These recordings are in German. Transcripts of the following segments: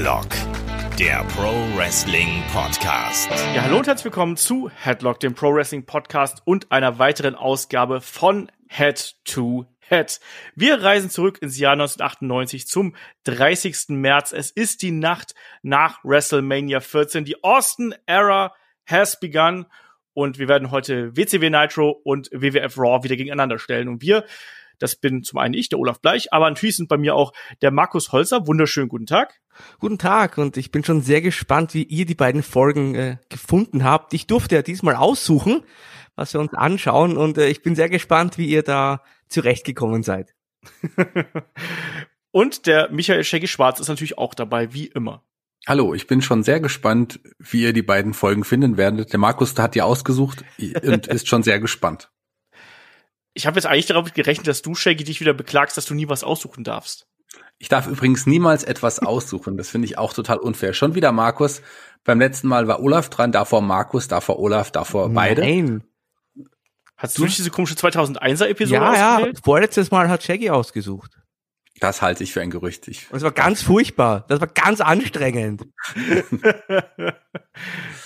Headlock, der Pro Wrestling Podcast. Ja, hallo und herzlich willkommen zu Headlock, dem Pro Wrestling Podcast und einer weiteren Ausgabe von Head to Head. Wir reisen zurück ins Jahr 1998 zum 30. März. Es ist die Nacht nach WrestleMania 14. Die Austin Era has begun und wir werden heute WCW Nitro und WWF Raw wieder gegeneinander stellen und wir das bin zum einen ich, der Olaf Bleich, aber natürlich sind bei mir auch der Markus Holzer. Wunderschönen guten Tag. Guten Tag und ich bin schon sehr gespannt, wie ihr die beiden Folgen äh, gefunden habt. Ich durfte ja diesmal aussuchen, was wir uns anschauen und äh, ich bin sehr gespannt, wie ihr da zurechtgekommen seid. und der Michael Shaggy Schwarz ist natürlich auch dabei, wie immer. Hallo, ich bin schon sehr gespannt, wie ihr die beiden Folgen finden werdet. Der Markus hat die ausgesucht und ist schon sehr gespannt. Ich habe jetzt eigentlich darauf gerechnet, dass du, Shaggy, dich wieder beklagst, dass du nie was aussuchen darfst. Ich darf übrigens niemals etwas aussuchen. Das finde ich auch total unfair. Schon wieder Markus. Beim letzten Mal war Olaf dran, davor Markus, davor Olaf, davor beide. Nein. Hast du nicht diese komische 2001er Episode ja, ausgewählt? Ja, vorletztes Mal hat Shaggy ausgesucht. Das halte ich für ein Gerücht. Ich Und es war ganz furchtbar. Das war ganz anstrengend.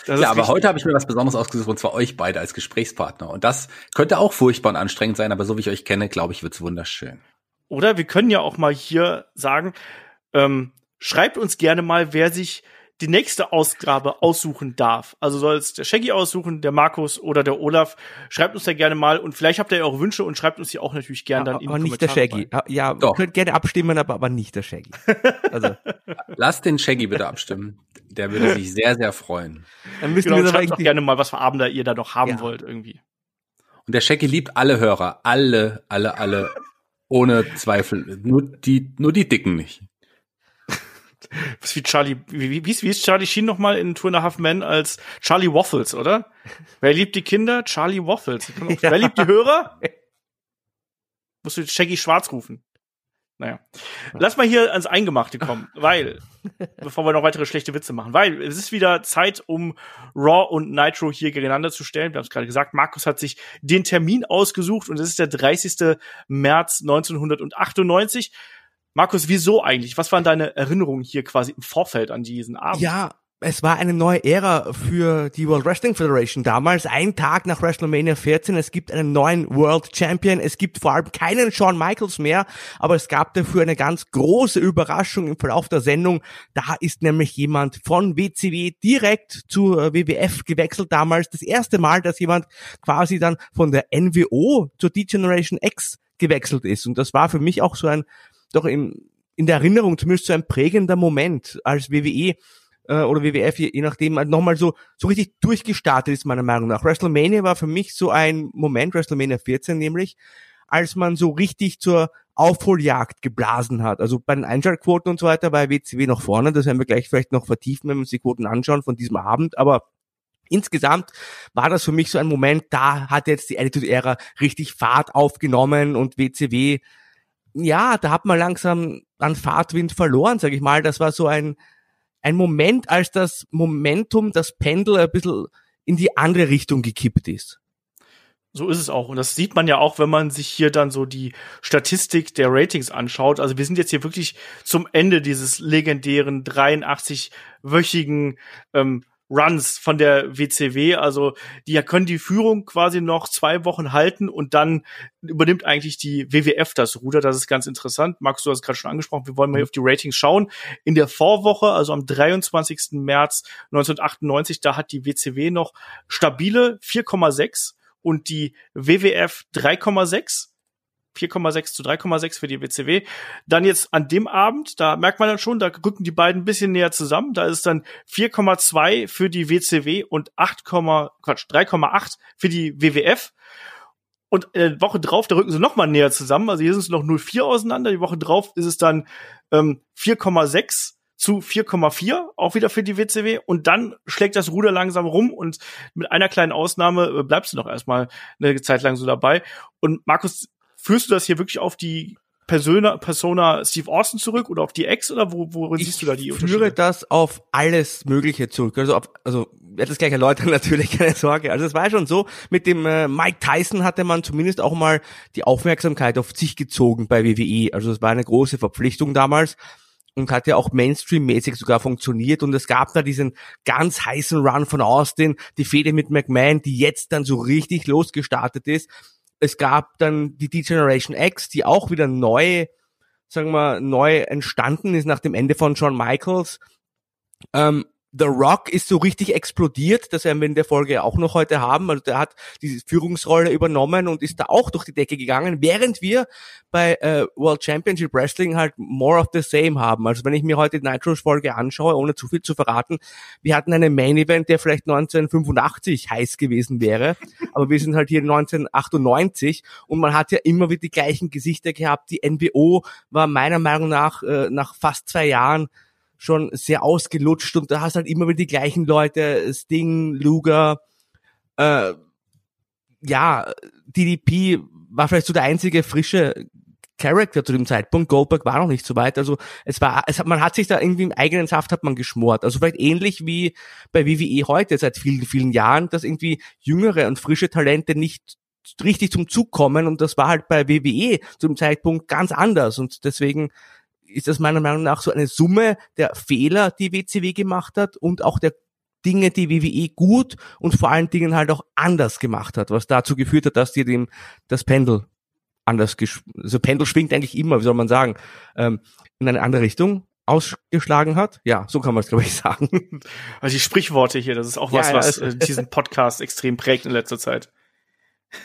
ja, aber heute habe ich mir was Besonderes ausgesucht, und zwar euch beide als Gesprächspartner. Und das könnte auch furchtbar und anstrengend sein, aber so wie ich euch kenne, glaube ich, wird's wunderschön. Oder wir können ja auch mal hier sagen, ähm, schreibt uns gerne mal, wer sich die nächste Ausgabe aussuchen darf. Also soll es der Shaggy aussuchen, der Markus oder der Olaf. Schreibt uns da gerne mal und vielleicht habt ihr ja auch Wünsche und schreibt uns die auch natürlich gerne dann in Aber nicht der Shaggy. Rein. Ja, Doch. könnt gerne abstimmen, aber, aber nicht der Shaggy. Also. Lasst den Shaggy bitte abstimmen. Der würde sich sehr, sehr freuen. Dann müssen genau, wir schreibt doch gerne mal, was für Abende ihr da noch haben ja. wollt irgendwie. Und der Shaggy liebt alle Hörer. Alle, alle, alle. Ohne Zweifel. Nur die, nur die Dicken nicht. Was wie Charlie, wie, wie, wie ist Charlie Sheen nochmal in Two and a Half Men als Charlie Waffles, oder? Wer liebt die Kinder? Charlie Waffles. Ja. Wer liebt die Hörer? Musst du Shaggy Schwarz rufen. Naja. Lass mal hier ans Eingemachte kommen, weil, bevor wir noch weitere schlechte Witze machen, weil es ist wieder Zeit, um Raw und Nitro hier gegeneinander zu stellen. Wir haben es gerade gesagt, Markus hat sich den Termin ausgesucht und es ist der 30. März 1998. Markus, wieso eigentlich? Was waren deine Erinnerungen hier quasi im Vorfeld an diesen Abend? Ja, es war eine neue Ära für die World Wrestling Federation damals. Ein Tag nach WrestleMania 14. Es gibt einen neuen World Champion. Es gibt vor allem keinen Shawn Michaels mehr, aber es gab dafür eine ganz große Überraschung im Verlauf der Sendung. Da ist nämlich jemand von WCW direkt zur WWF gewechselt damals. Das erste Mal, dass jemand quasi dann von der NWO zur D-Generation X gewechselt ist. Und das war für mich auch so ein doch in, in der Erinnerung zumindest so ein prägender Moment, als WWE äh, oder WWF, je, je nachdem, halt nochmal so, so richtig durchgestartet ist, meiner Meinung nach. WrestleMania war für mich so ein Moment, WrestleMania 14 nämlich, als man so richtig zur Aufholjagd geblasen hat. Also bei den Einschaltquoten und so weiter war WCW noch vorne, das werden wir gleich vielleicht noch vertiefen, wenn wir uns die Quoten anschauen von diesem Abend, aber Insgesamt war das für mich so ein Moment, da hat jetzt die Attitude Era richtig Fahrt aufgenommen und WCW ja, da hat man langsam an Fahrtwind verloren, sag ich mal. Das war so ein, ein Moment, als das Momentum, das Pendel ein bisschen in die andere Richtung gekippt ist. So ist es auch. Und das sieht man ja auch, wenn man sich hier dann so die Statistik der Ratings anschaut. Also wir sind jetzt hier wirklich zum Ende dieses legendären 83-wöchigen ähm, Runs von der WCW. Also die können die Führung quasi noch zwei Wochen halten und dann übernimmt eigentlich die WWF das Ruder. Das ist ganz interessant. Max, du hast gerade schon angesprochen, wir wollen mal auf die Ratings schauen. In der Vorwoche, also am 23. März 1998, da hat die WCW noch stabile 4,6 und die WWF 3,6. 4,6 zu 3,6 für die WCW. Dann jetzt an dem Abend, da merkt man dann schon, da rücken die beiden ein bisschen näher zusammen. Da ist dann 4,2 für die WCW und 8, Quatsch, 3,8 für die WWF. Und der Woche drauf, da rücken sie noch mal näher zusammen. Also hier sind es noch 0,4 auseinander. Die Woche drauf ist es dann ähm, 4,6 zu 4,4, auch wieder für die WCW. Und dann schlägt das Ruder langsam rum und mit einer kleinen Ausnahme äh, bleibst du noch erstmal eine Zeit lang so dabei. Und Markus, führst du das hier wirklich auf die Persona, Persona Steve Austin zurück oder auf die Ex oder wo, worin ich siehst du da die Unterschiede? Ich führe das auf alles Mögliche zurück. Also, auf, also werde das gleich erläutern, natürlich, keine Sorge. Also es war schon so, mit dem äh, Mike Tyson hatte man zumindest auch mal die Aufmerksamkeit auf sich gezogen bei WWE. Also es war eine große Verpflichtung damals. und hat ja auch Mainstream-mäßig sogar funktioniert und es gab da diesen ganz heißen Run von Austin, die Fehde mit McMahon, die jetzt dann so richtig losgestartet ist. Es gab dann die D-Generation X, die auch wieder neu, sagen wir, neu entstanden ist nach dem Ende von Shawn Michaels. Ähm, The Rock ist so richtig explodiert, das werden wir in der Folge auch noch heute haben. Also der hat diese Führungsrolle übernommen und ist da auch durch die Decke gegangen, während wir bei äh, World Championship Wrestling halt more of the same haben. Also wenn ich mir heute die Nitro-Folge anschaue, ohne zu viel zu verraten, wir hatten einen Main-Event, der vielleicht 1985 heiß gewesen wäre, aber wir sind halt hier 1998 und man hat ja immer wieder die gleichen Gesichter gehabt. Die NWO war meiner Meinung nach äh, nach fast zwei Jahren schon sehr ausgelutscht und da hast halt immer wieder die gleichen Leute, Sting, Luger, äh, ja, DDP war vielleicht so der einzige frische Charakter zu dem Zeitpunkt. Goldberg war noch nicht so weit. Also es war, es hat, man hat sich da irgendwie im eigenen Saft hat man geschmort. Also vielleicht ähnlich wie bei WWE heute seit vielen, vielen Jahren, dass irgendwie jüngere und frische Talente nicht richtig zum Zug kommen und das war halt bei WWE zu dem Zeitpunkt ganz anders und deswegen ist das meiner Meinung nach so eine Summe der Fehler, die WCW gemacht hat und auch der Dinge, die WWE gut und vor allen Dingen halt auch anders gemacht hat, was dazu geführt hat, dass dir dem das Pendel anders, also Pendel schwingt eigentlich immer, wie soll man sagen, ähm, in eine andere Richtung ausgeschlagen hat. Ja, so kann man es, glaube ich, sagen. Also die Sprichworte hier, das ist auch was, ja, ja, was äh, diesen Podcast extrem prägt in letzter Zeit.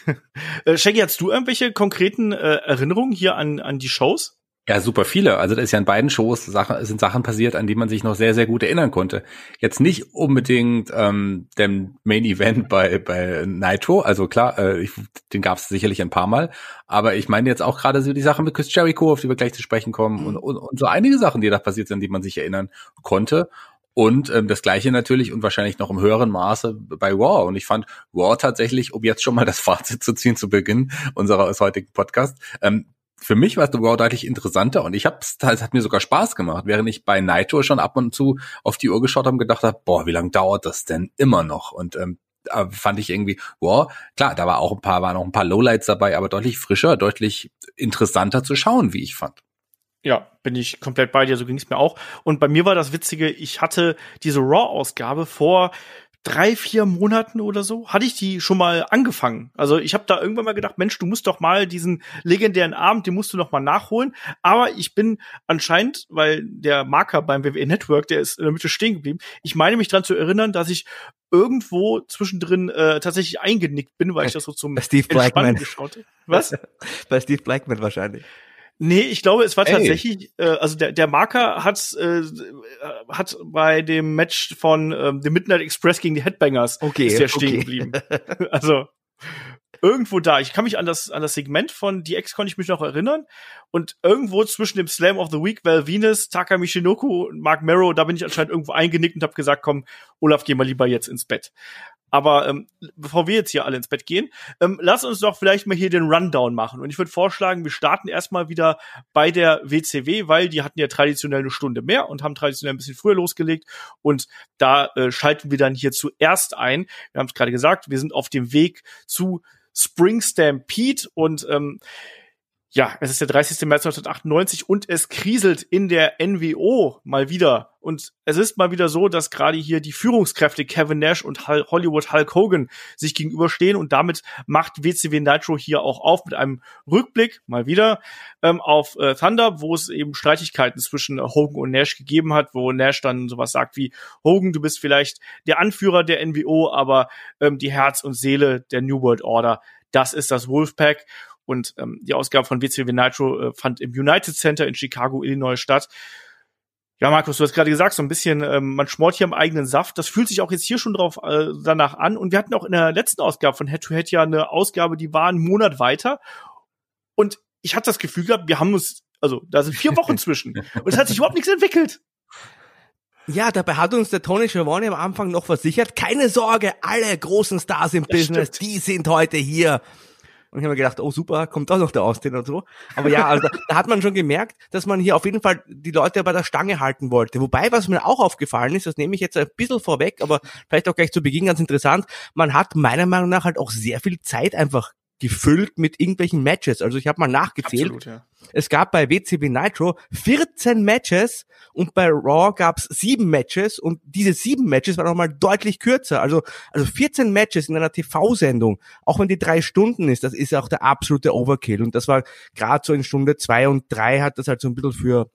äh, Shaggy, hast du irgendwelche konkreten äh, Erinnerungen hier an, an die Shows? Ja, super viele. Also da ist ja in beiden Shows Sachen, sind Sachen passiert, an die man sich noch sehr, sehr gut erinnern konnte. Jetzt nicht unbedingt ähm, dem Main Event bei, bei Nitro, also klar, äh, ich, den gab es sicherlich ein paar Mal, aber ich meine jetzt auch gerade so die Sache mit Chris Jericho, auf die wir gleich zu sprechen kommen, mhm. und, und, und so einige Sachen, die da passiert sind, die man sich erinnern konnte. Und ähm, das gleiche natürlich und wahrscheinlich noch im höheren Maße bei Raw. Und ich fand Raw tatsächlich, um jetzt schon mal das Fazit zu ziehen zu Beginn unseres heutigen Podcasts, ähm, für mich war es deutlich interessanter und ich habe es hat mir sogar Spaß gemacht, während ich bei Naito schon ab und zu auf die Uhr geschaut habe und gedacht habe, boah, wie lange dauert das denn immer noch? Und ähm, fand ich irgendwie, wow, klar, da war auch ein paar, waren auch ein paar Lowlights dabei, aber deutlich frischer, deutlich interessanter zu schauen, wie ich fand. Ja, bin ich komplett bei dir, so ging es mir auch. Und bei mir war das Witzige, ich hatte diese Raw-Ausgabe vor drei, vier Monaten oder so, hatte ich die schon mal angefangen. Also ich habe da irgendwann mal gedacht, Mensch, du musst doch mal diesen legendären Abend, den musst du noch mal nachholen. Aber ich bin anscheinend, weil der Marker beim WWE Network, der ist in der Mitte stehen geblieben. Ich meine mich dran zu erinnern, dass ich irgendwo zwischendrin äh, tatsächlich eingenickt bin, weil ich das so zum Steve Blackman geschaut habe. Was? Bei Steve Blackman wahrscheinlich. Nee, ich glaube, es war Ey. tatsächlich, äh, also der, der Marker hat, äh, hat bei dem Match von ähm, The Midnight Express gegen die Headbangers okay, ist der okay. stehen geblieben. also irgendwo da. Ich kann mich an das, an das Segment von DX konnte ich mich noch erinnern. Und irgendwo zwischen dem Slam of the Week, Val Venus, Taka Michinoku und Mark Merrow, da bin ich anscheinend irgendwo eingenickt und habe gesagt, komm, Olaf, geh mal lieber jetzt ins Bett. Aber ähm, bevor wir jetzt hier alle ins Bett gehen, ähm, lass uns doch vielleicht mal hier den Rundown machen. Und ich würde vorschlagen, wir starten erstmal wieder bei der WCW, weil die hatten ja traditionell eine Stunde mehr und haben traditionell ein bisschen früher losgelegt. Und da äh, schalten wir dann hier zuerst ein. Wir haben es gerade gesagt, wir sind auf dem Weg zu Spring Stampede und ähm, ja, es ist der 30. März 1998 und es kriselt in der NWO mal wieder. Und es ist mal wieder so, dass gerade hier die Führungskräfte Kevin Nash und Hollywood Hulk Hogan sich gegenüberstehen und damit macht WCW Nitro hier auch auf mit einem Rückblick mal wieder ähm, auf äh, Thunder, wo es eben Streitigkeiten zwischen Hogan und Nash gegeben hat, wo Nash dann sowas sagt wie Hogan, du bist vielleicht der Anführer der NWO, aber ähm, die Herz und Seele der New World Order, das ist das Wolfpack. Und ähm, die Ausgabe von WCW Nitro äh, fand im United Center in Chicago, Illinois statt. Ja, Markus, du hast gerade gesagt, so ein bisschen, ähm, man schmort hier im eigenen Saft. Das fühlt sich auch jetzt hier schon drauf äh, danach an. Und wir hatten auch in der letzten Ausgabe von Head to Head ja eine Ausgabe, die war einen Monat weiter. Und ich hatte das Gefühl gehabt, wir haben uns, also da sind vier Wochen zwischen. Und es hat sich überhaupt nichts entwickelt. Ja, dabei hat uns der Tony Schiavone am Anfang noch versichert, keine Sorge, alle großen Stars im das Business, stimmt. die sind heute hier. Und ich habe mir gedacht, oh super, kommt auch noch der Austin und so. Aber ja, also da, da, hat man schon gemerkt, dass man hier auf jeden Fall die Leute bei der Stange halten wollte. Wobei, was mir auch aufgefallen ist, das nehme ich jetzt ein bisschen vorweg, aber vielleicht auch gleich zu Beginn ganz interessant, man hat meiner Meinung nach halt auch sehr viel Zeit einfach gefüllt mit irgendwelchen Matches. Also ich habe mal nachgezählt. Absolut, ja. Es gab bei WCW Nitro 14 Matches und bei Raw gab's sieben Matches und diese sieben Matches waren nochmal deutlich kürzer. Also, also 14 Matches in einer TV-Sendung, auch wenn die drei Stunden ist, das ist auch der absolute Overkill. Und das war gerade so in Stunde zwei und drei hat das halt so ein bisschen für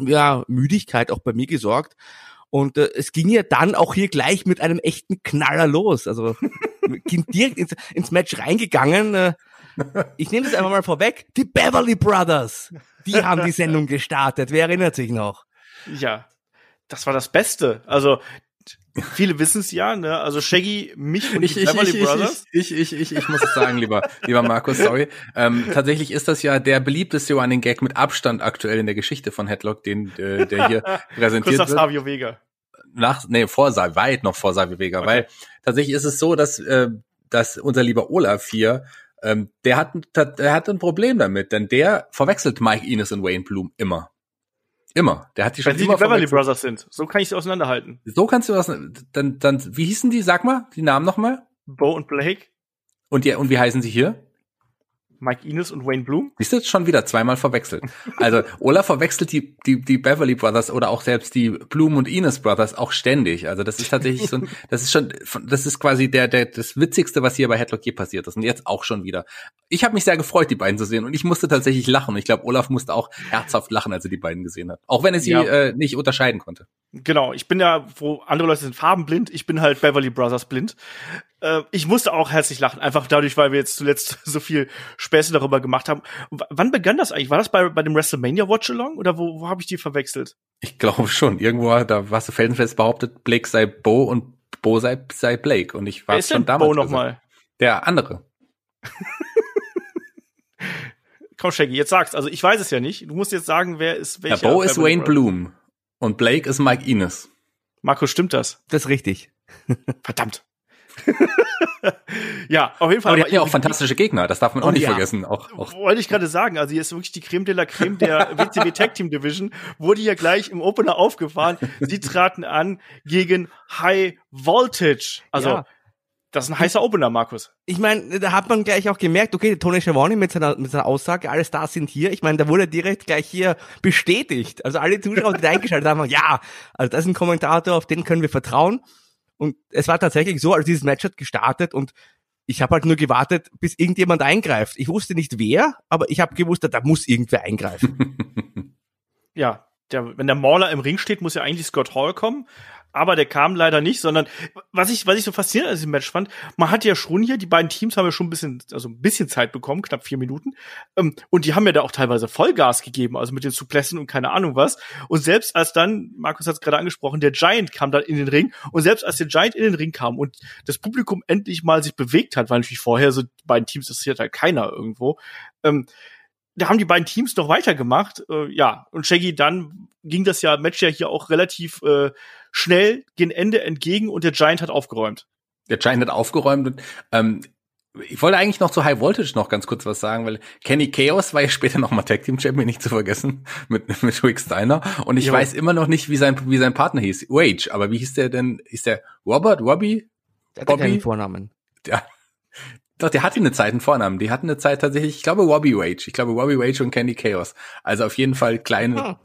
ja, Müdigkeit auch bei mir gesorgt. Und äh, es ging ja dann auch hier gleich mit einem echten Knaller los. Also ging direkt ins, ins Match reingegangen. Äh, ich nehme das einfach mal vorweg. Die Beverly Brothers, die haben die Sendung gestartet. Wer erinnert sich noch? Ja, das war das Beste. Also viele wissen es ja, ne? Also Shaggy, mich und Ich, die ich, Beverly ich, Brothers. ich, ich, ich, ich, ich muss es sagen, lieber, lieber Markus, sorry. Ähm, tatsächlich ist das ja der beliebteste Running Gag mit Abstand aktuell in der Geschichte von Headlock, den, äh, der hier präsentiert nach wird. Savio Vega. nach, nee, vor weit noch vor Savio Vega, Okay. weil tatsächlich ist es so, dass, äh, dass unser lieber Olaf hier, ähm, der hat, ein- der hat ein Problem damit, denn der verwechselt Mike Ines und Wayne Bloom immer. Immer. Der hat die schon Wenn sie die immer Beverly verwechselt. Brothers sind. So kann ich sie auseinanderhalten. So kannst du was, dann, dann, wie hießen die? Sag mal, die Namen nochmal. Bo und Blake, Und, die, und wie heißen sie hier? Mike Ines und Wayne Bloom. Siehst du, schon wieder zweimal verwechselt. Also Olaf verwechselt die, die, die Beverly Brothers oder auch selbst die Bloom und Ines Brothers auch ständig. Also das ist tatsächlich so ein, das ist schon, das ist quasi der, der, das Witzigste, was hier bei Headlock je passiert ist. Und jetzt auch schon wieder. Ich habe mich sehr gefreut, die beiden zu sehen und ich musste tatsächlich lachen. Und ich glaube, Olaf musste auch herzhaft lachen, als er die beiden gesehen hat. Auch wenn er sie Ja. äh, nicht unterscheiden konnte. Genau, ich bin ja, wo andere Leute sind farbenblind, ich bin halt Beverly Brothers blind. Äh, ich musste auch herzlich lachen, einfach dadurch, weil wir jetzt zuletzt so viel Späße darüber gemacht haben. W wann begann das eigentlich? War das bei, bei dem WrestleMania Watch Along oder wo, wo habe ich die verwechselt? Ich glaube schon. Irgendwo, da warst du felsenfest behauptet, Blake sei Bo und Bo sei, sei Blake. Und ich war schon denn damals. Bo nochmal? Der andere. Komm, Shaggy, jetzt sag's. Also ich weiß es ja nicht. Du musst jetzt sagen, wer ist Ja, welcher. Bo ist Wayne. Bloom und Blake ist Mike Ines. Marco, stimmt das? Das ist richtig. Verdammt. ja, auf jeden Fall. Aber die hatten ja auch fantastische Gegner, das darf man Oh auch nicht ja. vergessen. Auch, auch Wollte ich gerade sagen, also hier ist wirklich die Creme de la Creme der WCW Tag Team Division, wurde hier gleich im Opener aufgefahren. Sie traten an gegen High Voltage. Also, Ja. das ist ein heißer Opener, Markus. Ich meine, da hat man gleich auch gemerkt, okay, Tony Schiavone mit seiner, mit seiner Aussage, alle Stars sind hier. Ich meine, da wurde direkt gleich hier bestätigt. Also alle Zuschauer, die da eingeschaltet haben, ja, also das ist ein Kommentator, auf den können wir vertrauen. Und es war tatsächlich so, also dieses Match hat gestartet und ich habe halt nur gewartet, bis irgendjemand eingreift. Ich wusste nicht wer, aber ich habe gewusst, da muss irgendwer eingreifen. Ja, der, wenn der Mauler im Ring steht, muss ja eigentlich Scott Hall kommen. Aber der kam leider nicht, sondern was ich, was ich so faszinierend an diesem Match fand, man hat ja schon hier, die beiden Teams haben ja schon ein bisschen, also ein bisschen Zeit bekommen, knapp vier Minuten. Ähm, und die haben ja da auch teilweise Vollgas gegeben, also mit den Suplessen und keine Ahnung was. Und selbst als dann, Markus hat es gerade angesprochen, der Giant kam dann in den Ring. Und selbst als der Giant in den Ring kam und das Publikum endlich mal sich bewegt hat, weil natürlich vorher so beiden Teams interessiert halt keiner irgendwo, ähm, da haben die beiden Teams noch weitergemacht. Äh, ja, und Shaggy, dann ging das ja Match ja hier auch relativ äh, schnell gen Ende entgegen und der Giant hat aufgeräumt. der Giant hat aufgeräumt. Und, ähm, ich wollte eigentlich noch zu High Voltage noch ganz kurz was sagen, weil Kenny Chaos war ja später noch mal Tag Team Champion, nicht zu vergessen, mit, mit Rick Steiner. Und ich Jo. weiß immer noch nicht, wie sein, wie sein Partner hieß. Wage, aber wie hieß der denn? Ist der Robert, Robbie? Der hat Bobby? keinen Vornamen. Ja. Doch, der hatte eine Zeit einen Vornamen. Die hatten eine Zeit tatsächlich, ich glaube Robbie Wage. Ich glaube Robbie Wage und Candy Chaos. Also auf jeden Fall kleine, Hm.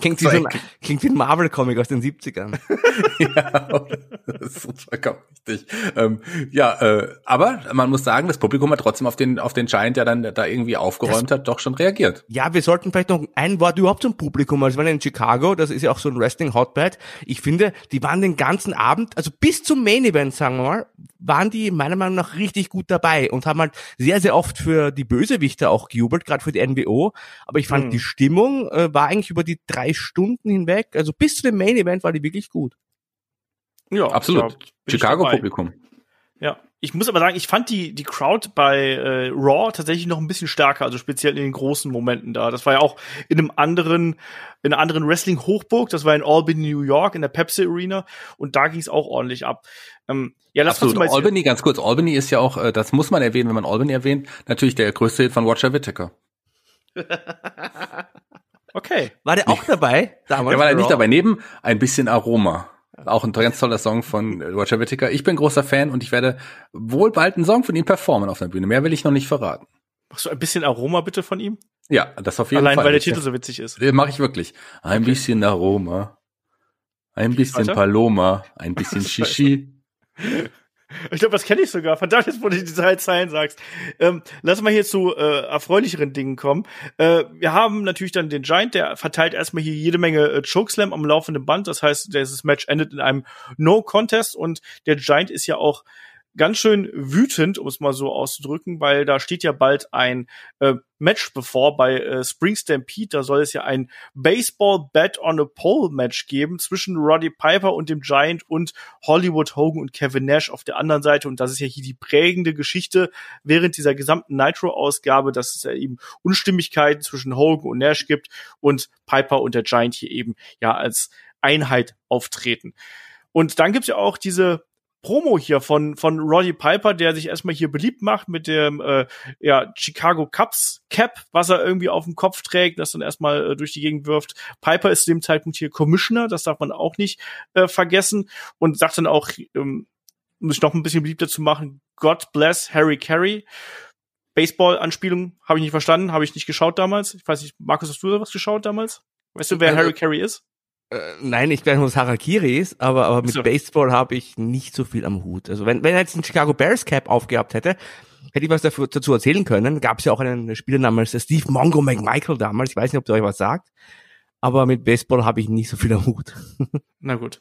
Klingt wie, so ein, klingt wie ein Marvel-Comic aus den 70ern. ja, das ist vollkommen richtig. Ähm, ja, äh, aber man muss sagen, das Publikum hat trotzdem auf den auf den Giant, der dann da irgendwie aufgeräumt hat, doch schon reagiert. Ja, wir sollten vielleicht noch ein Wort überhaupt zum Publikum. Also wir waren in Chicago, das ist ja auch so ein Wrestling-Hotbed. Ich finde, die waren den ganzen Abend, also bis zum Main-Event, sagen wir mal, waren die meiner Meinung nach richtig gut dabei und haben halt sehr, sehr oft für die Bösewichte auch gejubelt, gerade für die NWO. Aber ich fand, Mhm. die Stimmung äh, war eigentlich über die drei Stunden hinweg, also bis zu dem Main-Event war die wirklich gut. Ja, Absolut. da bin ich Chicago dabei. Publikum. Ja, ich muss aber sagen, ich fand die die Crowd bei äh, Raw tatsächlich noch ein bisschen stärker, also speziell in den großen Momenten da. Das war ja auch in einem anderen in einer anderen Wrestling Hochburg, das war in Albany, New York, in der Pepsi Arena und da ging es auch ordentlich ab. Ähm, ja, lass uns Absolut. mal Albany, ganz kurz, Albany ist ja auch, äh, das muss man erwähnen, wenn man Albany erwähnt, natürlich der größte Hit von Roger Whittaker. Okay. War der auch dabei? Damals Der war da nicht dabei, neben ein bisschen Aroma. Auch ein ganz toller Song von Roger Whittaker. Ich bin großer Fan und ich werde wohl bald einen Song von ihm performen auf der Bühne. Mehr will ich noch nicht verraten. Machst du ein bisschen Aroma bitte von ihm? Ja, das auf jeden Allein, Fall. weil der Titel so witzig ist. Den mache ich wirklich. Ein Okay. bisschen Aroma. Ein bisschen? Paloma. Ein bisschen Shishi. Ich glaube, das kenne ich sogar. Verdammt, jetzt, wo du die drei Zeilen sagst. Ähm, lass mal hier zu äh, erfreulicheren Dingen kommen. Äh, wir haben natürlich dann den Giant, der verteilt erstmal hier jede Menge äh, Chokeslam am laufenden Band. Das heißt, dieses Match endet in einem No-Contest und der Giant ist ja auch ganz schön wütend, um es mal so auszudrücken, weil da steht ja bald ein äh, Match bevor bei äh, Spring Stampede. Da soll es ja ein Baseball Bet on a Pole Match geben zwischen Roddy Piper und dem Giant und Hollywood Hogan und Kevin Nash auf der anderen Seite. Und das ist ja hier die prägende Geschichte während dieser gesamten Nitro-Ausgabe, dass es ja eben Unstimmigkeiten zwischen Hogan und Nash gibt und Piper und der Giant hier eben ja als Einheit auftreten. Und dann gibt's ja auch diese Promo hier von von Roddy Piper, der sich erstmal hier beliebt macht mit dem äh, ja Chicago Cubs Cap, was er irgendwie auf dem Kopf trägt, das dann erstmal äh, durch die Gegend wirft. Piper ist zu dem Zeitpunkt hier Commissioner, das darf man auch nicht äh, vergessen und sagt dann auch, ähm, um sich noch ein bisschen beliebter zu machen, God bless Harry Carey. Baseball-Anspielung habe ich nicht verstanden, habe ich nicht geschaut damals. Ich weiß nicht, Markus, hast du da was geschaut damals? Weißt du, wer Also- Harry Carey ist? Äh, nein, ich weiß, was Harakiri ist, aber, aber mit So. Baseball habe ich nicht so viel am Hut. Also wenn, wenn er jetzt einen Chicago Bears Cap aufgehabt hätte, hätte ich was dafür, dazu erzählen können. Gab es ja auch einen Spieler namens Steve Mongo McMichael damals. Ich weiß nicht, ob der euch was sagt. Aber mit Baseball habe ich nicht so viel am Hut. Na gut.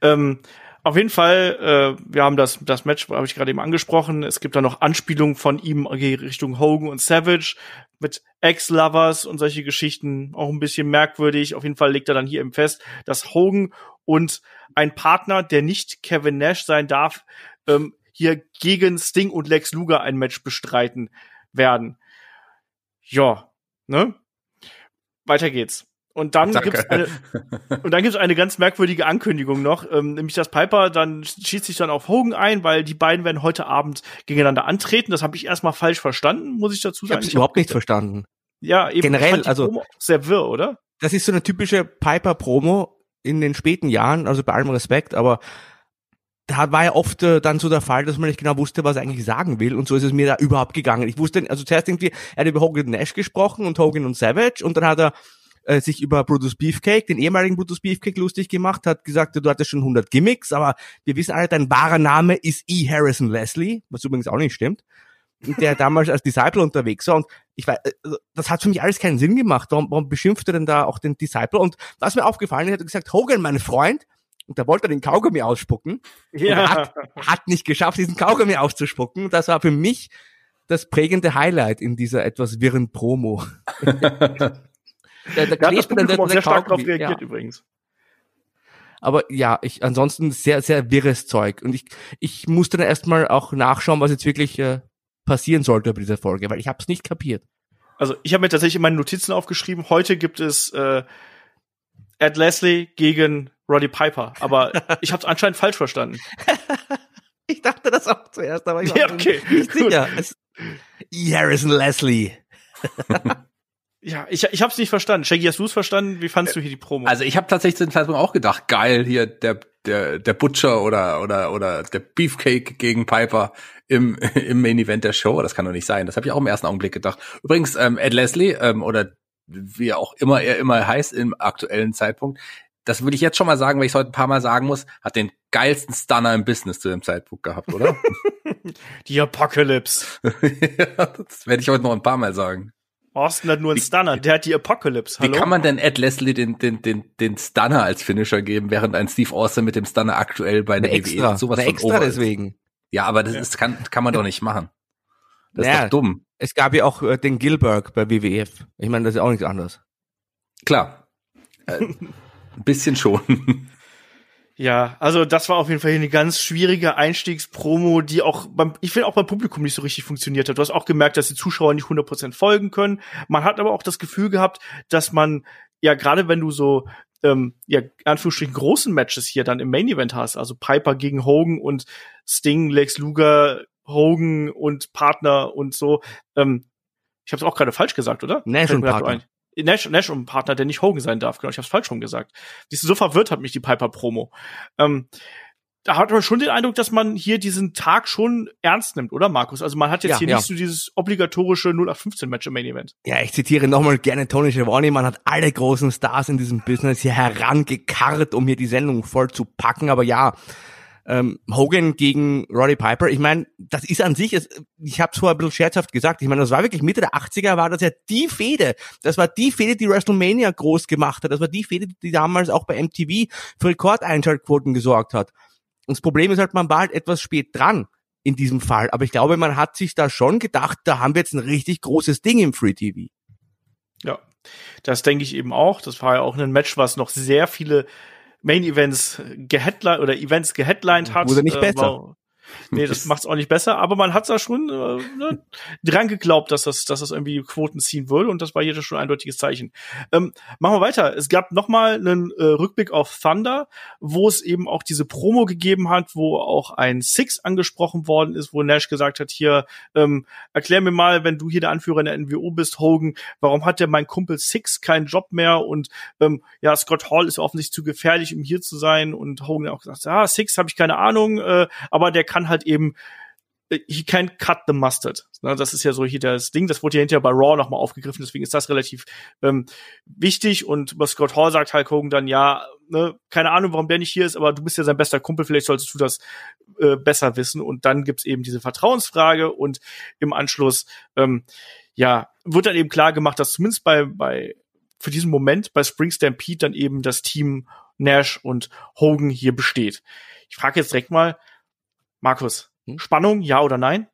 Ähm, auf jeden Fall, äh, wir haben das, das Match, habe ich gerade eben angesprochen. Es gibt da noch Anspielungen von ihm Richtung Hogan und Savage mit Ex-Lovers und solche Geschichten. Auch ein bisschen merkwürdig. Auf jeden Fall legt er dann hier eben fest, dass Hogan und ein Partner, der nicht Kevin Nash sein darf, ähm, hier gegen Sting und Lex Luger ein Match bestreiten werden. Ja, ne? Weiter geht's. Und dann Danke. gibt's eine, und dann gibt's eine ganz merkwürdige Ankündigung noch, ähm, nämlich dass Piper dann schießt sich dann auf Hogan ein, weil die beiden werden heute Abend gegeneinander antreten. Das habe ich erstmal falsch verstanden, muss ich dazu Ich sagen. habe es Ich überhaupt hab- nicht verstanden. Ja, eben. generell, ich fand die also- Promo auch sehr wirr, oder? Das ist so eine typische Piper-Promo in den späten Jahren, also bei allem Respekt, aber da war ja oft äh, dann so der Fall, dass man nicht genau wusste, was er eigentlich sagen will und so ist es mir da überhaupt gegangen. Ich wusste, also zuerst irgendwie, er hat über Hogan und Nash gesprochen und Hogan und Savage und dann hat er äh, sich über Brutus Beefcake, den ehemaligen Brutus Beefcake lustig gemacht, hat gesagt, du hattest schon 100 Gimmicks, aber wir wissen alle, dein wahrer Name ist E. Harrison Leslie, was übrigens auch nicht stimmt. Der damals als Disciple unterwegs war und ich weiß, also, das hat für mich alles keinen Sinn gemacht. Warum, warum beschimpft er denn da auch den Disciple? Und was mir aufgefallen ist, hat er gesagt, Hogan, mein Freund, und da wollte er den Kaugummi ausspucken. Er hat, hat nicht geschafft, diesen Kaugummi auszuspucken. Das war für mich das prägende Highlight in dieser etwas wirren Promo. da, da Da hat das dann Publikum der- auch sehr der stark darauf reagiert ja. übrigens. Aber ja, ich ansonsten sehr, sehr wirres Zeug. Und ich, ich musste dann erstmal auch nachschauen, was jetzt wirklich äh, passieren sollte bei dieser Folge, weil ich habe es nicht kapiert. Also ich habe mir tatsächlich in meinen Notizen aufgeschrieben, heute gibt es äh, Ed Leslie gegen Roddy Piper, aber ich habe es anscheinend falsch verstanden. Ich dachte das auch zuerst, aber ich war Ja, okay, nicht gut. sicher. Es. Harrison Leslie. Ja, ich, ich habe es nicht verstanden. Shaggy, hast du es verstanden? Wie fandst du hier die Promo? Also ich habe tatsächlich zu dem Zeitpunkt auch gedacht, geil, hier der der der Butcher oder oder oder der Beefcake gegen Piper im im Main Event der Show. Das kann doch nicht sein. Das habe ich auch im ersten Augenblick gedacht. Übrigens ähm, Ed Leslie ähm, oder wie auch immer er immer heißt im aktuellen Zeitpunkt. Das würde ich jetzt schon mal sagen, weil ich es heute ein paar Mal sagen muss, hat den geilsten Stunner im Business zu dem Zeitpunkt gehabt, oder? die Apocalypse. Ja, das werde ich heute noch ein paar Mal sagen. Austin hat nur einen Stunner, der hat die Apocalypse. Wie Hallo? kann man denn Ed Leslie den, den, den, den Stunner als Finisher geben, während ein Steve Austin mit dem Stunner aktuell bei Eine der extra, WWE sowas eine von extra ist? deswegen. Ja, aber das ist, kann, kann man doch nicht machen. Das ist Naja. doch dumm. Es gab ja auch äh, den Gilbert bei WWF. Ich meine, das ist auch nichts anderes. Klar. Äh, ein bisschen schon. Ja, also das war auf jeden Fall hier eine ganz schwierige Einstiegspromo, die auch beim, ich finde auch beim Publikum nicht so richtig funktioniert hat. Du hast auch gemerkt, dass die Zuschauer nicht 100% folgen können. Man hat aber auch das Gefühl gehabt, dass man, ja, gerade wenn du so, ähm, ja, in Anführungsstrichen großen Matches hier dann im Main Event hast, also Piper gegen Hogan und Sting, Lex Luger, Hogan und Partner und so, ähm, ich habe es auch gerade falsch gesagt, oder? Mir grad Partner. Nash, Nash und Partner, der nicht Hogan sein darf. Genau, ich habe falsch rum gesagt. Siehst du, so verwirrt hat mich die Piper Promo. Ähm, da hat man schon den Eindruck, dass man hier diesen Tag schon ernst nimmt, oder Markus? Also man hat jetzt Ja, hier ja. nicht so dieses obligatorische 0815-Match im Main Event. Ja, ich zitiere nochmal gerne Tony Schiavone, man hat alle großen Stars in diesem Business hier herangekarrt, um hier die Sendung voll zu packen, aber ja, ähm, Hogan gegen Roddy Piper, ich meine, das ist an sich, ich habe es vorher ein bisschen scherzhaft gesagt, ich meine, das war wirklich Mitte der 80er, war das ja die Fehde, das war die Fehde, die WrestleMania groß gemacht hat, das war die Fehde, die damals auch bei MTV für Rekordeinschaltquoten gesorgt hat. Und das Problem ist halt, man war halt etwas spät dran in diesem Fall, aber ich glaube, man hat sich da schon gedacht, da haben wir jetzt ein richtig großes Ding im Free TV. Ja, das denke ich eben auch. Das war ja auch ein Match, was noch sehr viele Main Events geheadlined oder Events geheadlined hat. Wurde nicht Äh, besser. war- Nee, das macht's auch nicht besser, aber man hat da schon äh, ne, dran geglaubt, dass das, dass das irgendwie Quoten ziehen würde und das war hier schon ein eindeutiges Zeichen. Ähm, machen wir weiter. Es gab noch mal einen äh, Rückblick auf Thunder, wo es eben auch diese Promo gegeben hat, wo auch ein Six angesprochen worden ist, wo Nash gesagt hat, hier, ähm, erklär mir mal, wenn du hier der Anführer in der NWO bist, Hogan, warum hat der mein Kumpel Six keinen Job mehr und ähm, ja, Scott Hall ist offensichtlich zu gefährlich, um hier zu sein und Hogan hat auch gesagt, ja, Six habe ich keine Ahnung, äh, aber der kann halt eben äh, he can't cut the mustard. Das ist ja so hier das Ding. Das wurde ja hinterher bei Raw nochmal aufgegriffen, deswegen ist das relativ ähm, wichtig. Und bei Scott Hall sagt Hulk Hogan dann, ja, ne, keine Ahnung, warum der nicht hier ist, aber du bist ja sein bester Kumpel, vielleicht solltest du das äh, besser wissen. Und dann gibt's eben diese Vertrauensfrage und im Anschluss, ähm, ja, wird dann eben klar gemacht, dass zumindest bei, bei für diesen Moment bei Spring Stampede dann eben das Team Nash und Hogan hier besteht. Ich frage jetzt direkt mal, Markus, Hm? Spannung, ja oder nein?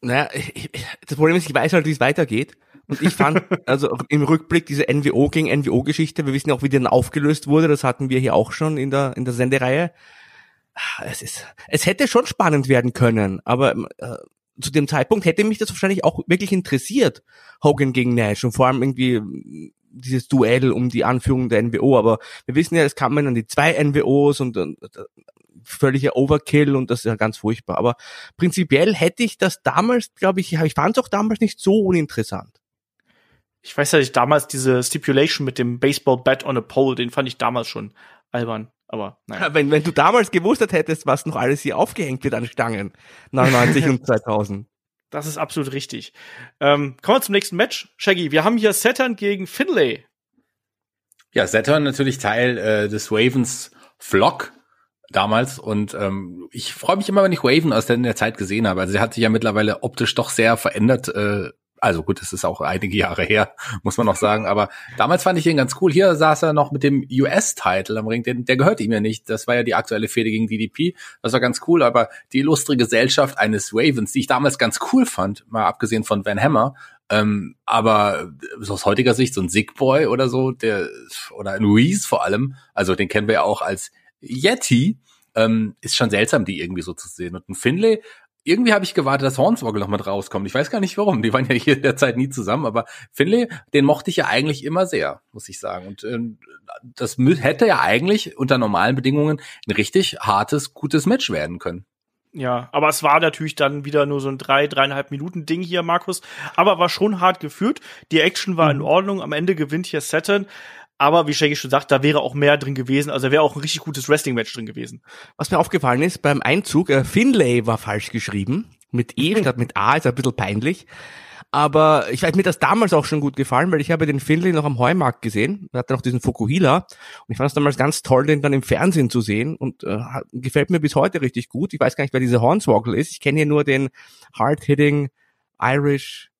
Naja, ich, das Problem ist, ich weiß halt, wie es weitergeht. Und ich fand, also im Rückblick diese NWO gegen NWO-Geschichte, wir wissen ja auch, wie die dann aufgelöst wurde, das hatten wir hier auch schon in der, in der Sendereihe. Ah, Es ist, es hätte schon spannend werden können, aber äh, zu dem Zeitpunkt hätte mich das wahrscheinlich auch wirklich interessiert, Hogan gegen Nash und vor allem irgendwie mm, dieses Duell um die Anführung der NWO, aber wir wissen ja, es kamen dann die zwei NWOs und, und völliger Overkill und das ist ja ganz furchtbar, aber prinzipiell hätte ich das damals, glaube ich, ich fand es auch damals nicht so uninteressant. Ich weiß ja nicht, damals diese Stipulation mit dem Baseball Bat on a Pole, den fand ich damals schon albern. Aber naja. Wenn, wenn du damals gewusst hättest, was noch alles hier aufgehängt wird an Stangen, 99 und 2000. Das ist absolut richtig. Ähm, kommen wir zum nächsten Match. Shaggy, wir haben hier Saturn gegen Finlay. Ja, Saturn natürlich Teil äh, des Ravens Flock damals und ähm, ich freue mich immer, wenn ich Raven aus der, Zeit gesehen habe. Also der hat sich ja mittlerweile optisch doch sehr verändert. Äh, also gut, es ist auch einige Jahre her, muss man noch sagen. Aber damals fand ich ihn ganz cool. Hier saß er noch mit dem US-Title am Ring. Den, der gehört ihm ja nicht. Das war ja die aktuelle Fehde gegen DDP. Das war ganz cool. Aber die illustre Gesellschaft eines Ravens, die ich damals ganz cool fand, mal abgesehen von Van Hammer, ähm, aber aus heutiger Sicht so ein Sick Boy oder so, der oder ein Reese vor allem, also den kennen wir ja auch als Yeti, ähm, ist schon seltsam, die irgendwie so zu sehen. Und ein Finlay, irgendwie habe ich gewartet, dass Hornswoggle noch mit rauskommt. Ich weiß gar nicht warum. Die waren ja hier derzeit nie zusammen, aber Finlay, den mochte ich ja eigentlich immer sehr, muss ich sagen. Und ähm, das hätte ja eigentlich unter normalen Bedingungen ein richtig hartes, gutes Match werden können. Ja, aber es war natürlich dann wieder nur so ein drei, dreieinhalb Minuten Ding hier, Markus. Aber war schon hart geführt. Die Action war in Ordnung. Am Ende gewinnt hier Saturn. Aber wie Shaggy schon sagt, da wäre auch mehr drin gewesen. Also da wäre auch ein richtig gutes Wrestling-Match drin gewesen. Was mir aufgefallen ist, beim Einzug, äh, Finlay war falsch geschrieben. Mit E statt mit A, ist ein bisschen peinlich. Aber ich weiß, mir das damals auch schon gut gefallen, weil ich habe den Finlay noch am Heumarkt gesehen. Er hatte noch diesen Fukuhila. Und ich fand es damals ganz toll, den dann im Fernsehen zu sehen. Und äh, gefällt mir bis heute richtig gut. Ich weiß gar nicht, wer dieser Hornswoggle ist. Ich kenne hier nur den Hard-Hitting Irish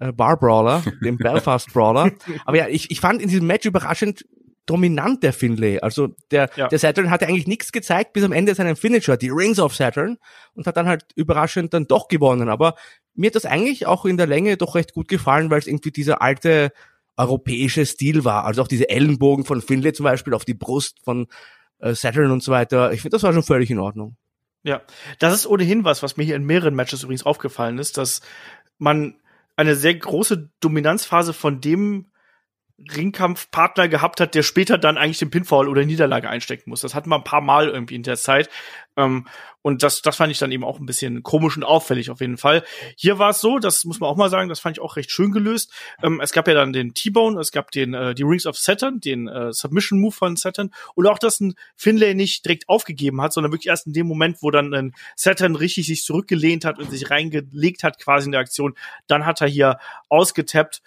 äh, Bar Brawler, den Belfast Brawler. Aber ja, ich, ich fand in diesem Match überraschend dominant der Finlay. Also der, Ja. der Saturn hatte eigentlich nichts gezeigt bis am Ende seinen Finisher, die Rings of Saturn, und hat dann halt überraschend dann doch gewonnen. Aber mir hat das eigentlich auch in der Länge doch recht gut gefallen, weil es irgendwie dieser alte europäische Stil war. Also auch diese Ellenbogen von Finlay zum Beispiel auf die Brust von äh, Saturn und so weiter. Ich finde, das war schon völlig in Ordnung. Ja, das ist ohnehin was, was mir hier in mehreren Matches übrigens aufgefallen ist, dass man eine sehr große Dominanzphase von dem Ringkampfpartner gehabt hat, der später dann eigentlich den Pinfall oder Niederlage einstecken muss. Das hatten wir ein paar Mal irgendwie in der Zeit. Ähm, und das, das fand ich dann eben auch ein bisschen komisch und auffällig auf jeden Fall. Hier war es so, das muss man auch mal sagen, das fand ich auch recht schön gelöst. Ähm, es gab ja dann den T-Bone, es gab den äh, die Rings of Saturn, den äh, Submission Move von Saturn und auch, dass ein Finlay nicht direkt aufgegeben hat, sondern wirklich erst in dem Moment, wo dann ein Saturn richtig sich zurückgelehnt hat und sich reingelegt hat quasi in der Aktion, dann hat er hier ausgetappt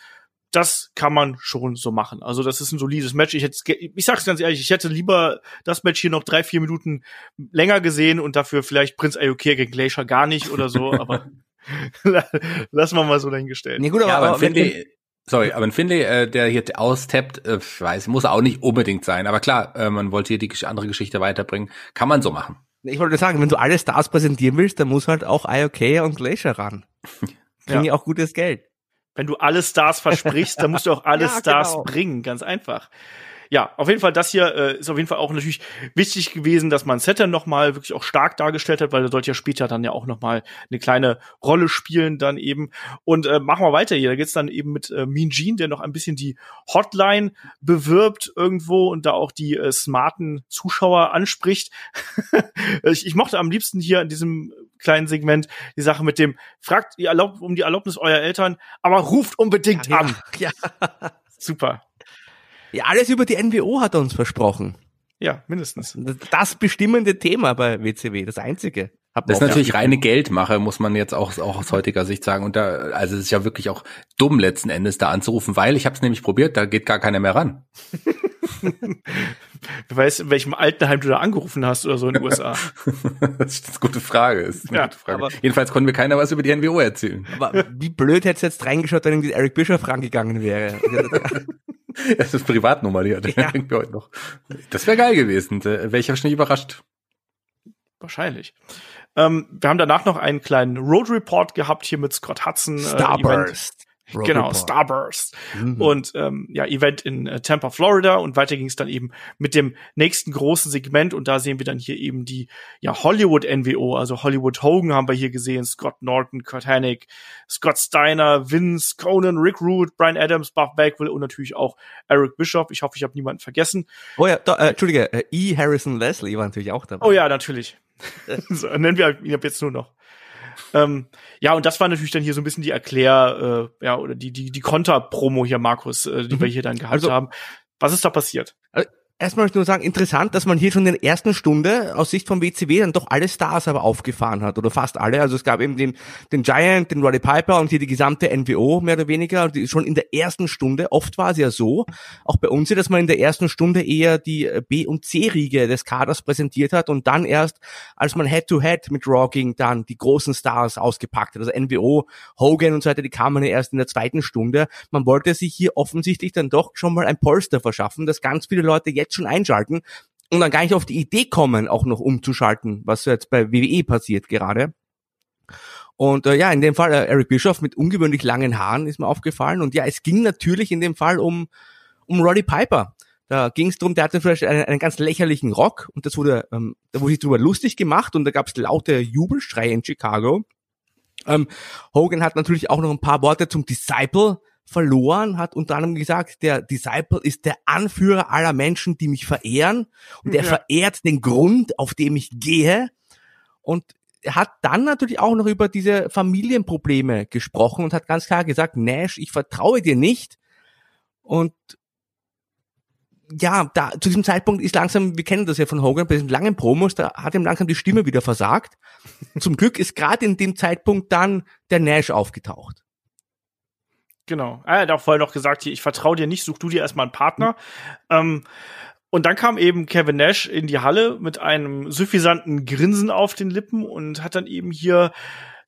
das kann man schon so machen. Also das ist ein solides Match. Ich hätte, ich sag's ganz ehrlich, ich hätte lieber das Match hier noch drei, vier Minuten länger gesehen und dafür vielleicht Prinz Ayokir gegen Glacier gar nicht oder so, aber lassen wir mal so dahingestellt. Nee, gut, aber, ja, aber, aber Finlay, sorry, aber ein Finlay, äh, der hier austappt, äh, ich weiß, muss auch nicht unbedingt sein, aber klar, äh, man wollte hier die andere Geschichte weiterbringen, kann man so machen. Ich wollte sagen, wenn du alle Stars präsentieren willst, dann muss halt auch IOK und Glacier ran. Kriegen ja auch gutes Geld. Wenn du alle Stars versprichst, dann musst du auch alle ja, Stars genau. bringen, ganz einfach. Ja, auf jeden Fall, das hier äh, ist auf jeden Fall auch natürlich wichtig gewesen, dass man Saturn noch mal wirklich auch stark dargestellt hat, weil er sollte ja später dann ja auch noch mal eine kleine Rolle spielen dann eben. Und äh, machen wir weiter hier. Da geht's dann eben mit äh, Mean Gene, der noch ein bisschen die Hotline bewirbt irgendwo und da auch die äh, smarten Zuschauer anspricht. ich, ich mochte am liebsten hier in diesem kleinen Segment die Sache mit dem, fragt ihr erlaubt um die Erlaubnis eurer Eltern, aber ruft unbedingt ja, an. Ja. Super. Ja, alles über die NWO hat er uns versprochen. Ja, mindestens. Das bestimmende Thema bei WCW, das einzige. Das ist natürlich reine Geldmache, muss man jetzt auch, auch aus heutiger Sicht sagen. Und da, also es ist ja wirklich auch dumm letzten Endes da anzurufen, weil ich habe es nämlich probiert, da geht gar keiner mehr ran. Wer weiß, in welchem Altenheim du da angerufen hast oder so in den USA. das ist eine gute Frage. Das ist eine ja, gute Frage. Jedenfalls konnten wir keiner was über die NWO erzählen. Aber wie blöd hätte es jetzt reingeschaut, wenn irgendwie Eric Bischoff rangegangen wäre. das ist Privatnummer, die hat ja. heute noch. Das wäre geil gewesen. Wäre ich wahrscheinlich überrascht. Wahrscheinlich. Ähm, wir haben danach noch einen kleinen Road Report gehabt hier mit Scott Hudson. Äh, Starburst. Road genau. Starburst. Mhm. Und ähm, ja, Event in äh, Tampa, Florida. Und weiter ging es dann eben mit dem nächsten großen Segment. Und da sehen wir dann hier eben die ja, Hollywood NWO, also Hollywood Hogan haben wir hier gesehen, Scott Norton, Kurt Hennig, Scott Steiner, Vince, Conan, Rick Root, Brian Adams, Buff Bagwell und natürlich auch Eric Bishop. Ich hoffe, ich habe niemanden vergessen. Oh ja, da, äh, Entschuldige, äh, E. Harrison Leslie war natürlich auch dabei. Oh ja, natürlich. so, nennen wir ihn ab jetzt nur noch. Ähm, ja, und das war natürlich dann hier so ein bisschen die Erklär, äh, ja, oder die, die, die Konter-Promo hier, Markus, äh, die mhm. wir hier dann gehabt also, haben. Was ist da passiert? Also, erstmal möchte ich nur sagen, interessant, dass man hier schon in der ersten Stunde aus Sicht vom WCW dann doch alle Stars aber aufgefahren hat oder fast alle. Also es gab eben den, den Giant, den Roddy Piper und hier die gesamte NWO mehr oder weniger. Die, schon in der ersten Stunde, oft war es ja so, auch bei uns, dass man in der ersten Stunde eher die äh, B- und C-Riege des Kaders präsentiert hat und dann erst, als man Head-to-Head -head mit Raw ging, dann die großen Stars ausgepackt hat. Also NWO, Hogan und so weiter, die kamen ja erst in der zweiten Stunde. Man wollte sich hier offensichtlich dann doch schon mal ein Polster verschaffen, dass ganz viele Leute jetzt jetzt schon einschalten und dann gar nicht auf die Idee kommen, auch noch umzuschalten, was jetzt bei WWE passiert gerade. Und äh, ja, in dem Fall äh, Eric Bischoff mit ungewöhnlich langen Haaren ist mir aufgefallen. Und ja, es ging natürlich in dem Fall um, um Roddy Piper. Da ging es darum, der hatte vielleicht einen, einen ganz lächerlichen Rock und das wurde, ähm, da wurde sich drüber lustig gemacht und da gab es laute Jubelschreie in Chicago. Ähm, Hogan hat natürlich auch noch ein paar Worte zum Disciple verloren, hat unter anderem gesagt, der Disciple ist der Anführer aller Menschen, die mich verehren und er ja. verehrt den Grund, auf dem ich gehe und er hat dann natürlich auch noch über diese Familienprobleme gesprochen und hat ganz klar gesagt, Nash, ich vertraue dir nicht und ja, da zu diesem Zeitpunkt ist langsam, wir kennen das ja von Hogan bei diesen langen Promos, da hat ihm langsam die Stimme wieder versagt. Zum Glück ist gerade in dem Zeitpunkt dann der Nash aufgetaucht. Genau. Er hat auch vorher noch gesagt, ich vertraue dir nicht, such du dir erstmal einen Partner. Mhm. Ähm, und dann kam eben Kevin Nash in die Halle mit einem suffisanten Grinsen auf den Lippen und hat dann eben hier,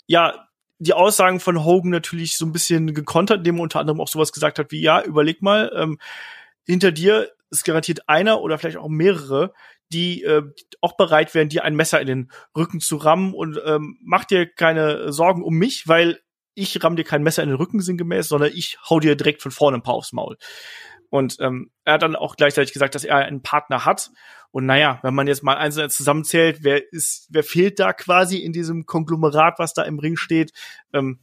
ja, die Aussagen von Hogan natürlich so ein bisschen gekontert, indem er unter anderem auch sowas gesagt hat wie, ja, überleg mal, ähm, hinter dir ist garantiert einer oder vielleicht auch mehrere, die äh, auch bereit wären, dir ein Messer in den Rücken zu rammen und ähm, mach dir keine Sorgen um mich, weil ich ramm dir kein Messer in den Rücken sinngemäß, sondern ich hau dir direkt von vorne ein paar aufs Maul. Und ähm, er hat dann auch gleichzeitig gesagt, dass er einen Partner hat. Und naja, wenn man jetzt mal einzeln zusammenzählt, wer ist, wer fehlt da quasi in diesem Konglomerat, was da im Ring steht? Ähm,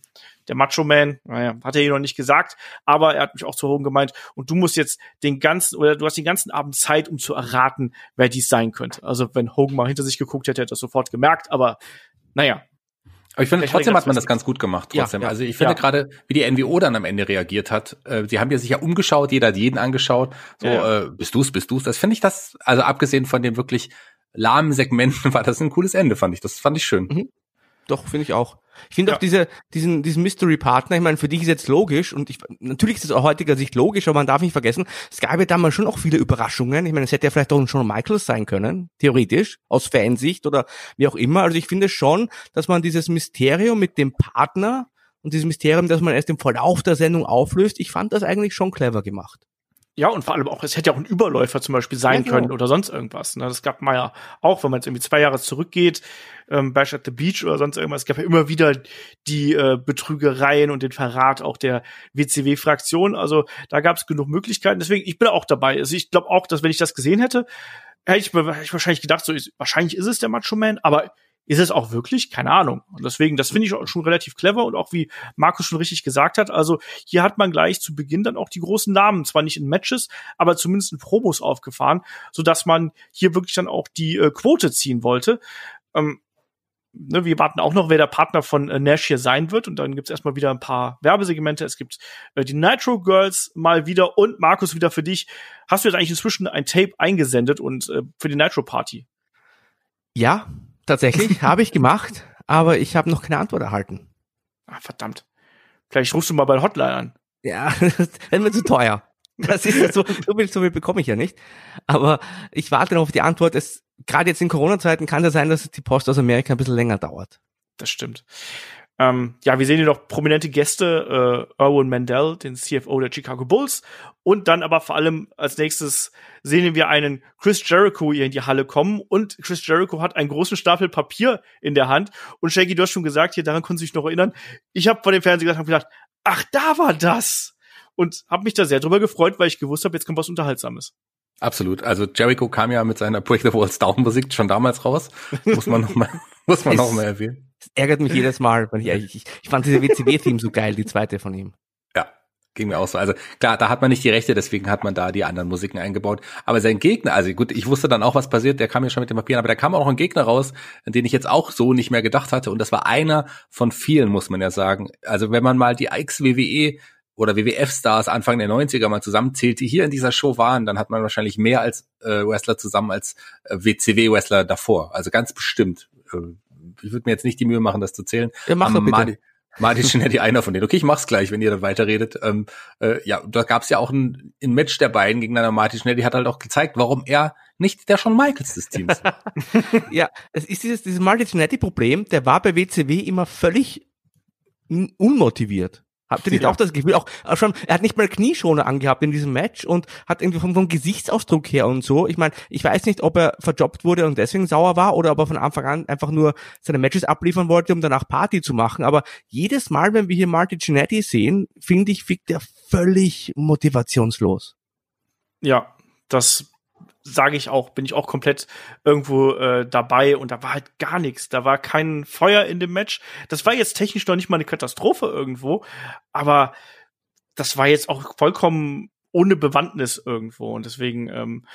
der Macho Man, naja, hat er hier noch nicht gesagt, aber er hat mich auch zu Hogan gemeint, und du musst jetzt den ganzen, oder du hast den ganzen Abend Zeit, um zu erraten, wer dies sein könnte. Also wenn Hogan mal hinter sich geguckt hätte, hätte er das sofort gemerkt, aber naja, aber ich finde, trotzdem hat man das ganz gut gemacht, trotzdem. Ja, ja. also ich finde Ja. gerade, wie die NWO dann am Ende reagiert hat, äh, sie haben ja sich ja umgeschaut, jeder hat jeden angeschaut, so, äh, bist du's, bist du's. Das finde ich das, also abgesehen von den wirklich lahmen Segmenten, war das ein cooles Ende, fand ich. Das fand ich schön. Doch, finde ich auch. Ich finde Ja. auch diese, diesen, diesen Mystery-Partner, ich meine, für dich ist jetzt logisch und ich, natürlich ist es aus heutiger Sicht logisch, aber man darf nicht vergessen, es gab ja damals schon auch viele Überraschungen. Ich meine, es hätte ja vielleicht auch ein Shawn Michaels sein können, theoretisch, aus Fansicht oder wie auch immer. Also ich finde schon, dass man dieses Mysterium mit dem Partner und dieses Mysterium, das man erst im Verlauf der Sendung auflöst, ich fand das eigentlich schon clever gemacht. Ja, und vor allem auch, es hätte ja auch ein Überläufer zum Beispiel sein Ja, genau. können oder sonst irgendwas. Ne? Das gab man ja auch, wenn man jetzt irgendwie zwei Jahre zurückgeht, ähm, Bash at the Beach oder sonst irgendwas. Es gab ja immer wieder die äh, Betrügereien und den Verrat auch der WCW-Fraktion. Also da gab es genug Möglichkeiten. Deswegen, ich bin auch dabei. Also ich glaube auch, dass wenn ich das gesehen hätte, hätte ich, hätte ich wahrscheinlich gedacht, so ist, wahrscheinlich ist es der Macho Man, aber ist es auch wirklich? Keine Ahnung. Und deswegen, das finde ich auch schon relativ clever und auch wie Markus schon richtig gesagt hat, also hier hat man gleich zu Beginn dann auch die großen Namen, zwar nicht in Matches, aber zumindest in Promos aufgefahren, so dass man hier wirklich dann auch die äh, Quote ziehen wollte. Ähm, ne, wir warten auch noch, wer der Partner von äh, Nash hier sein wird. Und dann gibt's erstmal wieder ein paar Werbesegmente. Es gibt äh, die Nitro Girls mal wieder und Markus wieder für dich. Hast du jetzt eigentlich inzwischen ein Tape eingesendet und äh, für die Nitro Party? Ja, tatsächlich, habe ich gemacht, aber ich habe noch keine Antwort erhalten. Ah, verdammt. Vielleicht rufst du mal bei der Hotline an. Ja, das ist mir zu teuer. Das ist so, so viel, so viel bekomme ich ja nicht. Aber ich warte noch auf die Antwort. Es, gerade jetzt in Corona-Zeiten kann es sein, dass die Post aus Amerika ein bisschen länger dauert. Das stimmt. Ähm, ja, wir sehen hier noch prominente Gäste, äh, Erwin Mandel, den CFO der Chicago Bulls. Und dann aber vor allem als nächstes sehen wir einen Chris Jericho hier in die Halle kommen. Und Chris Jericho hat einen großen Stapel Papier in der Hand. Und Shaggy, du hast schon gesagt, hier, daran konnte ich noch erinnern. Ich habe vor dem Fernseher gesagt, hab gedacht, ach, da war das. Und habe mich da sehr drüber gefreut, weil ich gewusst habe, jetzt kommt was Unterhaltsames. Absolut. Also Jericho kam ja mit seiner Break the Walls Down Musik schon damals raus. Muss man noch mal, muss man Es- noch mal erwähnen. Das ärgert mich jedes Mal, weil ich, ich, ich fand diese WCW-Theme so geil, die zweite von ihm. Ja, ging mir auch so. Also klar, da hat man nicht die Rechte, deswegen hat man da die anderen Musiken eingebaut. Aber sein Gegner, also gut, ich wusste dann auch, was passiert, der kam ja schon mit den Papieren, aber da kam auch ein Gegner raus, an den ich jetzt auch so nicht mehr gedacht hatte. Und das war einer von vielen, muss man ja sagen. Also wenn man mal die Ex-WWE oder WWF-Stars Anfang der 90er mal zusammenzählt, die hier in dieser Show waren, dann hat man wahrscheinlich mehr als äh, Wrestler zusammen als äh, WCW-Wrestler davor. Also ganz bestimmt. Äh, ich würde mir jetzt nicht die Mühe machen, das zu zählen. Ja, mach doch Aber bitte. Marty Jannetty einer von denen. Okay, ich mach's gleich, wenn ihr dann weiterredet. Ähm, äh, ja, da gab's ja auch ein, ein Match der beiden gegeneinander. Marty Jannetty hat halt auch gezeigt, warum er nicht der Shawn Michaels des Teams war. Ja, es ist dieses, dieses Multi-Problem, der war bei WCW immer völlig un- unmotiviert. Habt ihr nicht auch das Gefühl, auch, auch schon, er hat nicht mal Knieschoner angehabt in diesem Match und hat irgendwie vom, vom Gesichtsausdruck her und so. Ich meine, ich weiß nicht, ob er verjobbt wurde und deswegen sauer war oder ob er von Anfang an einfach nur seine Matches abliefern wollte, um danach Party zu machen. Aber jedes Mal, wenn wir hier Marty Jannetty sehen, finde ich, fickt er völlig motivationslos. Ja, das sage ich auch, bin ich auch komplett irgendwo äh, dabei und da war halt gar nichts. Da war kein Feuer in dem Match. Das war jetzt technisch noch nicht mal eine Katastrophe irgendwo, aber das war jetzt auch vollkommen ohne Bewandtnis irgendwo und deswegen ähm,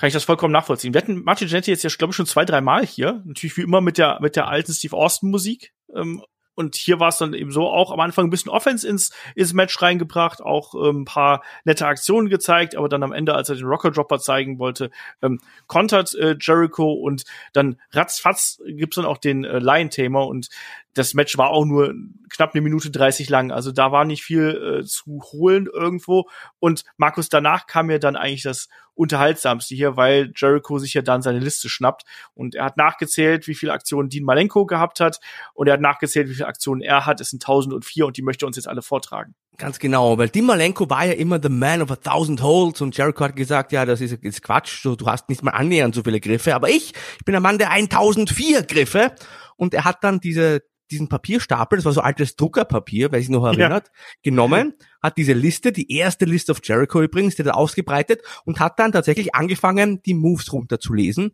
kann ich das vollkommen nachvollziehen. Wir hatten Martin Jannetty jetzt ja, glaube ich, schon zwei, drei Mal hier. Natürlich wie immer mit der, mit der alten Steve Austin Musik. Ähm, und hier war es dann eben so auch am Anfang ein bisschen Offense ins, ins Match reingebracht, auch ähm, ein paar nette Aktionen gezeigt, aber dann am Ende, als er den Rocker Dropper zeigen wollte, ähm, kontert äh, Jericho und dann ratzfatz gibt's dann auch den äh, Lion-Tamer und das Match war auch nur knapp eine Minute 30 lang. Also da war nicht viel äh, zu holen irgendwo. Und Markus, danach kam mir dann eigentlich das Unterhaltsamste hier, weil Jericho sich ja dann seine Liste schnappt. Und er hat nachgezählt, wie viele Aktionen Dean Malenko gehabt hat. Und er hat nachgezählt, wie viele Aktionen er hat. Es sind 1004 und die möchte uns jetzt alle vortragen. Ganz genau, weil Dean Malenko war ja immer the man of a thousand holds und Jericho hat gesagt, ja, das ist, ist Quatsch, du, du hast nicht mal annähernd so viele Griffe, aber ich, ich bin der Mann der 1004 Griffe und er hat dann diese diesen Papierstapel, das war so altes Druckerpapier, wer sich noch erinnert, ja. genommen, hat diese Liste, die erste Liste of Jericho übrigens, die hat er ausgebreitet und hat dann tatsächlich angefangen, die Moves runterzulesen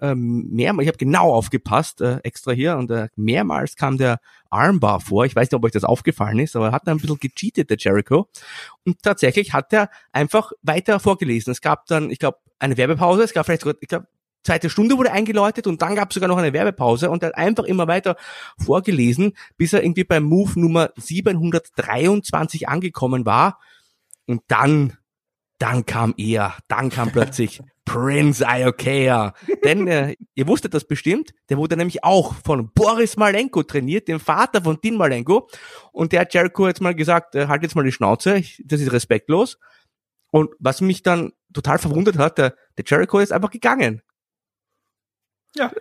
ähm, mehrmals, ich habe genau aufgepasst, äh, extra hier, und äh, mehrmals kam der Armbar vor. Ich weiß nicht, ob euch das aufgefallen ist, aber er hat ein bisschen gecheatet, der Jericho. Und tatsächlich hat er einfach weiter vorgelesen. Es gab dann, ich glaube, eine Werbepause, es gab vielleicht sogar, ich glaube, zweite Stunde wurde eingeläutet und dann gab es sogar noch eine Werbepause und er hat einfach immer weiter vorgelesen, bis er irgendwie beim Move Nummer 723 angekommen war. Und dann dann kam er, dann kam plötzlich Prince Iokea. Denn äh, ihr wusstet das bestimmt, der wurde nämlich auch von Boris Malenko trainiert, dem Vater von Dean Malenko. Und der hat Jericho jetzt mal gesagt, äh, halt jetzt mal die Schnauze, ich, das ist respektlos. Und was mich dann total verwundert hat, der, der Jericho ist einfach gegangen. Ja.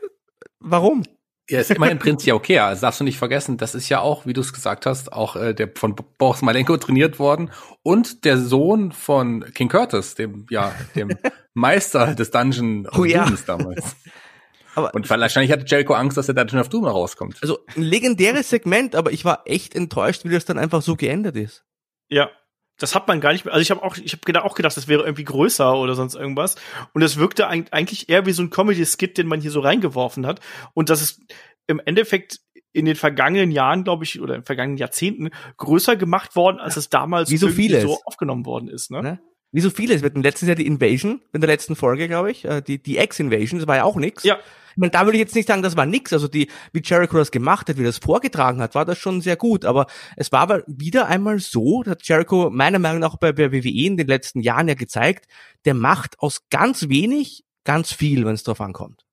Warum? Ja, ist immerhin Prinz Jaukea, also darfst du nicht vergessen, das ist ja auch, wie du es gesagt hast, auch äh, der von Boris Malenko trainiert worden und der Sohn von King Curtis, dem ja, dem Meister des Dungeon oh, ja. damals. Aber und wahrscheinlich hatte Jericho Angst, dass der Dungeon of Doom rauskommt. Also ein legendäres Segment, aber ich war echt enttäuscht, wie das dann einfach so geendet ist. Ja, das hat man gar nicht mehr. Also ich habe auch, ich habe auch gedacht, das wäre irgendwie größer oder sonst irgendwas. Und es wirkte eigentlich eher wie so ein Comedy-Skit, den man hier so reingeworfen hat. Und das ist im Endeffekt in den vergangenen Jahren, glaube ich, oder in den vergangenen Jahrzehnten größer gemacht worden, als es damals wie so, vieles. so aufgenommen worden ist. Ne? ne? Wie so vieles. Wir hatten letztes Jahr die Invasion, in der letzten Folge, glaube ich, äh, die, die Ex-Invasion, das war ja auch nix. Ja. Ich meine, da würde ich jetzt nicht sagen, das war nix. Also die, wie Jericho das gemacht hat, wie das vorgetragen hat, war das schon sehr gut. Aber es war aber wieder einmal so, hat Jericho meiner Meinung nach bei, bei WWE in den letzten Jahren ja gezeigt, der macht aus ganz wenig ganz viel, wenn es drauf ankommt.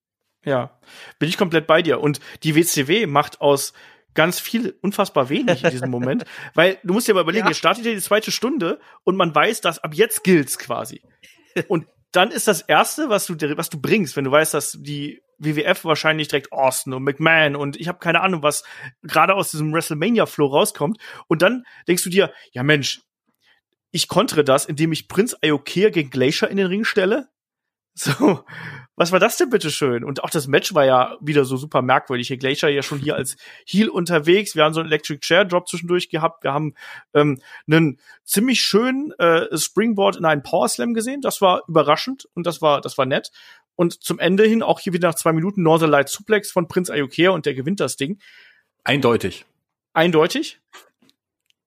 Ja, bin ich komplett bei dir. Und die WCW macht aus ganz viel unfassbar wenig in diesem Moment, weil du musst dir mal überlegen, ja. ihr startet ja die zweite Stunde und man weiß, dass ab jetzt gilt's quasi. Und dann ist das erste, was du was du bringst, wenn du weißt, dass die WWF wahrscheinlich direkt Austin und McMahon und ich habe keine Ahnung, was gerade aus diesem WrestleMania Flow rauskommt und dann denkst du dir, ja Mensch, ich kontere das, indem ich Prinz Iokea gegen Glacier in den Ring stelle. So, was war das denn bitte schön? Und auch das Match war ja wieder so super merkwürdig. Hier Glacier ja schon hier als Heel unterwegs. Wir haben so einen Electric Chair Drop zwischendurch gehabt. Wir haben ähm, einen ziemlich schönen äh, Springboard in einen Power Slam gesehen. Das war überraschend und das war das war nett. Und zum Ende hin auch hier wieder nach zwei Minuten Northern Light Suplex von Prinz Ayukea und der gewinnt das Ding. Eindeutig. Eindeutig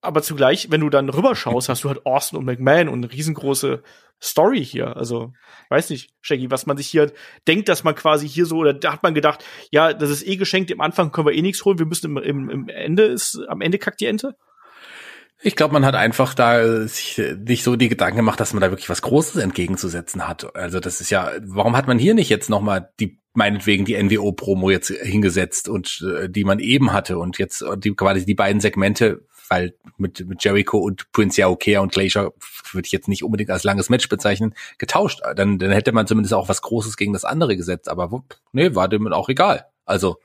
aber zugleich, wenn du dann rüberschaust, hast du halt Austin und McMahon und eine riesengroße Story hier. Also, weiß nicht, Shaggy, was man sich hier denkt, dass man quasi hier so, oder da hat man gedacht, ja, das ist eh geschenkt, im Anfang können wir eh nichts holen, wir müssen im, im, im Ende ist, am Ende kackt die Ente. Ich glaube, man hat einfach da sich nicht so die Gedanken gemacht, dass man da wirklich was Großes entgegenzusetzen hat. Also das ist ja, warum hat man hier nicht jetzt nochmal die meinetwegen die NWO-Promo jetzt hingesetzt und äh, die man eben hatte und jetzt die, quasi die beiden Segmente weil mit, mit Jericho und Prince Yaokea und Glacier würde ich jetzt nicht unbedingt als langes Match bezeichnen, getauscht. Dann, dann hätte man zumindest auch was Großes gegen das andere gesetzt, aber nee, war dem auch egal. Also,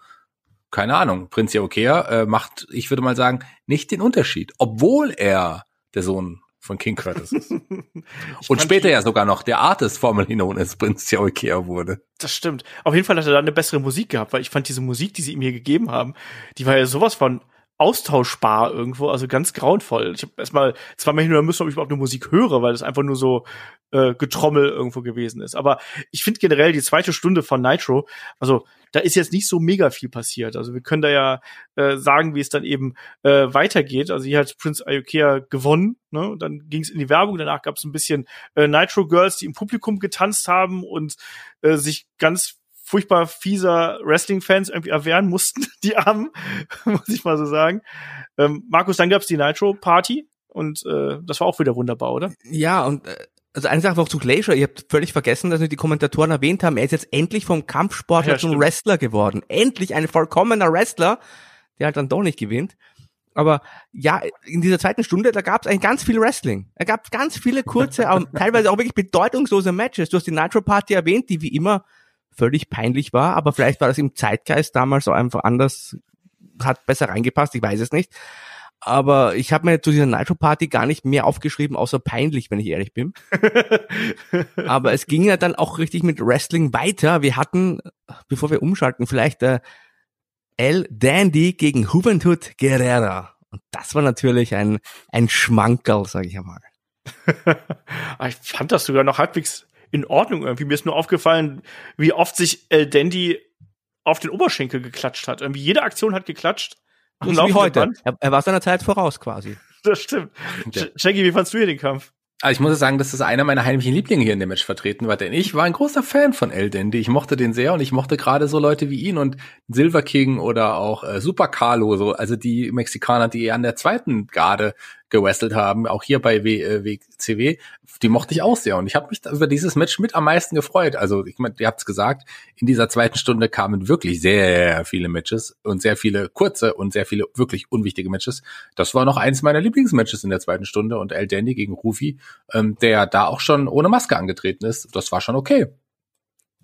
keine Ahnung, Prince Yaokea äh, macht, ich würde mal sagen, nicht den Unterschied, obwohl er der Sohn von King Curtis ist. und später ja sogar noch der Artist formerly known as Prince Yaokea wurde. Das stimmt. Auf jeden Fall hat er da eine bessere Musik gehabt, weil ich fand diese Musik, die sie ihm hier gegeben haben, die war ja sowas von austauschbar irgendwo, also ganz grauenvoll. Ich habe erstmal zweimal hin oder müssen, ob ich überhaupt eine Musik höre, weil das einfach nur so äh, Getrommel irgendwo gewesen ist. Aber ich finde generell die zweite Stunde von Nitro, also da ist jetzt nicht so mega viel passiert. Also wir können da ja äh, sagen, wie es dann eben äh, weitergeht. Also hier hat Prince Ayokea gewonnen, ne? Dann ging es in die Werbung, danach gab es ein bisschen äh, Nitro Girls, die im Publikum getanzt haben und äh, sich ganz furchtbar fieser Wrestling-Fans irgendwie erwehren mussten, die Armen, muss ich mal so sagen. Ähm, Markus, dann gab's die Nitro-Party und äh, das war auch wieder wunderbar, oder? Ja, und äh, also eine Sache auch zu Glacier, ihr habt völlig vergessen, dass die Kommentatoren erwähnt haben, er ist jetzt endlich vom Kampfsportler ja, zum Wrestler geworden. Endlich ein vollkommener Wrestler, der halt dann doch nicht gewinnt. Aber ja, in dieser zweiten Stunde, da gab es eigentlich ganz viel Wrestling. Er gab ganz viele kurze, aber teilweise auch wirklich bedeutungslose Matches. Du hast die Nitro Party erwähnt, die wie immer völlig peinlich war, aber vielleicht war das im Zeitgeist damals auch einfach anders, hat besser reingepasst, ich weiß es nicht. Aber ich habe mir zu dieser Nitro Party gar nicht mehr aufgeschrieben, außer peinlich, wenn ich ehrlich bin. aber es ging ja dann auch richtig mit Wrestling weiter. Wir hatten, bevor wir umschalten, vielleicht äh, El Dandy gegen Juventud Guerrera. Und das war natürlich ein, ein Schmankerl, sag ich einmal. ich fand das sogar noch halbwegs in Ordnung irgendwie. Mir ist nur aufgefallen, wie oft sich El Dandy auf den Oberschenkel geklatscht hat. Irgendwie jede Aktion hat geklatscht. Am wie heute. Er, er, war seiner Zeit voraus quasi. Das stimmt. Ja. Shaggy, wie fandst du hier den Kampf? Also ich muss sagen, das ist einer meiner heimlichen Lieblinge hier in dem Match vertreten war, denn ich war ein großer Fan von El Dandy. Ich mochte den sehr und ich mochte gerade so Leute wie ihn und Silver King oder auch äh, Super Carlo, so, also die Mexikaner, die an der zweiten Garde gewrestelt haben, auch hier bei w, äh, WCW, die mochte ich auch sehr. Und ich habe mich über dieses Match mit am meisten gefreut. Also, ich meine, ihr habt's gesagt, in dieser zweiten Stunde kamen wirklich sehr viele Matches und sehr viele kurze und sehr viele wirklich unwichtige Matches. Das war noch eins meiner Lieblingsmatches in der zweiten Stunde und El Dandy gegen Rufi, ähm, der da auch schon ohne Maske angetreten ist. Das war schon okay.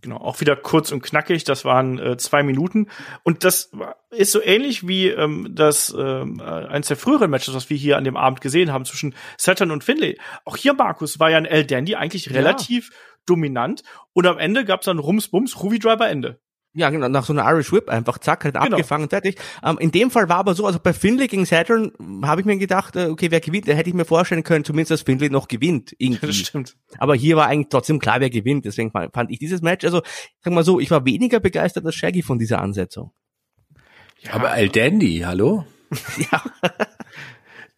Genau, auch wieder kurz und knackig. Das waren äh, zwei Minuten. Und das ist so ähnlich wie ähm, das ähm, äh, eines der früheren Matches, was wir hier an dem Abend gesehen haben zwischen Saturn und Finlay. Auch hier, Markus, war ja ein El Dandy eigentlich relativ ja. dominant. Und am Ende gab es dann Rums Bums, Ruby Driver Ende. Ja, genau, nach so einer Irish Whip einfach, zack, halt genau. abgefangen, fertig. Ähm, in dem Fall war aber so, also bei Finley gegen Saturn habe ich mir gedacht, äh, okay, wer gewinnt, da hätte ich mir vorstellen können, zumindest, dass Finley noch gewinnt, irgendwie. Das stimmt. Aber hier war eigentlich trotzdem klar, wer gewinnt, deswegen fand ich dieses Match, also, sag mal so, ich war weniger begeistert als Shaggy von dieser Ansetzung. Ja. Aber Al Dandy, hallo? ja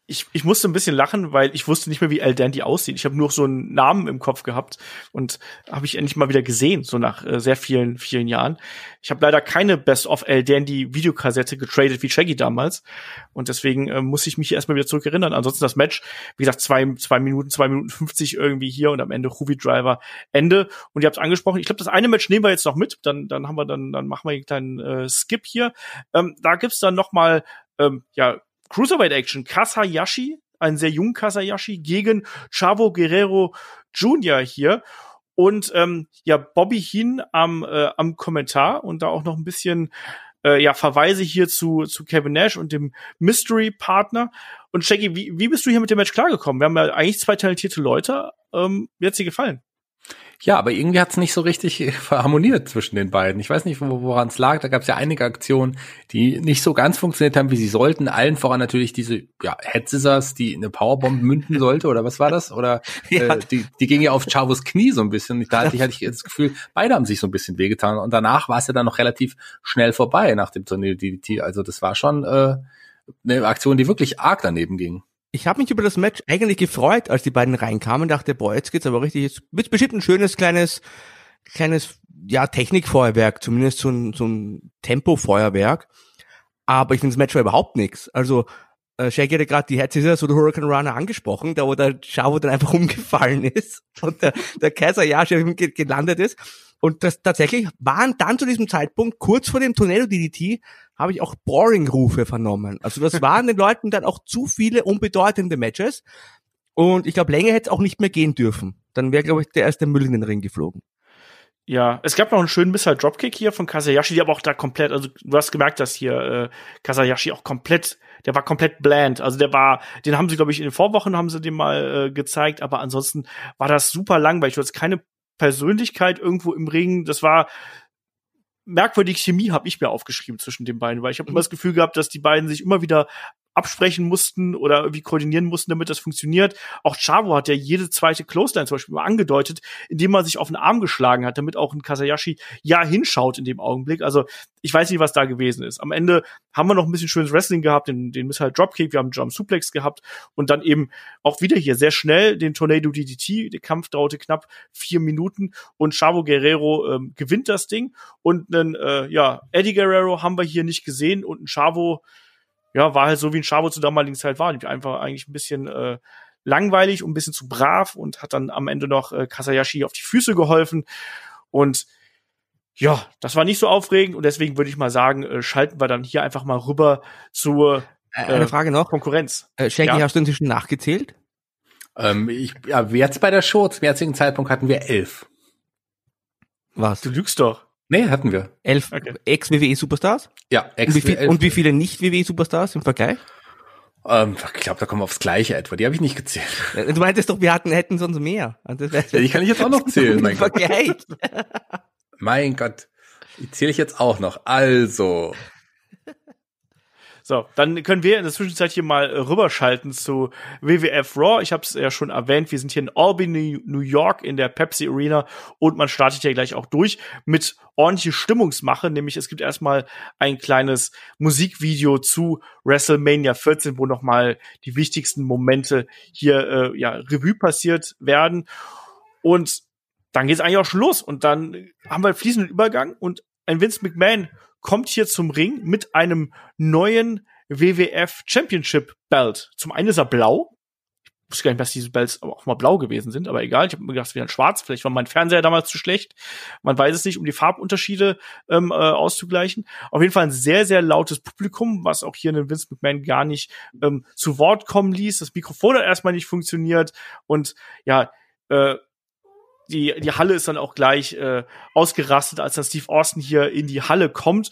ich, ich musste ein bisschen lachen, weil ich wusste nicht mehr, wie El Dandy aussieht. Ich habe nur so einen Namen im Kopf gehabt und habe ich endlich mal wieder gesehen, so nach äh, sehr vielen, vielen Jahren. Ich habe leider keine Best of El Dandy Videokassette getradet wie Shaggy damals und deswegen äh, muss ich mich erstmal wieder zurückerinnern. Ansonsten das Match, wie gesagt, zwei, zwei Minuten, zwei Minuten 50 irgendwie hier und am Ende Ruby Driver Ende. Und ihr habt es angesprochen. Ich glaube, das eine Match nehmen wir jetzt noch mit. Dann, dann haben wir dann, dann machen wir einen kleinen äh, Skip hier. Ähm, da gibt's dann noch mal ähm, ja Cruiserweight Action, Kasayashi, ein sehr junger Kasayashi gegen Chavo Guerrero Jr. hier. Und ähm, ja, Bobby Heen am, äh, am Kommentar und da auch noch ein bisschen äh, ja, Verweise hier zu, zu Kevin Nash und dem Mystery-Partner. Und Shaggy, wie, wie bist du hier mit dem Match klargekommen? Wir haben ja eigentlich zwei talentierte Leute. Ähm, wie hat's dir gefallen? Ja, aber irgendwie hat's nicht so richtig harmoniert zwischen den beiden. Ich weiß nicht, woran es lag. Da gab es ja einige Aktionen, die nicht so ganz funktioniert haben, wie sie sollten. Allen voran natürlich diese ja, Head Scissors, die in eine Powerbomb münden sollte, oder was war das? Oder ja. äh, die, die ging ja auf Chavos Knie so ein bisschen. Da hatte ich, hatte ich das Gefühl, beide haben sich so ein bisschen wehgetan. Und danach war es ja dann noch relativ schnell vorbei nach dem Turnier DDT. Also das war schon äh, eine Aktion, die wirklich arg daneben ging. Ich habe mich über das Match eigentlich gefreut, als die beiden reinkamen, dachte, boah, jetzt geht's aber richtig, jetzt wird bestimmt ein schönes kleines, kleines, ja, Technikfeuerwerk, zumindest so ein, so ein Tempofeuerwerk. Aber ich finde das Match war überhaupt nichts. Also, äh, Shaggy hatte gerade die Head Scissors oder Hurricane Runner angesprochen, da wo der Chavo dann einfach umgefallen ist und der, der Kaiser ja schon gelandet ist. Und das tatsächlich waren dann zu diesem Zeitpunkt, kurz vor dem Tornado DDT, habe ich auch Boring-Rufe vernommen. Also das waren den Leuten dann auch zu viele unbedeutende Matches. Und ich glaube, länger hätte es auch nicht mehr gehen dürfen. Dann wäre, glaube ich, der erste Müll in den Ring geflogen. Ja, es gab noch einen schönen Missile Dropkick hier von Kasayashi, die aber auch da komplett, also du hast gemerkt, dass hier äh, Kasayashi auch komplett, der war komplett bland. Also der war, den haben sie, glaube ich, in den Vorwochen haben sie den mal äh, gezeigt, aber ansonsten war das super langweilig. Du hast keine Persönlichkeit irgendwo im Ring. Das war merkwürdige Chemie habe ich mir aufgeschrieben zwischen den beiden, weil ich habe mhm. immer das Gefühl gehabt, dass die beiden sich immer wieder absprechen mussten oder irgendwie koordinieren mussten, damit das funktioniert. Auch Chavo hat ja jede zweite Clothesline zum Beispiel mal angedeutet, indem man sich auf den Arm geschlagen hat, damit auch ein Kasayashi ja hinschaut in dem Augenblick. Also ich weiß nicht, was da gewesen ist. Am Ende haben wir noch ein bisschen schönes Wrestling gehabt, den, den Missile Dropkick, wir haben Jump Suplex gehabt und dann eben auch wieder hier sehr schnell den Tornado DDT. Der Kampf dauerte knapp vier Minuten und Chavo Guerrero ähm, gewinnt das Ding und einen, äh, ja, Eddie Guerrero haben wir hier nicht gesehen und ein Chavo ja, war halt so wie ein Chavo zur damaligen Zeit war. Einfach eigentlich ein bisschen äh, langweilig und ein bisschen zu brav und hat dann am Ende noch äh, Kasayashi auf die Füße geholfen. Und ja, das war nicht so aufregend und deswegen würde ich mal sagen, äh, schalten wir dann hier einfach mal rüber zur äh, eine Frage noch Konkurrenz. Äh, Shaggy, ja. hast du inzwischen nachgezählt? Ähm, ich, ja, jetzt bei der Show zum jetzigen Zeitpunkt hatten wir elf. Was? Du lügst doch. Nee, hatten wir. Elf okay. Ex-WWE-Superstars? Ja, ex und wie, viel, und wie viele Nicht-WWE-Superstars im Vergleich? Ähm, ich glaube, da kommen wir aufs Gleiche etwa. Die habe ich nicht gezählt. Äh, du meintest doch, wir hatten, hätten sonst mehr. Ja, die kann ich jetzt auch noch zählen, mein Gott. mein Gott. Die zähle ich jetzt auch noch. Also. So, dann können wir in der Zwischenzeit hier mal äh, rüberschalten zu WWF Raw. Ich habe es ja schon erwähnt, wir sind hier in Albany, New York in der Pepsi Arena und man startet ja gleich auch durch mit ordentliche Stimmungsmache, nämlich es gibt erstmal ein kleines Musikvideo zu WrestleMania 14, wo nochmal die wichtigsten Momente hier äh, ja Revue passiert werden und dann geht's eigentlich auch schon los und dann haben wir einen fließenden Übergang und ein Vince McMahon kommt hier zum Ring mit einem neuen WWF Championship Belt. Zum einen ist er blau. Ich wusste gar nicht, dass diese Belts auch mal blau gewesen sind, aber egal. Ich habe mir gedacht, es wäre schwarz. Vielleicht war mein Fernseher damals zu schlecht. Man weiß es nicht, um die Farbunterschiede ähm, äh, auszugleichen. Auf jeden Fall ein sehr, sehr lautes Publikum, was auch hier in Vince McMahon gar nicht ähm, zu Wort kommen ließ. Das Mikrofon hat erstmal nicht funktioniert und ja, äh, die, die Halle ist dann auch gleich äh, ausgerastet, als dann Steve Austin hier in die Halle kommt,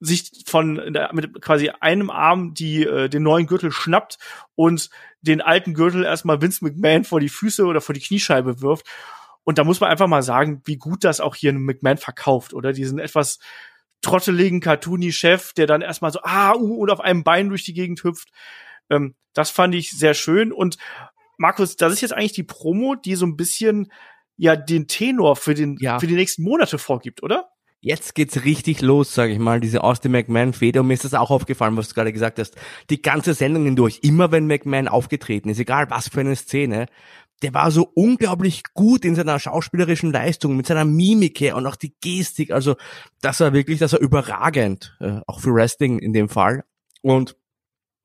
sich von mit quasi einem Arm die äh, den neuen Gürtel schnappt und den alten Gürtel erstmal Vince McMahon vor die Füße oder vor die Kniescheibe wirft. Und da muss man einfach mal sagen, wie gut das auch hier ein McMahon verkauft, oder? Diesen etwas trotteligen, cartoony Chef, der dann erstmal so, ah, uh, und auf einem Bein durch die Gegend hüpft. Ähm, das fand ich sehr schön. Und Markus, das ist jetzt eigentlich die Promo, die so ein bisschen ja den Tenor für den ja. für die nächsten Monate vorgibt, oder? Jetzt geht's richtig los, sage ich mal, diese Austin McMahon Feder. Und mir ist das auch aufgefallen, was du gerade gesagt hast. Die ganze Sendung hindurch, immer wenn McMahon aufgetreten ist, egal was für eine Szene, der war so unglaublich gut in seiner schauspielerischen Leistung, mit seiner Mimik her und auch die Gestik. Also das war wirklich, das war überragend, äh, auch für Wrestling in dem Fall. Und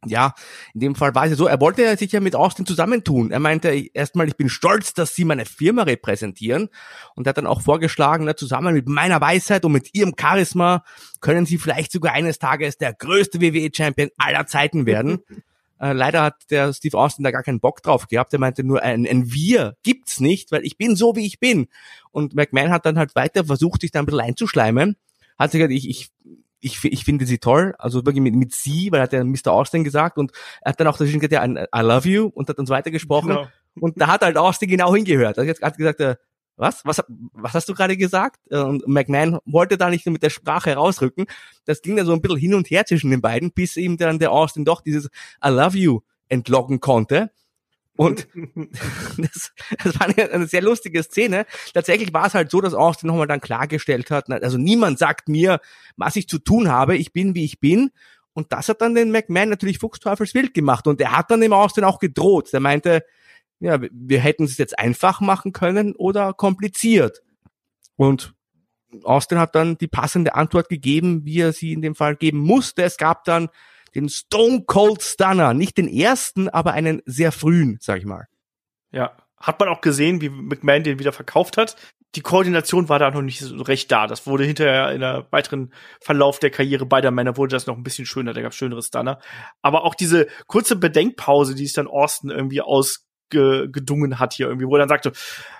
ja, in dem Fall war es ja so, er wollte sich ja mit Austin zusammentun. Er meinte erstmal, ich bin stolz, dass sie meine Firma repräsentieren und hat dann auch vorgeschlagen, na, zusammen mit meiner Weisheit und mit ihrem Charisma können sie vielleicht sogar eines Tages der größte WWE-Champion aller Zeiten werden. äh, leider hat der Steve Austin da gar keinen Bock drauf gehabt. Er meinte nur, ein, ein Wir gibt's nicht, weil ich bin so, wie ich bin. Und McMahon hat dann halt weiter versucht, sich da ein bisschen einzuschleimen. Hat sich gesagt, ich, ich ich, ich finde sie toll, also wirklich mit, mit sie, weil er hat ja Mr. Austin gesagt und er hat dann auch dazwischen gesagt, ja, I love you und hat uns weitergesprochen genau. und da hat halt Austin genau hingehört. Also jetzt hat gesagt, äh, was? was? Was hast du gerade gesagt? Äh, und McMahon wollte da nicht nur mit der Sprache rausrücken. Das ging dann so ein bisschen hin und her zwischen den beiden, bis ihm dann der Austin doch dieses I love you entlocken konnte. Und das, das war eine, eine, sehr lustige Szene. Tatsächlich war es halt so, dass Austin nochmal dann klargestellt hat, also niemand sagt mir, was ich zu tun habe, ich bin, wie ich bin. Und das hat dann den McMahon natürlich fuchsteufelswild gemacht. Und er hat dann dem Austin auch gedroht. Der meinte, ja, wir hätten es jetzt einfach machen können oder kompliziert. Und Austin hat dann die passende Antwort gegeben, wie er sie in dem Fall geben musste. Es gab dann den Stone Cold Stunner. Nicht den ersten, aber einen sehr frühen, sag ich mal. Ja, hat man auch gesehen, wie McMahon den wieder verkauft hat. Die Koordination war da noch nicht so recht da. Das wurde hinterher in der weiteren Verlauf der Karriere beider Männer wurde das noch ein bisschen schöner. Da gab es schönere Stunner. Aber auch diese kurze Bedenkpause, die sich dann Austin irgendwie ausgedungen hat hier irgendwie, wo er dann sagte,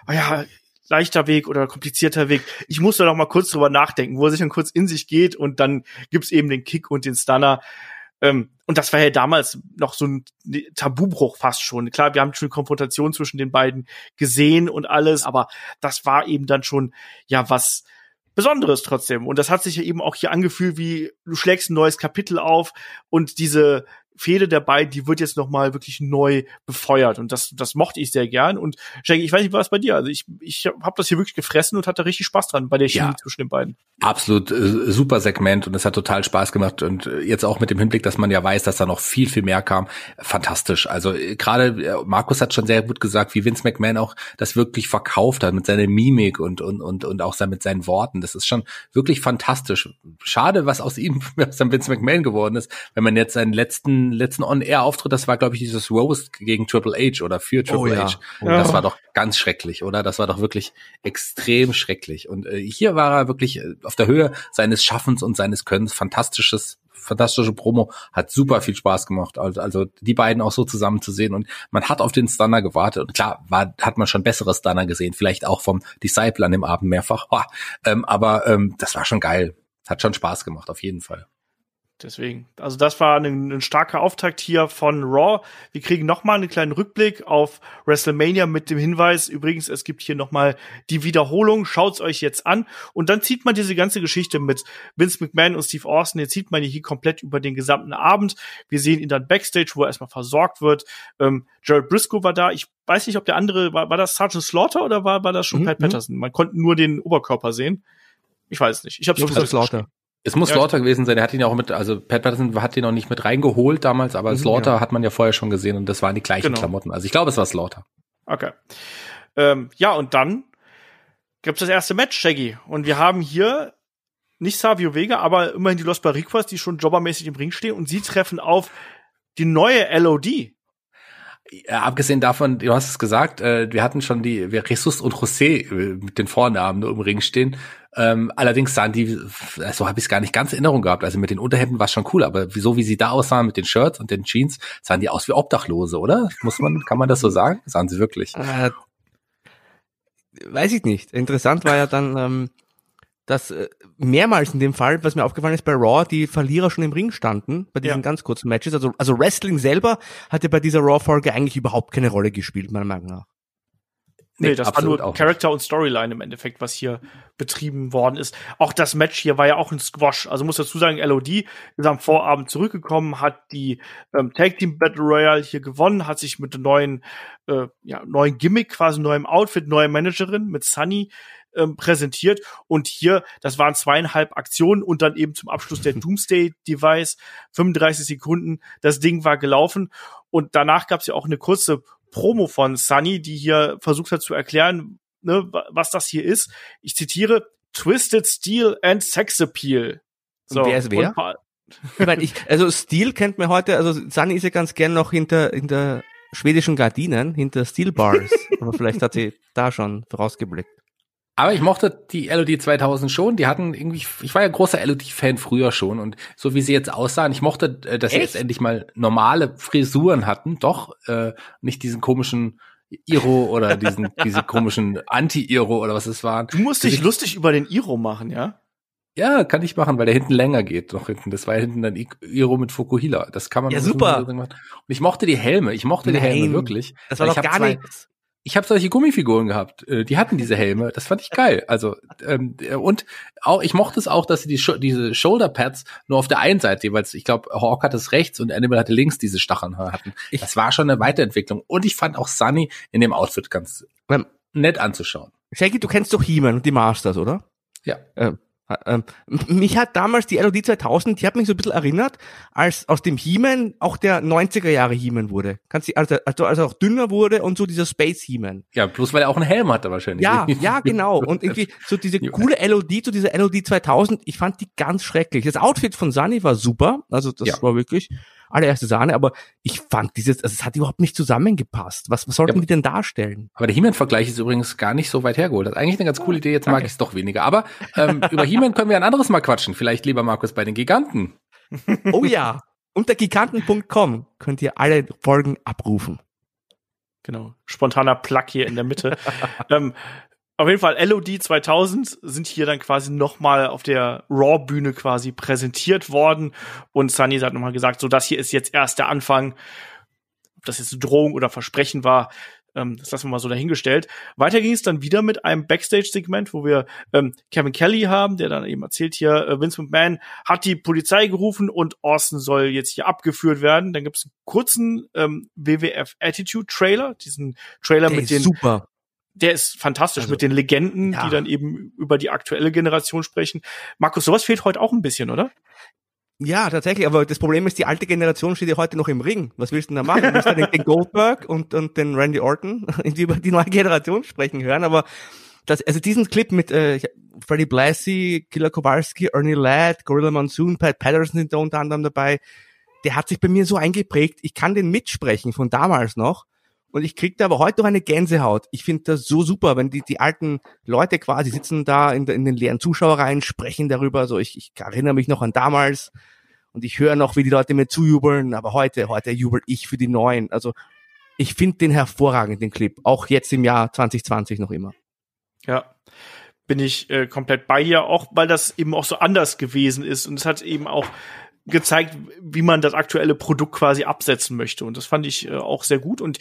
oh ja, leichter Weg oder komplizierter Weg. Ich muss da noch mal kurz drüber nachdenken, wo er sich dann kurz in sich geht und dann gibt's eben den Kick und den Stunner. Ähm, und das war ja damals noch so ein Tabubruch fast schon. Klar, wir haben schon Konfrontation zwischen den beiden gesehen und alles, aber das war eben dann schon, ja, was Besonderes trotzdem. Und das hat sich ja eben auch hier angefühlt, wie du schlägst ein neues Kapitel auf und diese Fehde der beiden, die wird jetzt noch mal wirklich neu befeuert und das das mochte ich sehr gern und Shaggy, ich weiß nicht, was bei dir, also ich ich habe das hier wirklich gefressen und hatte richtig Spaß dran bei der Chemie ja, zwischen den beiden. Absolut äh, super Segment und es hat total Spaß gemacht und äh, jetzt auch mit dem Hinblick, dass man ja weiß, dass da noch viel viel mehr kam, fantastisch. Also äh, gerade äh, Markus hat schon sehr gut gesagt, wie Vince McMahon auch das wirklich verkauft hat mit seiner Mimik und und und und auch mit seinen Worten. Das ist schon wirklich fantastisch. Schade, was aus ihm aus dem Vince McMahon geworden ist, wenn man jetzt seinen letzten letzten On-Air-Auftritt, das war, glaube ich, dieses Roast gegen Triple H oder für Triple oh, H. Ja. Das war doch ganz schrecklich, oder? Das war doch wirklich extrem schrecklich. Und äh, hier war er wirklich äh, auf der Höhe seines Schaffens und seines Könnens. Fantastisches fantastische Promo, hat super viel Spaß gemacht. Also, also die beiden auch so zusammen zu sehen und man hat auf den Stunner gewartet und klar, war, hat man schon bessere Stunner gesehen, vielleicht auch vom Disciple an dem Abend mehrfach. Oh, ähm, aber ähm, das war schon geil, hat schon Spaß gemacht, auf jeden Fall. Deswegen, also das war ein, ein, starker Auftakt hier von Raw. Wir kriegen noch mal einen kleinen Rückblick auf WrestleMania mit dem Hinweis, übrigens, es gibt hier noch mal die Wiederholung, schaut's euch jetzt an. Und dann zieht man diese ganze Geschichte mit Vince McMahon und Steve Austin, jetzt zieht man hier komplett über den gesamten Abend. Wir sehen ihn dann Backstage, wo er erstmal versorgt wird. Ähm, Jared Briscoe war da. Ich weiß nicht, ob der andere, war, war das Sergeant Slaughter oder war, war das schon mhm. Pat mhm. Patterson? Man konnte nur den Oberkörper sehen. Ich weiß nicht. Ich habe es Slaughter. Es muss ja, Slaughter gewesen sein. Er hat ihn ja auch mit, also Pat Patterson hat ihn noch nicht mit reingeholt damals, aber mhm, Slaughter ja. hat man ja vorher schon gesehen und das waren die gleichen genau. Klamotten. Also ich glaube, es war Slaughter. Okay. Ähm, ja, und dann gibt's das erste Match, Shaggy. Und wir haben hier nicht Savio Vega, aber immerhin die Los Barriquas, die schon jobbermäßig im Ring stehen und sie treffen auf die neue LOD. Ja, abgesehen davon, du hast es gesagt, äh, wir hatten schon die wir Jesus und José äh, mit den Vornamen nur im Ring stehen. Ähm, allerdings sahen die, so habe ich es gar nicht ganz in Erinnerung gehabt. Also mit den Unterhemden war es schon cool, aber so wie sie da aussahen mit den Shirts und den Jeans, sahen die aus wie Obdachlose, oder? Muss man, kann man das so sagen? Sahen sie wirklich? Äh, weiß ich nicht. Interessant war ja dann, ähm, dass äh, mehrmals in dem Fall, was mir aufgefallen ist, bei Raw die Verlierer schon im Ring standen, bei diesen ja. ganz kurzen Matches. Also, also Wrestling selber hatte bei dieser Raw-Folge eigentlich überhaupt keine Rolle gespielt, meiner Meinung nach. Nee, das war nur Character und Storyline im Endeffekt, was hier betrieben worden ist. Auch das Match hier war ja auch ein Squash. Also muss dazu sagen, LOD ist am Vorabend zurückgekommen, hat die ähm, Tag Team Battle Royale hier gewonnen, hat sich mit neuen, äh, ja, neuen Gimmick, quasi neuem Outfit, neue Managerin mit Sunny ähm, präsentiert. Und hier, das waren zweieinhalb Aktionen und dann eben zum Abschluss der Doomsday Device, 35 Sekunden, das Ding war gelaufen. Und danach gab es ja auch eine kurze Promo von Sunny, die hier versucht hat zu erklären, ne, was das hier ist. Ich zitiere, Twisted Steel and Sex Appeal. So, und wer ist wer? ich meine, ich, also Steel kennt man heute, also Sunny ist ja ganz gern noch hinter, hinter schwedischen Gardinen, hinter Steel Bars. Aber vielleicht hat sie da schon vorausgeblickt. Aber ich mochte die LOD 2000 schon. Die hatten irgendwie, ich war ja großer LOD-Fan früher schon und so wie sie jetzt aussahen, ich mochte, äh, dass Echt? sie jetzt endlich mal normale Frisuren hatten, doch äh, nicht diesen komischen Iro oder diesen diese komischen Anti-Iro oder was es war. Du musst dich lustig über den Iro machen, ja? Ja, kann ich machen, weil der hinten länger geht, noch hinten. Das war ja hinten dann Iro mit Fukuhila. Das kann man. Ja, super. Und ich mochte die Helme. Ich mochte Nein, die Helme wirklich. Das war doch gar nichts ich habe solche Gummifiguren gehabt, äh, die hatten diese Helme. Das fand ich geil. Also ähm, und auch ich mochte es auch, dass sie die diese Shoulder Pads nur auf der einen Seite jeweils, ich glaube, Hawk hatte es rechts und Animal hatte links diese Stacheln hatten. Das war schon eine Weiterentwicklung. Und ich fand auch Sunny in dem Outfit ganz nett anzuschauen. Shaggy, du kennst doch He-Man und die Masters, oder? Ja. Ähm, ähm, mich hat damals die LOD 2000, die hat mich so ein bisschen erinnert, als aus dem He-Man auch der 90er Jahre He-Man wurde. Kannst du, also, also, also auch dünner wurde und so dieser Space He-Man. Ja, bloß weil er auch einen Helm hatte wahrscheinlich. Ja, ja, genau. Und irgendwie so diese coole LOD, so diese LOD 2000, ich fand die ganz schrecklich. Das Outfit von Sunny war super, also das ja. war wirklich allererste Sahne, aber ich fand dieses, also es hat überhaupt nicht zusammengepasst. Was, was sollten ja, die denn darstellen? Aber der He-Man-Vergleich ist übrigens gar nicht so weit hergeholt. Das ist eigentlich eine ganz coole Idee, jetzt Danke. mag ich es doch weniger. Aber ähm, über He-Man können wir ein anderes Mal quatschen. Vielleicht lieber Markus bei den Giganten. Oh ja, unter giganten.com könnt ihr alle Folgen abrufen. Genau, spontaner Plug hier in der Mitte. ähm, auf jeden Fall, LOD 2000 sind hier dann quasi nochmal auf der Raw-Bühne quasi präsentiert worden. Und Sunny hat nochmal gesagt, so das hier ist jetzt erst der Anfang. Ob das jetzt eine Drohung oder Versprechen war, ähm, das lassen wir mal so dahingestellt. Weiter ging es dann wieder mit einem Backstage-Segment, wo wir ähm, Kevin Kelly haben, der dann eben erzählt hier, äh, Vince McMahon hat die Polizei gerufen und Austin soll jetzt hier abgeführt werden. Dann gibt es einen kurzen ähm, WWF Attitude Trailer, diesen Trailer der mit den super der ist fantastisch also, mit den Legenden, ja. die dann eben über die aktuelle Generation sprechen. Markus, sowas fehlt heute auch ein bisschen, oder? Ja, tatsächlich, aber das Problem ist, die alte Generation steht ja heute noch im Ring. Was willst du denn da machen? Du willst du den Goldberg und, und den Randy Orton die über die neue Generation sprechen hören, aber das, also diesen Clip mit äh, Freddie Blassie, Killer Kowalski, Ernie Ladd, Gorilla Monsoon, Pat Patterson sind da unter anderem dabei, der hat sich bei mir so eingeprägt, ich kann den mitsprechen von damals noch und ich krieg da aber heute noch eine Gänsehaut. Ich finde das so super, wenn die, die alten Leute quasi sitzen da in, in den leeren Zuschauereien, sprechen darüber. So, ich, ich erinnere mich noch an damals und ich höre noch, wie die Leute mir zujubeln, aber heute, heute jubel ich für die Neuen. Also ich finde den hervorragend, den Clip. Auch jetzt im Jahr 2020 noch immer. Ja, bin ich äh, komplett bei dir, auch weil das eben auch so anders gewesen ist. Und es hat eben auch gezeigt, wie man das aktuelle Produkt quasi absetzen möchte. Und das fand ich äh, auch sehr gut. Und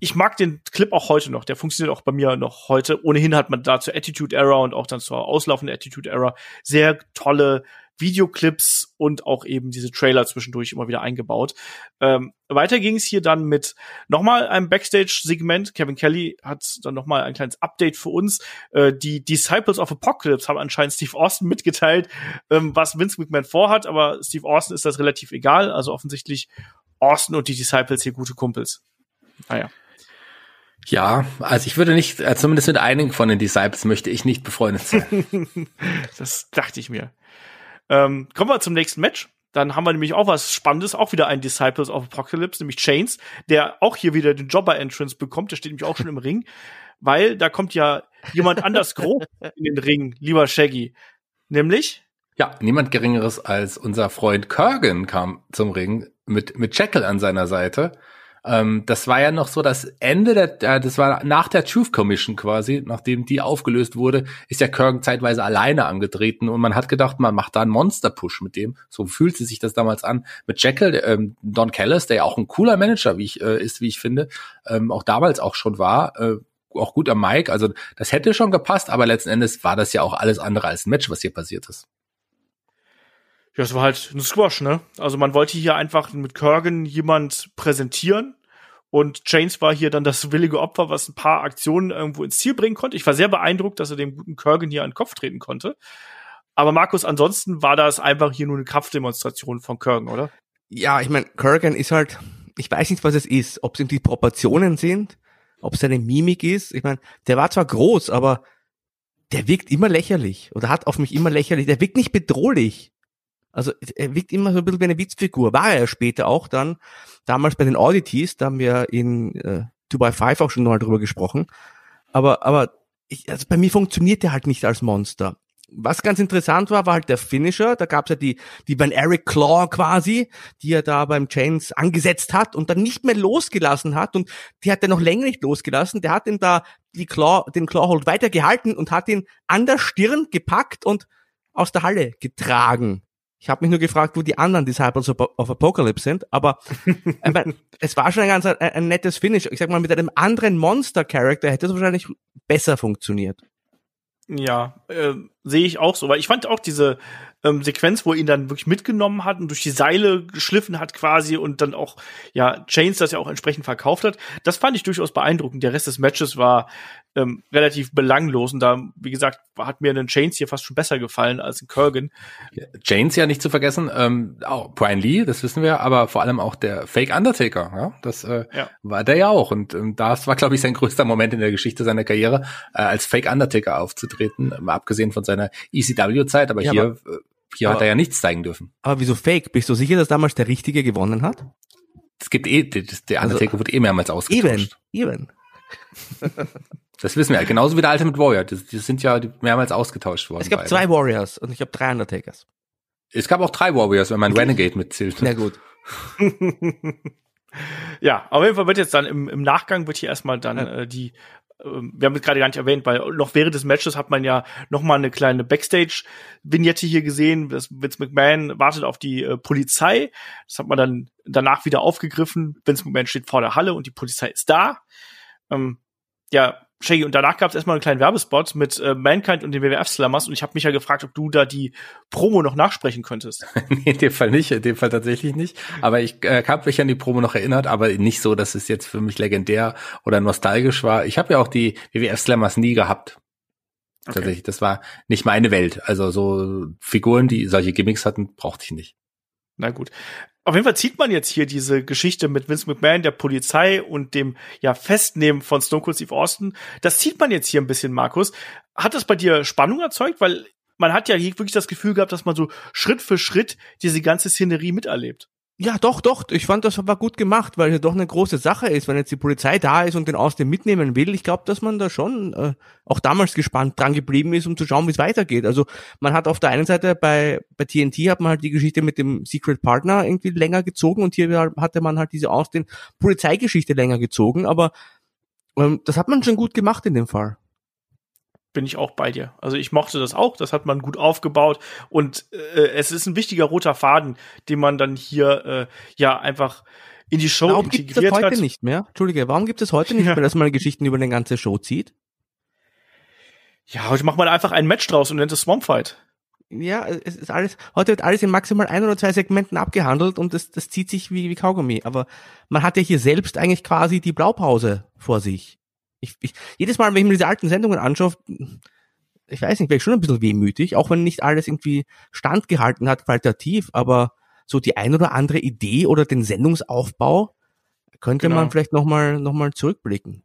ich mag den Clip auch heute noch. Der funktioniert auch bei mir noch heute. Ohnehin hat man da zur Attitude Era und auch dann zur auslaufenden Attitude Era sehr tolle Videoclips und auch eben diese Trailer zwischendurch immer wieder eingebaut. Ähm, weiter ging es hier dann mit nochmal einem Backstage-Segment. Kevin Kelly hat dann nochmal ein kleines Update für uns. Äh, die Disciples of Apocalypse haben anscheinend Steve Austin mitgeteilt, ähm, was Vince McMahon vorhat, aber Steve Austin ist das relativ egal. Also offensichtlich Austin und die Disciples hier gute Kumpels. Naja. Ja, also ich würde nicht, äh, zumindest mit einigen von den Disciples möchte ich nicht befreundet sein. das dachte ich mir. Ähm, kommen wir zum nächsten Match. Dann haben wir nämlich auch was Spannendes, auch wieder ein Disciples of Apocalypse, nämlich Chains, der auch hier wieder den Jobber-Entrance bekommt. Der steht nämlich auch schon im Ring, weil da kommt ja jemand anders grob in den Ring, lieber Shaggy. Nämlich? Ja, niemand Geringeres als unser Freund Kurgan kam zum Ring mit, mit Jekyll an seiner Seite. Ähm, das war ja noch so das Ende der, äh, das war nach der Truth Commission quasi, nachdem die aufgelöst wurde, ist ja Kurgan zeitweise alleine angetreten und man hat gedacht, man macht da einen Monster-Push mit dem. So fühlte sich das damals an. Mit Jekyll, ähm, Don Callis, der ja auch ein cooler Manager wie ich, äh, ist, wie ich finde, ähm, auch damals auch schon war, äh, auch gut am Mike. Also das hätte schon gepasst, aber letzten Endes war das ja auch alles andere als ein Match, was hier passiert ist. Ja, es war halt ein Squash, ne? Also man wollte hier einfach mit Kurgan jemand präsentieren. Und Chains war hier dann das willige Opfer, was ein paar Aktionen irgendwo ins Ziel bringen konnte. Ich war sehr beeindruckt, dass er dem guten Kurgan hier an den Kopf treten konnte. Aber Markus, ansonsten war das einfach hier nur eine Kraftdemonstration von Kurgan, oder? Ja, ich meine, Kurgan ist halt, ich weiß nicht, was es ist, ob es ihm die Proportionen sind, ob es seine Mimik ist. Ich meine, der war zwar groß, aber der wirkt immer lächerlich oder hat auf mich immer lächerlich. Der wirkt nicht bedrohlich. Also er wirkt immer so ein bisschen wie eine Witzfigur. War er ja später auch dann, damals bei den Oddities, da haben wir in äh, Dubai 5 auch schon mal drüber gesprochen. Aber, aber ich, also bei mir funktioniert er halt nicht als Monster. Was ganz interessant war, war halt der Finisher. Da gab's ja die, die Van Eric Claw quasi, die er da beim Chains angesetzt hat und dann nicht mehr losgelassen hat. Und die hat er noch länger nicht losgelassen. Der hat ihn da die Claw, den Clawhold weiter gehalten und hat ihn an der Stirn gepackt und aus der Halle getragen. Ich habe mich nur gefragt, wo die anderen Disciples of Apocalypse sind, aber äh, es war schon ein ganz ein, ein, nettes Finish. Ich sag mal, mit einem anderen Monster-Character hätte es wahrscheinlich besser funktioniert. Ja, äh, sehe ich auch so, weil ich fand auch diese ähm, Sequenz, wo er ihn dann wirklich mitgenommen hat und durch die Seile geschliffen hat quasi und dann auch, ja, Chains das ja auch entsprechend verkauft hat. Das fand ich durchaus beeindruckend. Der Rest des Matches war ähm, relativ belanglos und da, wie gesagt, hat mir ein Chains hier fast schon besser gefallen als ein Kurgan. Chains ja nicht zu vergessen, ähm, auch Brian Lee, das wissen wir, aber vor allem auch der Fake Undertaker, ja, das äh, ja. war der ja auch und ähm, das war, glaube ich, sein größter Moment in der Geschichte seiner Karriere, äh, als Fake Undertaker aufzutreten, mal abgesehen von seiner ECW-Zeit, aber ja, hier aber äh, hier aber, hat er ja nichts zeigen dürfen. Aber wieso fake? Bist du sicher, dass damals der Richtige gewonnen hat? Es gibt eh, der Undertaker also, wurde eh mehrmals ausgetauscht. Eben, eben. das wissen wir ja. Genauso wie der Alte mit Warrior. Die, die sind ja mehrmals ausgetauscht worden. Es gab beide. zwei Warriors und ich habe drei Undertakers. Es gab auch drei Warriors, wenn man Renegade mitzählt. Na gut. ja, auf jeden Fall wird jetzt dann im, im Nachgang wird hier erstmal dann äh, die wir haben es gerade gar nicht erwähnt, weil noch während des Matches hat man ja noch mal eine kleine Backstage-Vignette hier gesehen. Das Vince McMahon wartet auf die äh, Polizei. Das hat man dann danach wieder aufgegriffen. Vince McMahon steht vor der Halle und die Polizei ist da. Ähm, ja, Shaggy, und danach gab es erstmal einen kleinen Werbespot mit äh, Mankind und den WWF-Slammers und ich habe mich ja gefragt, ob du da die Promo noch nachsprechen könntest. nee, in dem Fall nicht, in dem Fall tatsächlich nicht. Aber ich äh, habe mich an die Promo noch erinnert, aber nicht so, dass es jetzt für mich legendär oder nostalgisch war. Ich habe ja auch die WWF-Slammers nie gehabt. Okay. Tatsächlich, das war nicht meine Welt. Also so Figuren, die solche Gimmicks hatten, brauchte ich nicht. Na gut. Auf jeden Fall zieht man jetzt hier diese Geschichte mit Vince McMahon, der Polizei und dem ja Festnehmen von Stone Cold Steve Austin. Das zieht man jetzt hier ein bisschen, Markus. Hat das bei dir Spannung erzeugt? Weil man hat ja hier wirklich das Gefühl gehabt, dass man so Schritt für Schritt diese ganze Szenerie miterlebt. Ja, doch, doch. Ich fand, das war gut gemacht, weil es doch eine große Sache ist, wenn jetzt die Polizei da ist und den Austin mitnehmen will. Ich glaube, dass man da schon äh, auch damals gespannt dran geblieben ist, um zu schauen, wie es weitergeht. Also man hat auf der einen Seite bei, bei TNT hat man halt die Geschichte mit dem Secret Partner irgendwie länger gezogen und hier hatte man halt diese Austin Polizeigeschichte länger gezogen, aber ähm, das hat man schon gut gemacht in dem Fall. Bin ich auch bei dir. Also ich mochte das auch, das hat man gut aufgebaut und äh, es ist ein wichtiger roter Faden, den man dann hier äh, ja einfach in die Show warum integriert gibt es heute hat. nicht mehr? Entschuldige, warum gibt es heute nicht ja. mehr, dass man Geschichten über eine ganze Show zieht? Ja, heute macht man einfach ein Match draus und nennt es Swamp Fight. Ja, es ist alles, heute wird alles in maximal ein oder zwei Segmenten abgehandelt und das, das zieht sich wie, wie Kaugummi. Aber man hat ja hier selbst eigentlich quasi die Blaupause vor sich. Ich, ich, jedes Mal, wenn ich mir diese alten Sendungen anschaue, ich weiß nicht, wäre ich schon ein bisschen wehmütig, auch wenn nicht alles irgendwie standgehalten hat, qualitativ, aber so die ein oder andere Idee oder den Sendungsaufbau könnte genau. man vielleicht nochmal noch mal zurückblicken.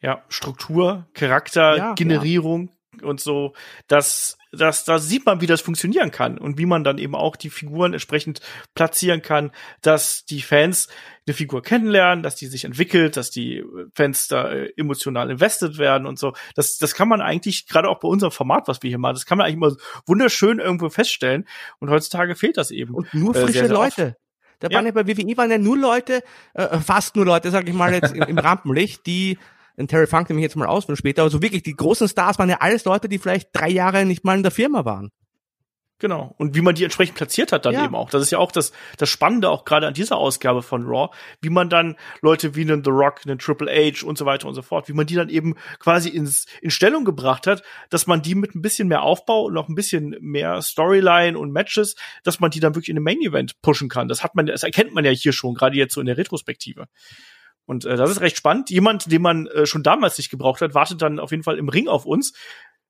Ja, Struktur, Charakter, ja, Generierung ja. Und so, das das, da sieht man, wie das funktionieren kann und wie man dann eben auch die Figuren entsprechend platzieren kann, dass die Fans eine Figur kennenlernen, dass die sich entwickelt, dass die Fans da äh, emotional invested werden und so. Das, das kann man eigentlich, gerade auch bei unserem Format, was wir hier machen, das kann man eigentlich immer wunderschön irgendwo feststellen. Und heutzutage fehlt das eben. Und nur frische äh, sehr, sehr Leute. Da ja. waren ja bei WWE waren ja nur Leute, äh, fast nur Leute, sag ich mal jetzt im, im Rampenlicht, die den Terry Funk nehme ich jetzt mal aus für später, aber so wirklich die großen Stars waren ja alles Leute, die vielleicht drei Jahre nicht mal in der Firma waren. Genau. Und wie man die entsprechend platziert hat dann ja. eben auch. Das ist ja auch das, das Spannende auch gerade an dieser Ausgabe von Raw, wie man dann Leute wie einen The Rock, einen Triple H und so weiter und so fort, wie man die dann eben quasi ins, in Stellung gebracht hat, dass man die mit ein bisschen mehr Aufbau und noch ein bisschen mehr Storyline und Matches, dass man die dann wirklich in einem Main Event pushen kann. Das hat man, das erkennt man ja hier schon, gerade jetzt so in der Retrospektive. Und äh, das ist recht spannend. Jemand, den man äh, schon damals nicht gebraucht hat, wartet dann auf jeden Fall im Ring auf uns.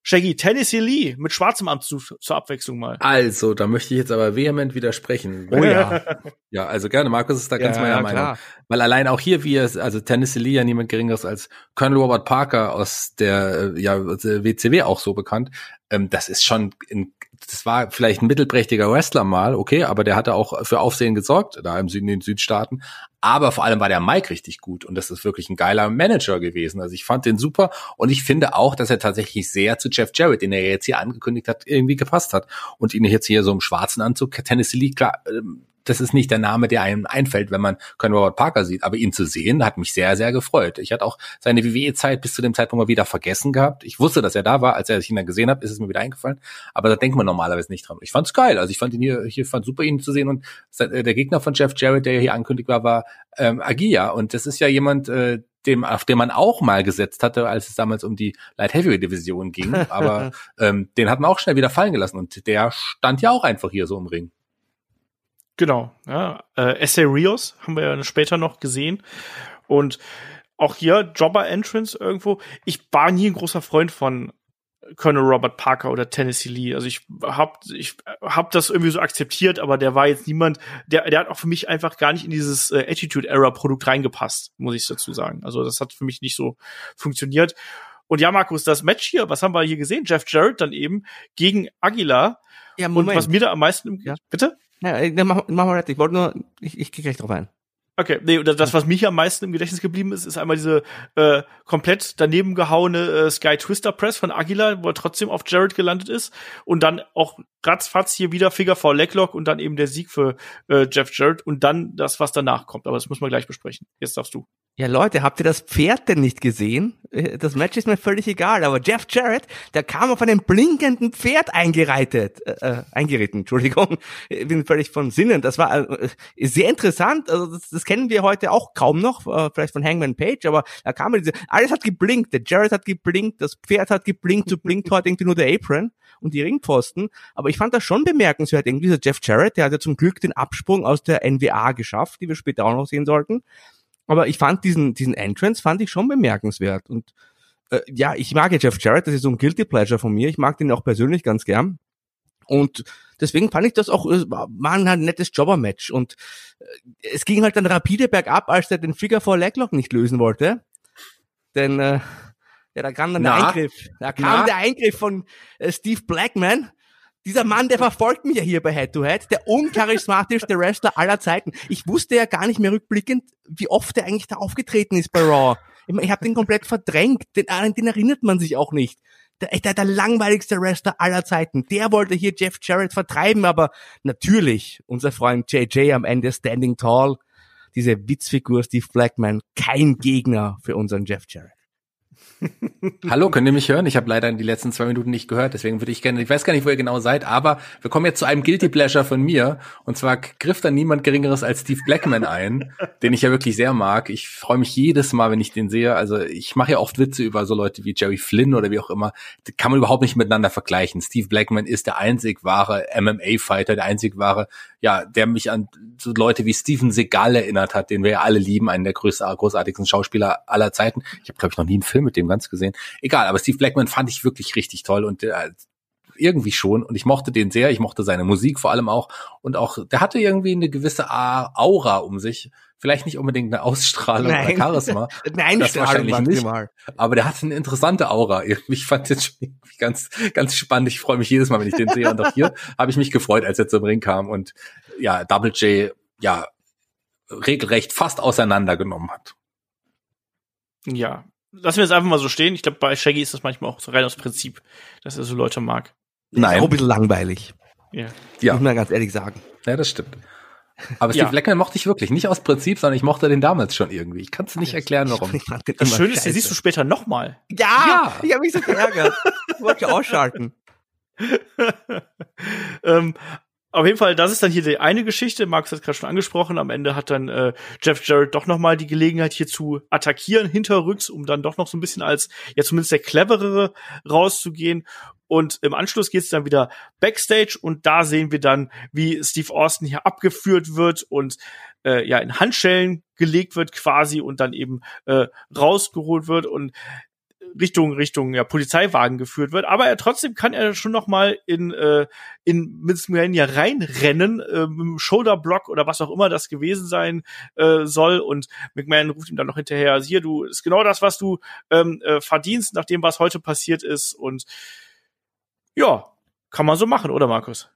Shaggy, Tennessee Lee mit schwarzem Anzug zur Abwechslung mal. Also, da möchte ich jetzt aber vehement widersprechen. Oh ja. ja, also gerne, Markus ist da ganz ja, meiner ja, Meinung. Klar. Weil allein auch hier, wie es, also Tennessee Lee ja niemand geringeres als Colonel Robert Parker aus der, äh, ja, WCW auch so bekannt, ähm, das ist schon in das war vielleicht ein mittelprächtiger Wrestler mal, okay, aber der hatte auch für Aufsehen gesorgt, da im Süden, in den Südstaaten. Aber vor allem war der Mike richtig gut und das ist wirklich ein geiler Manager gewesen. Also ich fand den super und ich finde auch, dass er tatsächlich sehr zu Jeff Jarrett, den er jetzt hier angekündigt hat, irgendwie gepasst hat. Und ihn jetzt hier so im schwarzen Anzug, Tennessee League, klar, ähm, das ist nicht der Name, der einem einfällt, wenn man Colin Robert Parker sieht. Aber ihn zu sehen, hat mich sehr, sehr gefreut. Ich hatte auch seine WWE-Zeit bis zu dem Zeitpunkt mal wieder vergessen gehabt. Ich wusste, dass er da war. Als er ihn dann gesehen hat, ist es mir wieder eingefallen. Aber da denkt man normalerweise nicht dran. Ich fand's geil. Also ich fand ihn hier, hier fand super, ihn zu sehen. Und äh, der Gegner von Jeff Jarrett, der hier angekündigt war, war ähm, Agia. Und das ist ja jemand, äh, dem, auf den man auch mal gesetzt hatte, als es damals um die Light Heavyweight Division ging. Aber ähm, den hat man auch schnell wieder fallen gelassen. Und der stand ja auch einfach hier so im Ring. Genau, ja. Äh, Essay Rios haben wir ja später noch gesehen. Und auch hier Jobber Entrance irgendwo. Ich war nie ein großer Freund von Colonel Robert Parker oder Tennessee Lee. Also ich hab, ich hab das irgendwie so akzeptiert, aber der war jetzt niemand, der, der hat auch für mich einfach gar nicht in dieses äh, Attitude Era Produkt reingepasst, muss ich dazu sagen. Also das hat für mich nicht so funktioniert. Und ja, Markus, das Match hier, was haben wir hier gesehen? Jeff Jarrett dann eben gegen Aguilar. Ja, Moment. Und was mir da am meisten im, ja. bitte? Ja, äh, mach, mach mal weiter. Ich wollte nur, ich, ich gehe gleich drauf ein. Okay, nee, das, was mich am meisten im Gedächtnis geblieben ist, ist einmal diese äh, komplett daneben gehauene äh, Sky Twister Press von Aguilar, wo er trotzdem auf Jared gelandet ist. Und dann auch ratzfatz hier wieder Figure vor Leglock und dann eben der Sieg für äh, Jeff Jarrett und dann das, was danach kommt. Aber das müssen wir gleich besprechen. Jetzt darfst du. Ja, Leute, habt ihr das Pferd denn nicht gesehen? Äh, das Match ist mir völlig egal, aber Jeff Jarrett, der kam auf einem blinkenden Pferd eingereitet, äh, äh eingeritten, Entschuldigung, ich bin völlig von Sinnen. Das war äh, sehr interessant, also das, das kennen wir heute auch kaum noch, äh, vielleicht von Hangman Page, aber da kam diese, alles hat geblinkt, der Jarrett hat geblinkt, das Pferd hat geblinkt, so blinkt heute irgendwie nur der Apron und die Ringpfosten, aber ich fand das schon bemerkenswert, irgendwie dieser Jeff Jarrett, der hat ja zum Glück den Absprung aus der NWA geschafft, die wir später auch noch sehen sollten. Aber ich fand diesen, diesen Entrance fand ich schon bemerkenswert. Und äh, ja, ich mag ja Jeff Jarrett, das ist so ein Guilty Pleasure von mir. Ich mag den auch persönlich ganz gern. Und deswegen fand ich das auch, war ein nettes Jobber-Match. Und äh, es ging halt dann rapide bergab, als er den Figure for Leglock nicht lösen wollte. Denn äh, ja, da kam dann Na? der Eingriff. Da kam Na? der Eingriff von äh, Steve Blackman dieser Mann, der verfolgt mich ja hier bei Head to Head, der uncharismatischste Wrestler aller Zeiten. Ich wusste ja gar nicht mehr rückblickend, wie oft er eigentlich da aufgetreten ist bei Raw. Ich, ich habe den komplett verdrängt, den, den erinnert man sich auch nicht. Der, der, der langweiligste Wrestler aller Zeiten. Der wollte hier Jeff Jarrett vertreiben, aber natürlich, unser Freund JJ am Ende standing tall, diese Witzfigur Steve Blackman, kein Gegner für unseren Jeff Jarrett. Hallo, könnt ihr mich hören? Ich habe leider die letzten zwei Minuten nicht gehört, deswegen würde ich gerne, ich weiß gar nicht, wo ihr genau seid, aber wir kommen jetzt zu einem Guilty Pleasure von mir. Und zwar griff da niemand Geringeres als Steve Blackman ein, den ich ja wirklich sehr mag. Ich freue mich jedes Mal, wenn ich den sehe. Also ich mache ja oft Witze über so Leute wie Jerry Flynn oder wie auch immer. Die kann man überhaupt nicht miteinander vergleichen. Steve Blackman ist der einzig wahre MMA-Fighter, der einzig wahre, ja, der mich an so Leute wie Steven Seagal erinnert hat, den wir ja alle lieben, einen der großartigsten Schauspieler aller Zeiten. Ich habe, glaube ich, noch nie einen Film mit dem ganz gesehen. Egal, aber Steve Blackman fand ich wirklich richtig toll und äh, irgendwie schon und ich mochte den sehr, ich mochte seine Musik vor allem auch und auch, der hatte irgendwie eine gewisse Aura um sich, vielleicht nicht unbedingt eine Ausstrahlung Nein. oder Charisma, Nein, das wahrscheinlich nicht, Mal. aber der hatte eine interessante Aura. Ich fand irgendwie ganz, ganz spannend. Ich freue mich jedes Mal, wenn ich den sehe und auch hier habe ich mich gefreut, als er zum Ring kam und ja, Double J, ja, regelrecht fast auseinandergenommen hat. Ja. Lassen wir es einfach mal so stehen. Ich glaube, bei Shaggy ist das manchmal auch so rein aus Prinzip, dass er so Leute mag. Ist auch ein bisschen langweilig. Ja. Ja. Muss man ganz ehrlich sagen. Ja, das stimmt. Aber Steve Ja. Blackman mochte ich wirklich. Nicht aus Prinzip, sondern ich mochte den damals schon irgendwie. Ich kann es nicht erklären, warum. Das Schöne ist, den siehst du später nochmal. Ja, Ja. ich habe mich so geärgert. Ich wollte ja ausschalten. ähm, auf jeden Fall, das ist dann hier die eine Geschichte. Markus hat gerade schon angesprochen. Am Ende hat dann äh, Jeff Jarrett doch noch mal die Gelegenheit hier zu attackieren hinterrücks, um dann doch noch so ein bisschen als ja zumindest der cleverere rauszugehen. Und im Anschluss geht's dann wieder backstage und da sehen wir dann, wie Steve Austin hier abgeführt wird und äh, ja in Handschellen gelegt wird quasi und dann eben äh, rausgeholt wird und Richtung Richtung ja, Polizeiwagen geführt wird, aber er trotzdem kann er schon noch mal in äh, in Mania reinrennen äh, mit dem Shoulderblock oder was auch immer das gewesen sein äh, soll und McMahon ruft ihm dann noch hinterher, hier du ist genau das, was du ähm, äh, verdienst nach dem, was heute passiert ist und ja, kann man so machen, oder Markus?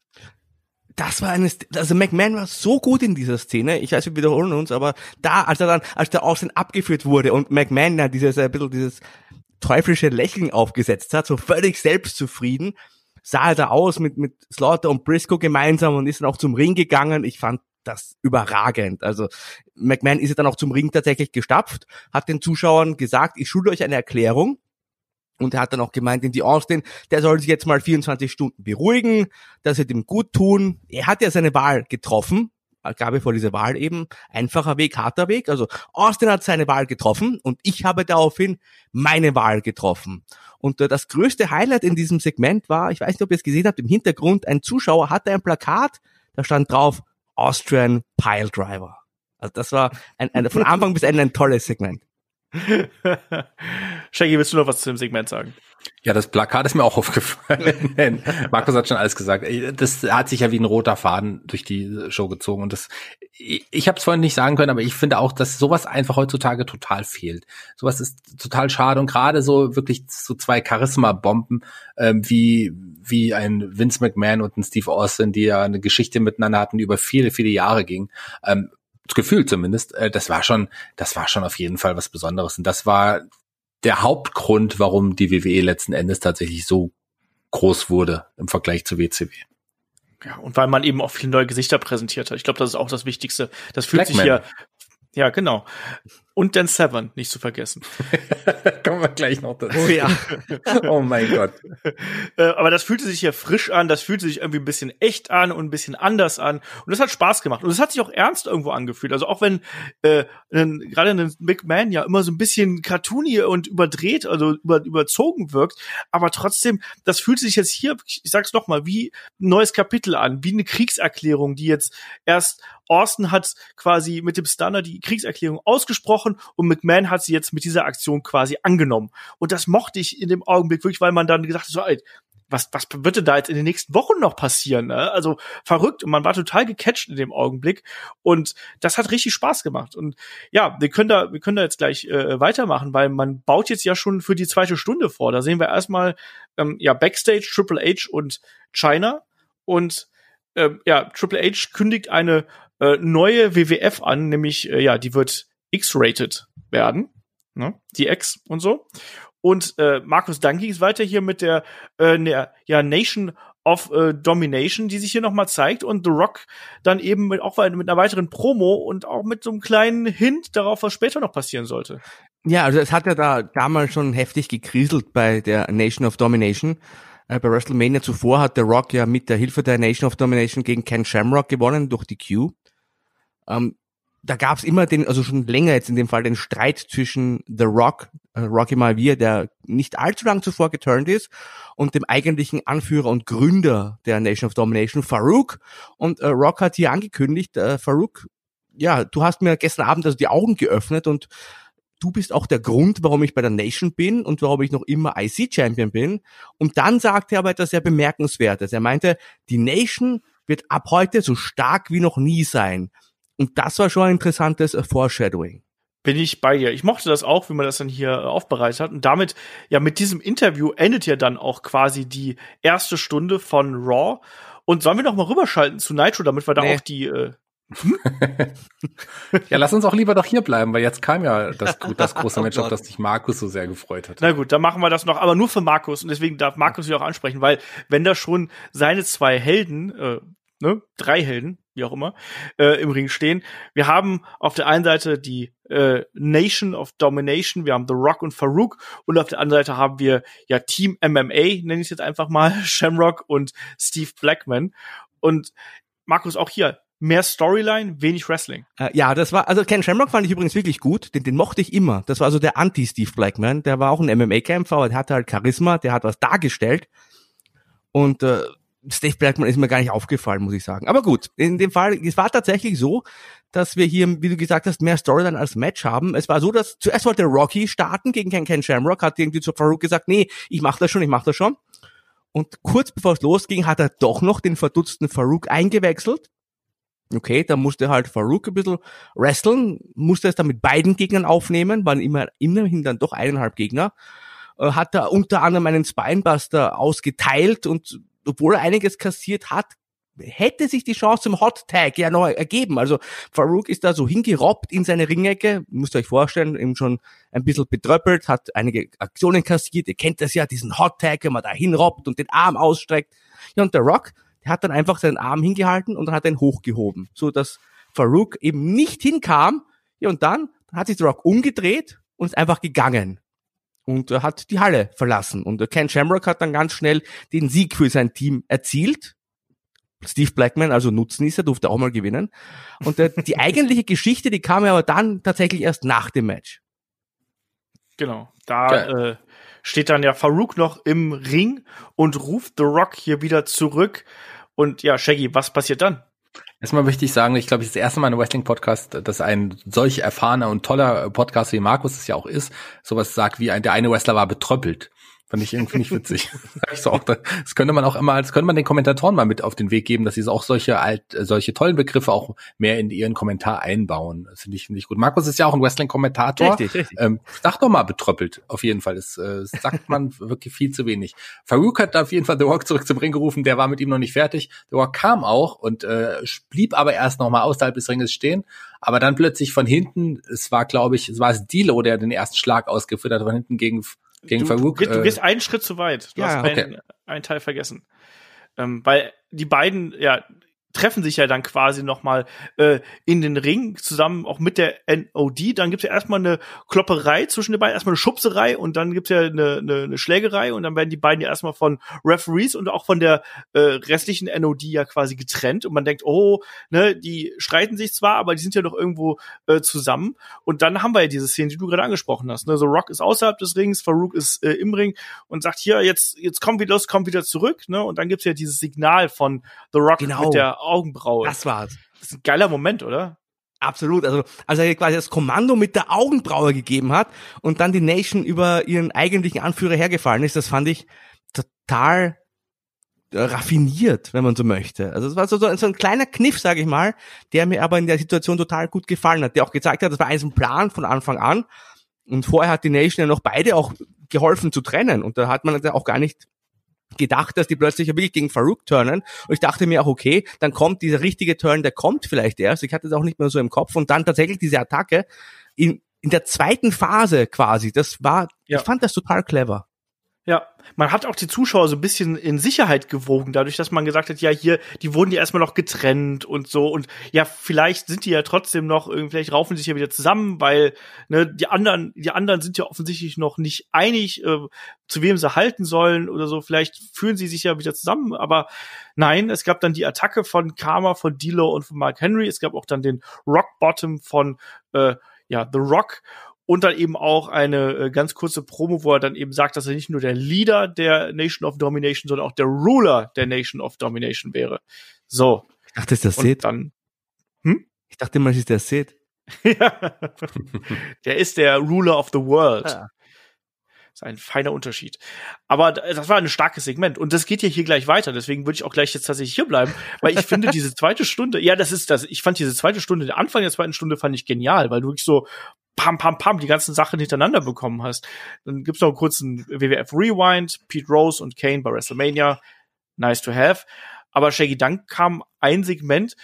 Das war eine, also McMahon war so gut in dieser Szene. Ich weiß, wir wiederholen uns, aber da, als er dann, als der Austin abgeführt wurde und McMahon da dieses, ein bisschen dieses teuflische Lächeln aufgesetzt hat, so völlig selbstzufrieden, sah er da aus mit, mit Slaughter und Briscoe gemeinsam und ist dann auch zum Ring gegangen. Ich fand das überragend. Also McMahon ist ja dann auch zum Ring tatsächlich gestapft, hat den Zuschauern gesagt, ich schulde euch eine Erklärung. Und er hat dann auch gemeint, in die Austin, der soll sich jetzt mal 24 Stunden beruhigen, das wird ihm gut tun. Er hat ja seine Wahl getroffen, gab es vor dieser Wahl eben, einfacher Weg, harter Weg. Also Austin hat seine Wahl getroffen und ich habe daraufhin meine Wahl getroffen. Und äh, das größte Highlight in diesem Segment war, ich weiß nicht, ob ihr es gesehen habt, im Hintergrund, ein Zuschauer hatte ein Plakat, da stand drauf Austrian Pile Driver. Also das war ein, ein, von Anfang bis Ende ein tolles Segment. Shaggy, willst du noch was zu dem Segment sagen? Ja, das Plakat ist mir auch aufgefallen. Markus hat schon alles gesagt. Das hat sich ja wie ein roter Faden durch die Show gezogen. Und das, ich, ich habe es vorhin nicht sagen können, aber ich finde auch, dass sowas einfach heutzutage total fehlt. Sowas ist total schade. Und gerade so wirklich so zwei Charisma-Bomben ähm, wie, wie ein Vince McMahon und ein Steve Austin, die ja eine Geschichte miteinander hatten, die über viele, viele Jahre ging. Ähm, Gefühl zumindest, äh, das war schon, das war schon auf jeden Fall was Besonderes. Und das war der Hauptgrund, warum die WWE letzten Endes tatsächlich so groß wurde im Vergleich zu WCW. Ja, und weil man eben auch viele neue Gesichter präsentiert hat. Ich glaube, das ist auch das Wichtigste. Das fühlt sich Blackman. hier. Ja, genau. Und Dan Severn, nicht zu vergessen. Kommen wir gleich noch dazu. Oh ja. oh mein Gott. Äh, aber das fühlte sich hier frisch an, das fühlte sich irgendwie ein bisschen echt an und ein bisschen anders an. Und das hat Spaß gemacht. Und es hat sich auch ernst irgendwo angefühlt. Also auch wenn äh, ein- gerade ein McMahon ja immer so ein bisschen cartoony und überdreht, also über, überzogen wirkt, aber trotzdem, das fühlt sich jetzt hier, ich sag's noch mal, wie ein neues Kapitel an, wie eine Kriegserklärung, die jetzt erst Austin hat quasi mit dem Stunner die Kriegserklärung ausgesprochen und McMahon hat sie jetzt mit dieser Aktion quasi angenommen. Und das mochte ich in dem Augenblick wirklich, weil man dann gesagt hat, so, ey, was, was wird denn da jetzt in den nächsten Wochen noch passieren? Ne? Also verrückt und man war total gecatcht in dem Augenblick und das hat richtig Spaß gemacht. Und ja, wir können da, wir können da jetzt gleich äh, weitermachen, weil man baut jetzt ja schon für die zweite Stunde vor. Da sehen wir erstmal ähm, ja Backstage Triple H und China und ähm, ja Triple H kündigt eine äh, neue WWF an, nämlich äh, ja die wird X-rated werden, ne? die X und so. Und äh, Markus Danke ist weiter hier mit der, äh, der ja, Nation of äh, Domination, die sich hier nochmal zeigt und The Rock dann eben mit, auch mit einer weiteren Promo und auch mit so einem kleinen Hint darauf, was später noch passieren sollte. Ja, also es hat ja da damals schon heftig gekriselt bei der Nation of Domination. Äh, bei WrestleMania zuvor hat The Rock ja mit der Hilfe der Nation of Domination gegen Ken Shamrock gewonnen durch die Q. Ähm, da gab es immer den, also schon länger jetzt in dem Fall, den Streit zwischen The Rock, äh, Rocky Maivia, der nicht allzu lang zuvor geturnt ist, und dem eigentlichen Anführer und Gründer der Nation of Domination, Farouk. Und äh, Rock hat hier angekündigt, äh, Farouk, ja, du hast mir gestern Abend also die Augen geöffnet und du bist auch der Grund, warum ich bei der Nation bin und warum ich noch immer IC-Champion bin. Und dann sagte er aber etwas sehr Bemerkenswertes. Er meinte, die Nation wird ab heute so stark wie noch nie sein. Und das war schon ein interessantes Foreshadowing. Bin ich bei dir. Ich mochte das auch, wie man das dann hier aufbereitet hat. Und damit, ja, mit diesem Interview endet ja dann auch quasi die erste Stunde von Raw. Und sollen wir noch mal rüberschalten zu Nitro, damit wir da nee. auch die. Äh ja, lass uns auch lieber doch hier bleiben, weil jetzt kam ja das, das große Match, auf das sich Markus so sehr gefreut hat. Na gut, dann machen wir das noch, aber nur für Markus. Und deswegen darf Markus sich auch ansprechen, weil wenn da schon seine zwei Helden, äh, ne, drei Helden, wie auch immer, äh, im Ring stehen. Wir haben auf der einen Seite die äh, Nation of Domination, wir haben The Rock und Farouk und auf der anderen Seite haben wir ja Team MMA, nenne ich es jetzt einfach mal, Shamrock und Steve Blackman. Und Markus, auch hier, mehr Storyline, wenig Wrestling. Äh, ja, das war, also Ken Shamrock fand ich übrigens wirklich gut, den, den mochte ich immer. Das war also der Anti-Steve Blackman, der war auch ein MMA-Kämpfer, der hatte halt Charisma, der hat was dargestellt. Und äh, Steve Blackman ist mir gar nicht aufgefallen, muss ich sagen. Aber gut, in dem Fall, es war tatsächlich so, dass wir hier, wie du gesagt hast, mehr Storyline als Match haben. Es war so, dass zuerst wollte Rocky starten gegen Ken, Ken Shamrock, hat irgendwie zu Farouk gesagt, nee, ich mach das schon, ich mach das schon. Und kurz bevor es losging, hat er doch noch den verdutzten Farouk eingewechselt. Okay, da musste halt Farouk ein bisschen wresteln, musste es dann mit beiden Gegnern aufnehmen, waren immer, immerhin dann doch eineinhalb Gegner. Äh, hat da unter anderem einen Spinebuster ausgeteilt und obwohl er einiges kassiert hat, hätte sich die Chance zum Hot Tag ja noch ergeben. Also Farouk ist da so hingerobbt in seine Ringecke, müsst ihr euch vorstellen, eben schon ein bisschen betröppelt, hat einige Aktionen kassiert. Ihr kennt das ja, diesen Hot Tag, wenn man da hinrobbt und den Arm ausstreckt. Ja, und der Rock, der hat dann einfach seinen Arm hingehalten und dann hat er ihn hochgehoben, so dass Farouk eben nicht hinkam. Ja, und dann hat sich der Rock umgedreht und ist einfach gegangen und er hat die Halle verlassen. Und Ken Shamrock hat dann ganz schnell den Sieg für sein Team erzielt. Steve Blackman, also Nutznießer, durfte auch mal gewinnen. Und der, die eigentliche Geschichte, die kam ja aber dann tatsächlich erst nach dem Match. Genau, da äh, steht dann ja Farouk noch im Ring und ruft The Rock hier wieder zurück. Und ja, Shaggy, was passiert dann? Erstmal möchte ich sagen, ich glaube, ich das erste Mal in einem Wrestling-Podcast, dass ein solch erfahrener und toller Podcast wie Markus es ja auch ist, sowas sagt wie ein, der eine Wrestler war betröppelt. Fand ich irgendwie nicht witzig. ich so auch, das könnte man auch immer, das könnte man den Kommentatoren mal mit auf den Weg geben, dass sie auch solche alt, solche tollen Begriffe auch mehr in ihren Kommentar einbauen. Das finde ich, finde ich gut. Markus ist ja auch ein Wrestling-Kommentator. Richtig, richtig. Ähm, sag doch mal betröppelt, auf jeden Fall. Das, äh, sagt man wirklich viel zu wenig. Farouk hat da auf jeden Fall The Rock zurück zum Ring gerufen, der war mit ihm noch nicht fertig. The Rock kam auch und äh, blieb aber erst noch mal außerhalb des Ringes stehen. Aber dann plötzlich von hinten, es war, glaube ich, es war es Dilo, der den ersten Schlag ausgeführt hat, von hinten gegen gegen du, Farouk. Du, du gehst äh, einen Schritt zu weit. Du ja, hast okay. einen, einen Teil vergessen. Ähm, weil die beiden, ja, treffen sich ja dann quasi noch mal äh, in den Ring zusammen auch mit der NOD. Dann gibt's ja erstmal eine Klopperei zwischen den beiden, erstmal eine Schubserei und dann gibt's ja eine, eine, eine Schlägerei und dann werden die beiden ja erstmal von Referees und auch von der äh, restlichen NOD ja quasi getrennt und man denkt, oh, ne, die streiten sich zwar, aber die sind ja doch irgendwo äh, zusammen und dann haben wir ja diese Szene, die du gerade angesprochen hast. Ne? So Rock ist außerhalb des Rings, Farouk ist äh, im Ring und sagt hier, jetzt, jetzt komm wieder los, komm wieder zurück, ne? Und dann gibt's ja dieses Signal von The Rock Genau. mit der Augenbraue. Das war's. Das ist ein geiler Moment, oder? Absolut. Also, als er quasi das Kommando mit der Augenbraue gegeben hat und dann die Nation über ihren eigentlichen Anführer hergefallen ist, das fand ich total äh, raffiniert, wenn man so möchte. Also es war so, so, so ein kleiner Kniff, sage ich mal, der mir aber in der Situation total gut gefallen hat, der auch gezeigt hat, das war ein Plan von Anfang an. Und vorher hat die Nation ja noch beide auch geholfen zu trennen. Und da hat man ja auch gar nicht gedacht, dass die plötzlich wirklich gegen Farouk turnen. Und ich dachte mir auch, okay, dann kommt dieser richtige Turn, der kommt vielleicht erst. Ich hatte es auch nicht mehr so im Kopf. Und dann tatsächlich diese Attacke in, in der zweiten Phase quasi. Das war, Ja. ich fand das total clever. Ja, man hat auch die Zuschauer so ein bisschen in Sicherheit gewogen, dadurch, dass man gesagt hat, ja, hier, die wurden ja erstmal noch getrennt und so. Und ja, vielleicht sind die ja trotzdem noch, vielleicht raufen sich ja wieder zusammen, weil ne, die anderen, die anderen sind ja offensichtlich noch nicht einig, äh, zu wem sie halten sollen oder so. Vielleicht fühlen sie sich ja wieder zusammen, aber nein, es gab dann die Attacke von Karma, von Dilo und von Mark Henry. Es gab auch dann den Rock Bottom von äh, ja, The Rock und dann eben auch eine äh, ganz kurze Promo, wo er dann eben sagt, dass er nicht nur der Leader der Nation of Domination, sondern auch der Ruler der Nation of Domination wäre. So. Ich dachte, das ist der Sith. Dann, hm? Ich dachte immer, es ist der Sith. ja. der ist der Ruler of the World. Ja. Das ist ein feiner Unterschied. Aber das war ein starkes Segment. Und das geht ja hier gleich weiter. Deswegen würde ich auch gleich jetzt tatsächlich hier bleiben. Weil ich finde, diese zweite Stunde, ja, das ist das. Ich fand diese zweite Stunde, der Anfang der zweiten Stunde fand ich genial, weil du wirklich so, pam, pam, pam, die ganzen Sachen hintereinander bekommen hast. Dann gibt's noch einen kurzen WWF Rewind, Pete Rose und Kane bei WrestleMania. Nice to have. Aber Shaggy, dann kam ein Segment,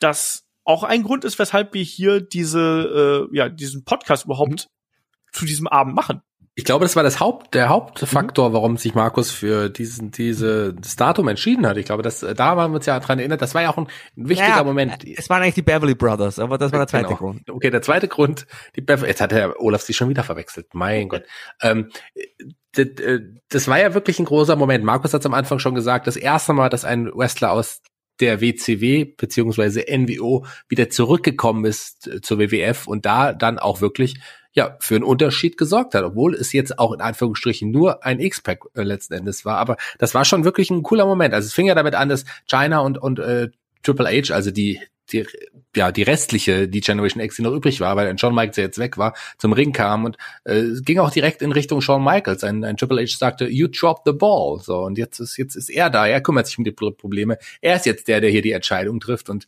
das auch ein Grund ist, weshalb wir hier diese, äh, ja, diesen Podcast überhaupt mhm. zu diesem Abend machen. Ich glaube, das war das Haupt, der Hauptfaktor, mhm. warum sich Markus für diesen, diese, das Datum entschieden hat. Ich glaube, das, da haben wir uns ja dran erinnert. Das war ja auch ein, ein wichtiger ja, Moment. Es waren eigentlich die Beverly Brothers, aber das war der zweite genau. Grund. Okay, der zweite Grund, die Beverly, jetzt hat Herr Olaf sich schon wieder verwechselt. Mein Gott. Ähm, das, äh, das war ja wirklich ein großer Moment. Markus hat es am Anfang schon gesagt, das erste Mal, dass ein Wrestler aus der WCW beziehungsweise NWO wieder zurückgekommen ist äh, zur WWF und da dann auch wirklich ja, für einen Unterschied gesorgt hat, obwohl es jetzt auch in Anführungsstrichen nur ein X-Pack äh, letzten Endes war. Aber das war schon wirklich ein cooler Moment. Also es fing ja damit an, dass China und, und äh, Triple H, also die, die, ja, die restliche, die Generation X, die noch übrig war, weil ein Shawn Michaels jetzt weg war, zum Ring kam und äh, ging auch direkt in Richtung Shawn Michaels. Ein, ein Triple H sagte, you drop the ball. So, und jetzt ist, jetzt ist er da, er kümmert sich um die Probleme. Er ist jetzt der, der hier die Entscheidung trifft und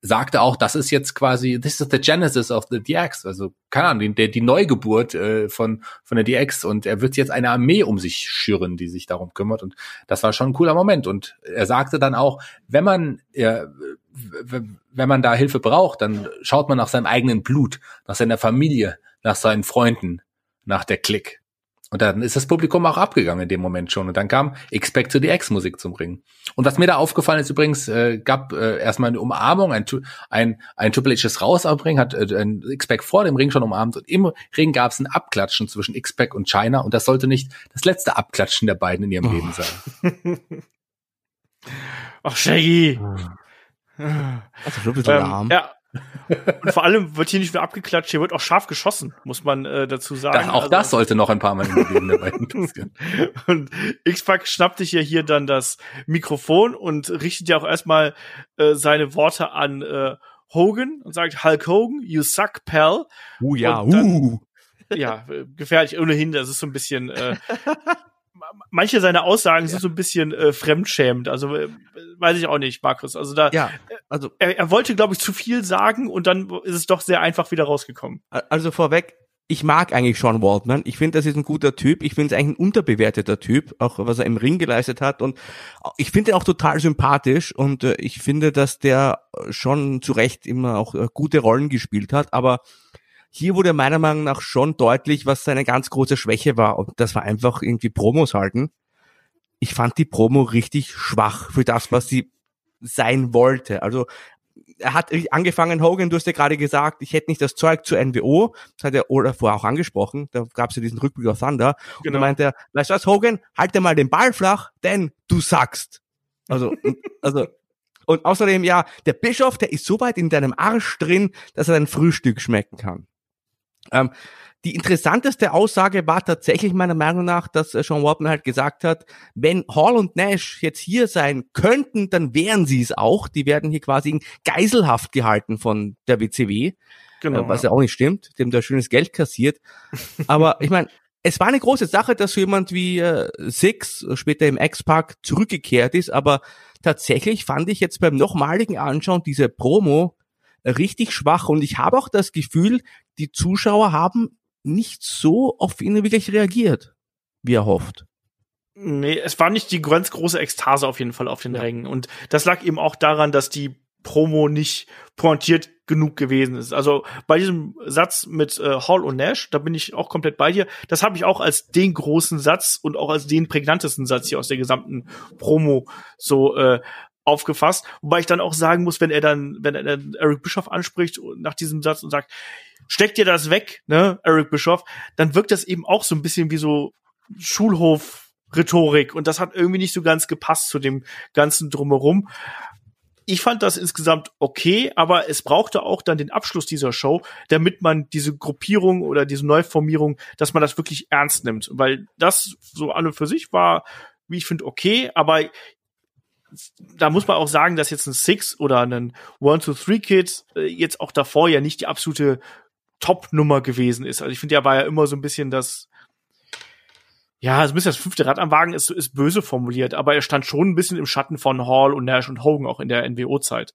sagte auch, das ist jetzt quasi, this is the genesis of the DX, also keine Ahnung, die, die Neugeburt äh, von von der DX und er wird jetzt eine Armee um sich schüren, die sich darum kümmert. Und das war schon ein cooler Moment. Und er sagte dann auch, wenn man äh, wenn man da Hilfe braucht, dann schaut man nach seinem eigenen Blut, nach seiner Familie, nach seinen Freunden, nach der Klick. Und dann ist das Publikum auch abgegangen in dem Moment schon. Und dann kam Expect to the X-Musik zum Ring. Und was mir da aufgefallen ist übrigens, äh, gab äh, erstmal eine Umarmung, ein, ein, ein Triple H ist raus am Ring, hat äh, ein X-Pac vor dem Ring schon umarmt. Und im Ring gab es ein Abklatschen zwischen X-Pac und China. Und das sollte nicht das letzte Abklatschen der beiden in ihrem oh. Leben sein. Ach, Shaggy. Also schon ein bisschen ähm, Ja, und vor allem wird hier nicht nur abgeklatscht, hier wird auch scharf geschossen, muss man äh, dazu sagen. Das, auch also, das sollte noch ein paar Mal im Leben passieren. und X-Pac schnappt sich ja hier dann das Mikrofon und richtet ja auch erstmal äh, seine Worte an äh, Hogan und sagt, Hulk Hogan, you suck, pal. Uh, ja, dann, uh. Ja, gefährlich ohnehin, das ist so ein bisschen äh, manche seiner Aussagen ja. sind so ein bisschen äh, fremdschämend. Also äh, weiß ich auch nicht, Markus. Also da, ja, also er, er wollte, glaube ich, zu viel sagen und dann ist es doch sehr einfach wieder rausgekommen. Also vorweg, ich mag eigentlich Sean Waldman. Ich finde, das ist ein guter Typ. Ich finde es eigentlich ein unterbewerteter Typ, auch was er im Ring geleistet hat. Und ich finde ihn auch total sympathisch. Und äh, ich finde, dass der schon zu Recht immer auch äh, gute Rollen gespielt hat. Aber hier wurde meiner Meinung nach schon deutlich, was seine ganz große Schwäche war. Und das war einfach irgendwie Promos halten. Ich fand die Promo richtig schwach für das, was sie sein wollte. Also er hat angefangen, Hogan, du hast ja gerade gesagt, ich hätte nicht das Zeug zur NWO, das hat er Olaf vorher auch angesprochen, da gab es ja diesen Rückblick auf Thunder, genau. und da meinte er, weißt du was, Hogan, halt dir mal den Ball flach, denn du sagst. Also, also, und außerdem, ja, der Bischof, der ist so weit in deinem Arsch drin, dass er dein Frühstück schmecken kann. Ähm, die interessanteste Aussage war tatsächlich meiner Meinung nach, dass äh, Sean Waltman halt gesagt hat, wenn Hall und Nash jetzt hier sein könnten, dann wären sie es auch. Die werden hier quasi in Geiselhaft gehalten von der WCW. Genau. Äh, was ja auch nicht stimmt. Die haben da schönes Geld kassiert. Aber ich meine, es war eine große Sache, dass so jemand wie äh, Six später im X-Pack zurückgekehrt ist, aber tatsächlich fand ich jetzt beim nochmaligen Anschauen diese Promo richtig schwach und ich habe auch das Gefühl, die Zuschauer haben nicht so auf ihn wirklich reagiert, wie er hofft. Nee, es war nicht die ganz große Ekstase auf jeden Fall auf den ja. Rängen. Und das lag eben auch daran, dass die Promo nicht pointiert genug gewesen ist. Also bei diesem Satz mit äh, Hall und Nash, da bin ich auch komplett bei dir. Das habe ich auch als den großen Satz und auch als den prägnantesten Satz hier aus der gesamten Promo so äh, aufgefasst. Wobei ich dann auch sagen muss, wenn er dann, wenn er dann Eric Bischoff anspricht nach diesem Satz und sagt, steck dir das weg, ne, Eric Bischoff, dann wirkt das eben auch so ein bisschen wie so Schulhof Rhetorik und das hat irgendwie nicht so ganz gepasst zu dem ganzen drumherum. Ich fand das insgesamt okay, aber es brauchte auch dann den Abschluss dieser Show, damit man diese Gruppierung oder diese Neuformierung, dass man das wirklich ernst nimmt, weil das so an und für sich war, wie ich finde, okay, aber da muss man auch sagen, dass jetzt ein Six oder ein One, Two, Three Kids äh, jetzt auch davor ja nicht die absolute Top-Nummer gewesen ist. Also ich finde, ja war ja immer so ein bisschen das, ja, so ein bisschen das fünfte Rad am Wagen ist, ist böse formuliert, aber er stand schon ein bisschen im Schatten von Hall und Nash und Hogan auch in der NWO-Zeit.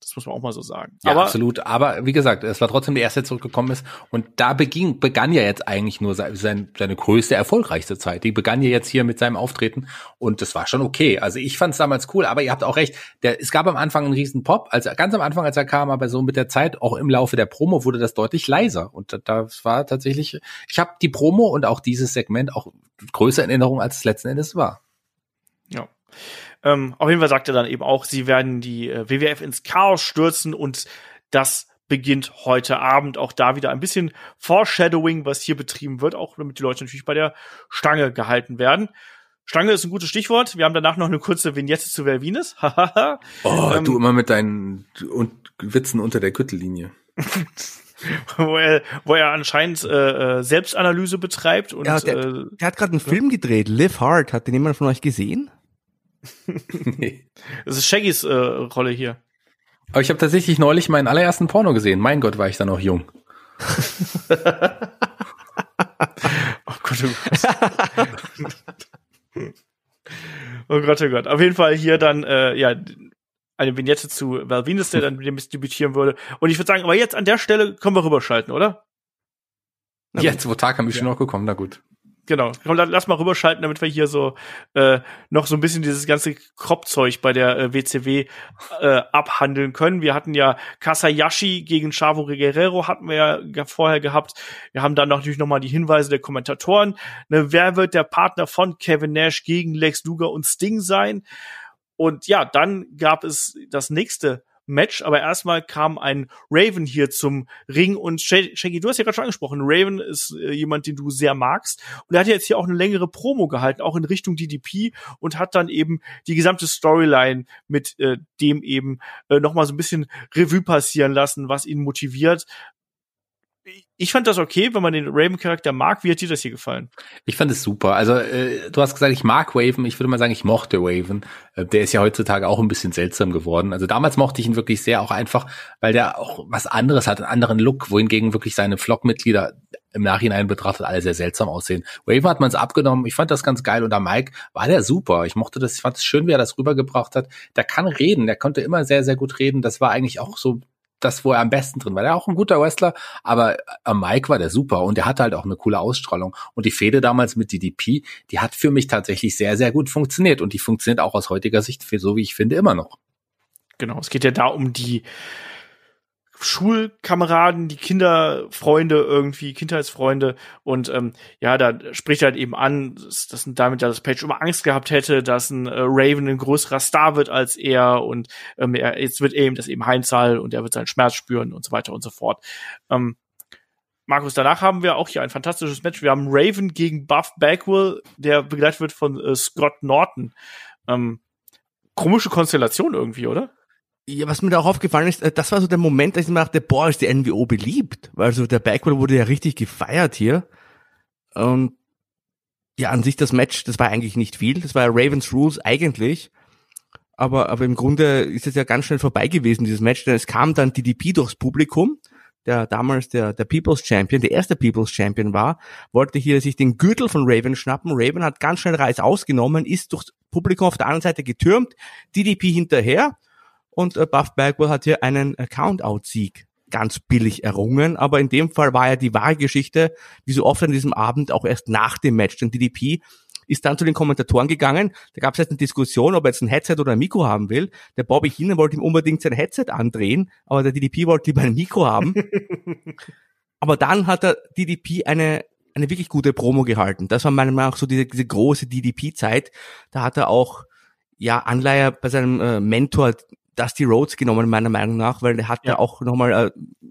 Das muss man auch mal so sagen. Ja, aber, absolut. Aber wie gesagt, es war trotzdem der erste, der zurückgekommen ist. Und da beging, begann ja jetzt eigentlich nur sein, seine größte, erfolgreichste Zeit. Die begann ja jetzt hier mit seinem Auftreten. Und das war schon okay. Also ich fand es damals cool. Aber ihr habt auch recht. Der, es gab am Anfang einen riesen Pop. Als, ganz am Anfang, als er kam, aber so mit der Zeit, auch im Laufe der Promo, wurde das deutlich leiser. Und das war tatsächlich, ich habe die Promo und auch dieses Segment auch größer in Erinnerung, als es letzten Endes war. Ja. Ähm, auf jeden Fall sagt er dann eben auch, sie werden die äh, WWF ins Chaos stürzen und das beginnt heute Abend. Auch da wieder ein bisschen Foreshadowing, was hier betrieben wird, auch damit die Leute natürlich bei der Stange gehalten werden. Stange ist ein gutes Stichwort. Wir haben danach noch eine kurze Vignette zu Vervines. oh, ähm, du immer mit deinen und Witzen unter der Gürtellinie. wo, er, wo er anscheinend äh, äh Selbstanalyse betreibt. Und, ja, der, äh, der hat gerade einen Film gedreht, Live Hard. Hat den jemand von euch gesehen? nee. Das ist Shaggys äh, Rolle hier. Aber ich habe tatsächlich neulich meinen allerersten Porno gesehen. Mein Gott, war ich da noch jung. oh Gott, oh Gott. oh Gott, oh Gott. Auf jeden Fall hier dann, äh, ja, eine Vignette zu Val Venus, der dann mit dem debütieren würde. Und ich würde sagen, aber jetzt an der Stelle können wir rüberschalten, oder? Na jetzt, wo Tag haben wir ja. schon noch gekommen, na gut. Genau. Komm, lass mal rüberschalten, damit wir hier so äh, noch so ein bisschen dieses ganze Kropfzeug bei der äh, WCW äh, abhandeln können. Wir hatten ja Kasayashi gegen Chavo Guerrero hatten wir ja vorher gehabt. Wir haben dann natürlich noch mal die Hinweise der Kommentatoren. Ne, wer wird der Partner von Kevin Nash gegen Lex Luger und Sting sein? Und ja, dann gab es das nächste Match, aber erstmal kam ein Raven hier zum Ring und Shaggy, du hast ja gerade schon angesprochen, Raven ist äh, jemand, den du sehr magst und er hat jetzt hier auch eine längere Promo gehalten, auch in Richtung DDP und hat dann eben die gesamte Storyline mit äh, dem eben äh, nochmal so ein bisschen Revue passieren lassen, was ihn motiviert, ich fand das okay, wenn man den Raven-Charakter mag. Wie hat dir das hier gefallen? Ich fand es super. Also äh, du hast gesagt, ich mag Raven. Ich würde mal sagen, ich mochte Raven. Äh, der ist ja heutzutage auch ein bisschen seltsam geworden. Also damals mochte ich ihn wirklich sehr, auch einfach, weil der auch was anderes hat, einen anderen Look, wohingegen wirklich seine Flock-Mitglieder im Nachhinein betrachtet alle sehr seltsam aussehen. Raven hat man es abgenommen. Ich fand das ganz geil. Und der Mike war der super. Ich mochte das. Ich fand es schön, wie er das rübergebracht hat. Der kann reden. Der konnte immer sehr, sehr gut reden. Das war eigentlich auch so das, wo er am besten drin war. Er auch ein guter Wrestler, aber am Mike war der super und er hatte halt auch eine coole Ausstrahlung. Und die Fehde damals mit DDP, die hat für mich tatsächlich sehr, sehr gut funktioniert und die funktioniert auch aus heutiger Sicht, so wie ich finde, immer noch. Genau, es geht ja da um die Schulkameraden, die Kinderfreunde irgendwie, Kindheitsfreunde und ähm, ja, da spricht er halt eben an, dass, dass damit ja das Page immer Angst gehabt hätte, dass ein äh, Raven ein größerer Star wird als er und ähm, er, jetzt wird eben das eben Heimzahl und er wird seinen Schmerz spüren und so weiter und so fort. Ähm, Markus, danach haben wir auch hier ein fantastisches Match. Wir haben Raven gegen Buff Bagwell, der begleitet wird von äh, Scott Norton. Ähm, komische Konstellation irgendwie, oder? Ja, was mir da auch aufgefallen ist, äh, das war so der Moment, als ich mir dachte, boah, ist die NWO beliebt. Weil so der Backwell wurde ja richtig gefeiert hier. Und ja, an sich das Match, das war eigentlich nicht viel. Das war ja Ravens Rules eigentlich. Aber, aber im Grunde ist es ja ganz schnell vorbei gewesen, dieses Match, denn es kam dann DDP durchs Publikum, der damals der, der People's Champion, der erste People's Champion war, wollte hier sich den Gürtel von Raven schnappen. Raven hat ganz schnell Reis ausgenommen, ist durchs Publikum auf der anderen Seite getürmt, DDP hinterher und äh, Buff Bagwell hat hier einen Count-Out-Sieg ganz billig errungen, aber in dem Fall war ja die wahre Geschichte, wie so oft an diesem Abend, auch erst nach dem Match, denn DDP ist dann zu den Kommentatoren gegangen. Da gab es jetzt eine Diskussion, ob er jetzt ein Headset oder ein Mikro haben will. Der Bobby Heenan wollte ihm unbedingt sein Headset andrehen, aber der DDP wollte lieber ein Mikro haben. aber dann hat der DDP eine eine wirklich gute Promo gehalten. Das war meiner Meinung nach so diese, diese große DDP-Zeit. Da hat er auch ja Anleihe bei seinem äh, Mentor Dusty Rhodes genommen, meiner Meinung nach, weil er hat ja, ja auch nochmal äh,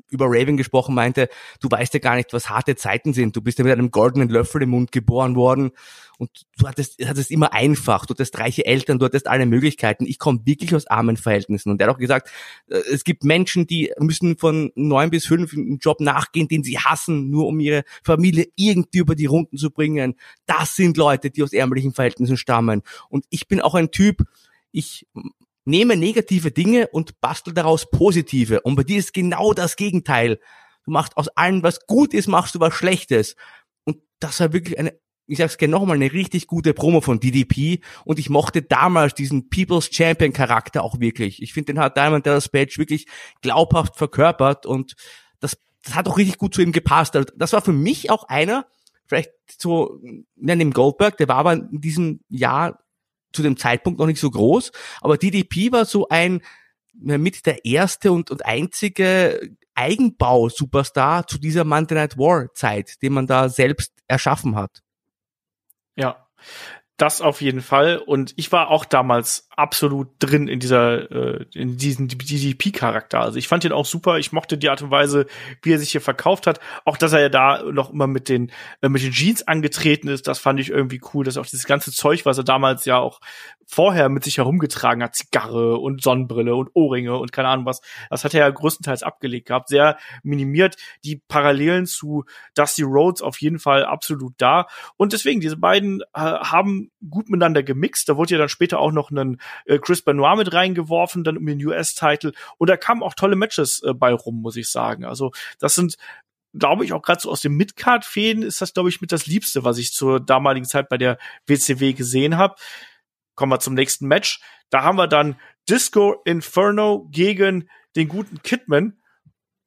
über Raven gesprochen, meinte, du weißt ja gar nicht, was harte Zeiten sind. Du bist ja mit einem goldenen Löffel im Mund geboren worden und du hattest, hattest immer einfach, du hattest reiche Eltern, du hattest alle Möglichkeiten. Ich komme wirklich aus armen Verhältnissen. Und er hat auch gesagt, äh, es gibt Menschen, die müssen von neun bis fünf einen Job nachgehen, den sie hassen, nur um ihre Familie irgendwie über die Runden zu bringen. Das sind Leute, die aus ärmlichen Verhältnissen stammen. Und ich bin auch ein Typ, ich nehme negative Dinge und bastel daraus positive. Und bei dir ist genau das Gegenteil. Du machst aus allem, was gut ist, machst du was Schlechtes. Und das war wirklich eine, ich sag's gerne nochmal, eine richtig gute Promo von DDP. Und ich mochte damals diesen People's Champion Charakter auch wirklich. Ich finde, den hat Diamond Dallas Page wirklich glaubhaft verkörpert und das, das hat auch richtig gut zu ihm gepasst. Also das war für mich auch einer, vielleicht so, ihm Goldberg, der war aber in diesem Jahr zu dem Zeitpunkt noch nicht so groß, aber DDP war so ein mit der erste und, und einzige Eigenbau-Superstar zu dieser Monday Night War Zeit, den man da selbst erschaffen hat. Ja, das auf jeden Fall. Und ich war auch damals absolut drin in dieser, äh, in diesem DDP-Charakter. Also ich fand ihn auch super. Ich mochte die Art und Weise, wie er sich hier verkauft hat. Auch, dass er ja da noch immer mit den, äh, mit den Jeans angetreten ist, das fand ich irgendwie cool. Dass auch dieses ganze Zeug, was er damals ja auch vorher mit sich herumgetragen hat, Zigarre und Sonnenbrille und Ohrringe und keine Ahnung was, das hat er ja größtenteils abgelegt gehabt. Sehr minimiert. Die Parallelen zu Dusty Rhodes auf jeden Fall absolut da. Und deswegen, diese beiden äh, haben gut miteinander gemixt. Da wurde ja dann später auch noch ein äh, Chris Benoit mit reingeworfen, dann um den US-Title. Und da kamen auch tolle Matches äh, bei rum, muss ich sagen. Also das sind glaube ich, auch gerade so aus dem Midcard-Fäden ist das, glaube ich, mit das Liebste, was ich zur damaligen Zeit bei der WCW gesehen habe. Kommen wir zum nächsten Match. Da haben wir dann Disco Inferno gegen den guten Kidman.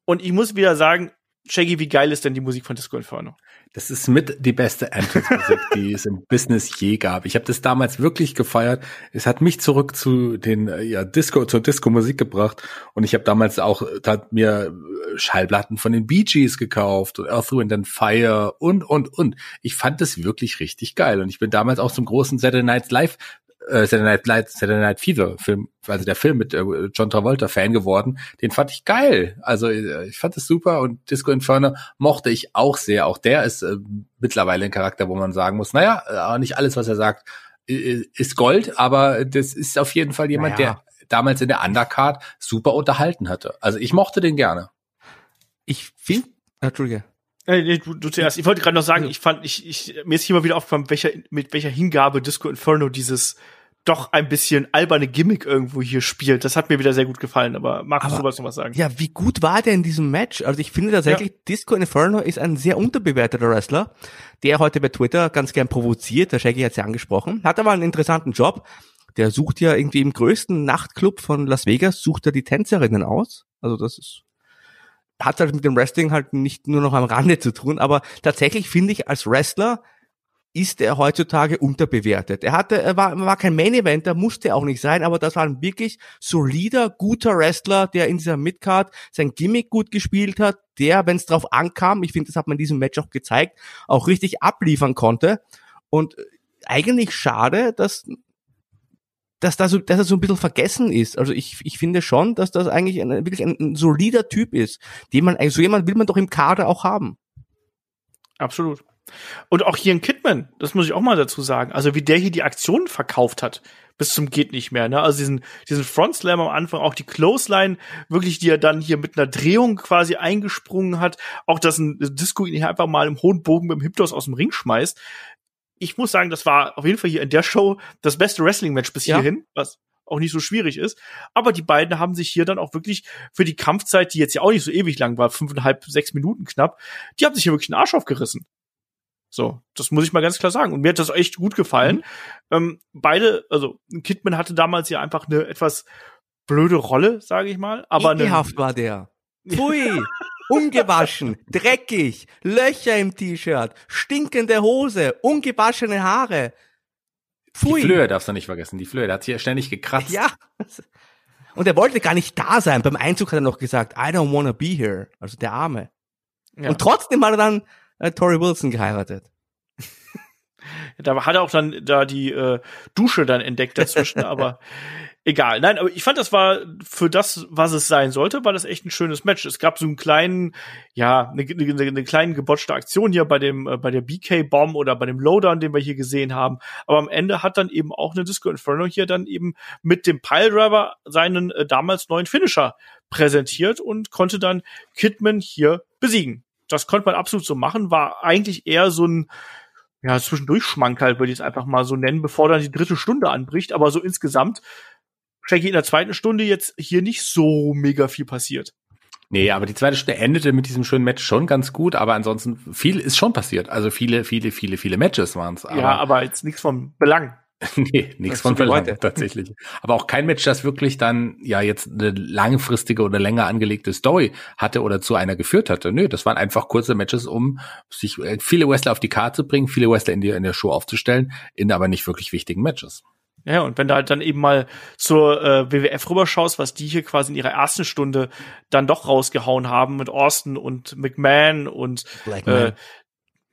Und ich muss wieder sagen, Shaggy, wie geil ist denn die Musik von Disco Inferno? Das ist mit die beste Entrance-Musik, die es im Business je gab. Ich habe das damals wirklich gefeiert. Es hat mich zurück zu den äh, ja Disco zur Disco-Musik gebracht und ich habe damals auch hat mir äh, Schallplatten von den Bee Gees gekauft und Earth Wind and Fire und und und. Ich fand das wirklich richtig geil und ich bin damals auch zum großen Saturday Night Live äh, Saturday Night Light, Saturday Night Fever Film, also der Film mit äh, John Travolta Fan geworden. Den fand ich geil. Also äh, ich fand es super und Disco Inferno mochte ich auch sehr. Auch der ist äh, mittlerweile ein Charakter, wo man sagen muss, naja, äh, nicht alles, was er sagt, ist Gold, aber das ist auf jeden Fall jemand, naja. der damals in der Undercard super unterhalten hatte. Also ich mochte den gerne. Ich finde, Entschuldige. Äh, du, du zuerst. Ich wollte gerade noch sagen, ich fand, ich, ich, mir ist hier mal wieder aufgefallen, welcher, mit welcher Hingabe Disco Inferno dieses doch ein bisschen alberne Gimmick irgendwo hier spielt. Das hat mir wieder sehr gut gefallen, aber magst du sowas noch was sagen? Ja, wie gut war der in diesem Match? Also ich finde tatsächlich, ja. Disco Inferno ist ein sehr unterbewerteter Wrestler, der heute bei Twitter ganz gern provoziert, der Shaggy hat ja angesprochen, hat aber einen interessanten Job. Der sucht ja irgendwie im größten Nachtclub von Las Vegas, sucht er die Tänzerinnen aus. Also das ist hat halt mit dem Wrestling halt nicht nur noch am Rande zu tun, aber tatsächlich finde ich als Wrestler ist er heutzutage unterbewertet. Er hatte, er war, war kein Main Eventer, musste auch nicht sein, aber das war ein wirklich solider, guter Wrestler, der in dieser Midcard sein Gimmick gut gespielt hat, der, wenn es drauf ankam, ich finde, das hat man in diesem Match auch gezeigt, auch richtig abliefern konnte. Und eigentlich schade, dass dass, da so, dass er so ein bisschen vergessen ist. Also ich, ich finde schon, dass das eigentlich ein, wirklich ein, ein solider Typ ist, den man, so jemand will man doch im Kader auch haben. Absolut. Und auch hier in Kidman, das muss ich auch mal dazu sagen. Also wie der hier die Aktionen verkauft hat, bis zum geht nicht mehr. Ne? Also diesen, diesen Front Slam am Anfang, auch die Clothesline, wirklich, die er dann hier mit einer Drehung quasi eingesprungen hat. Auch dass ein Disco ihn hier einfach mal im hohen Bogen mit dem Hiptos aus dem Ring schmeißt ich muss sagen, das war auf jeden Fall hier in der Show das beste Wrestling-Match bis hierhin, ja. was auch nicht so schwierig ist. Aber die beiden haben sich hier dann auch wirklich für die Kampfzeit, die jetzt ja auch nicht so ewig lang war, fünfeinhalb, sechs Minuten knapp, die haben sich hier wirklich einen Arsch aufgerissen. So, das muss ich mal ganz klar sagen. Und mir hat das echt gut gefallen. Mhm. Ähm, beide, also Kidman hatte damals ja einfach eine etwas blöde Rolle, sage ich mal. Aber Ekelhaft war der. Pfui. ungewaschen, dreckig, Löcher im T-Shirt, stinkende Hose, ungewaschene Haare. Pfui. Die Flöhe darfst du nicht vergessen. Die Flöhe, der hat hier ständig gekratzt. Ja. Und er wollte gar nicht da sein. Beim Einzug hat er noch gesagt, I don't wanna be here. Also der Arme. Ja. Und trotzdem hat er dann äh, Tori Wilson geheiratet. Da hat er auch dann da die äh, Dusche dann entdeckt dazwischen, aber egal. Nein, aber ich fand, das war für das, was es sein sollte, war das echt ein schönes Match. Es gab so einen kleinen, ja, eine, eine, eine kleine gebotschte Aktion hier bei dem, äh, bei der BK-Bomb oder bei dem Lowdown, den wir hier gesehen haben. Aber am Ende hat dann eben auch eine Disco Inferno hier dann eben mit dem Piledriver seinen äh, damals neuen Finisher präsentiert und konnte dann Kidman hier besiegen. Das konnte man absolut so machen, war eigentlich eher so ein ja, zwischendurch Schmankerl, würde ich es einfach mal so nennen, bevor dann die dritte Stunde anbricht. Aber so insgesamt, Shaggy in der zweiten Stunde jetzt hier nicht so mega viel passiert. Nee, aber die zweite Stunde endete mit diesem schönen Match schon ganz gut, aber ansonsten viel ist schon passiert. Also viele, viele, viele, viele Matches waren es. Ja, aber jetzt nichts vom Belang. nee, nichts von Belang, tatsächlich. Aber auch kein Match, das wirklich dann ja jetzt eine langfristige oder länger angelegte Story hatte oder zu einer geführt hatte. Nö, das waren einfach kurze Matches, um sich äh, viele Wrestler auf die Karte zu bringen, viele Wrestler in, die, in der Show aufzustellen, in aber nicht wirklich wichtigen Matches. Ja, und wenn du halt dann eben mal zur äh, WWF rüberschaust, was die hier quasi in ihrer ersten Stunde dann doch rausgehauen haben mit Austin und McMahon und Blackman. Äh,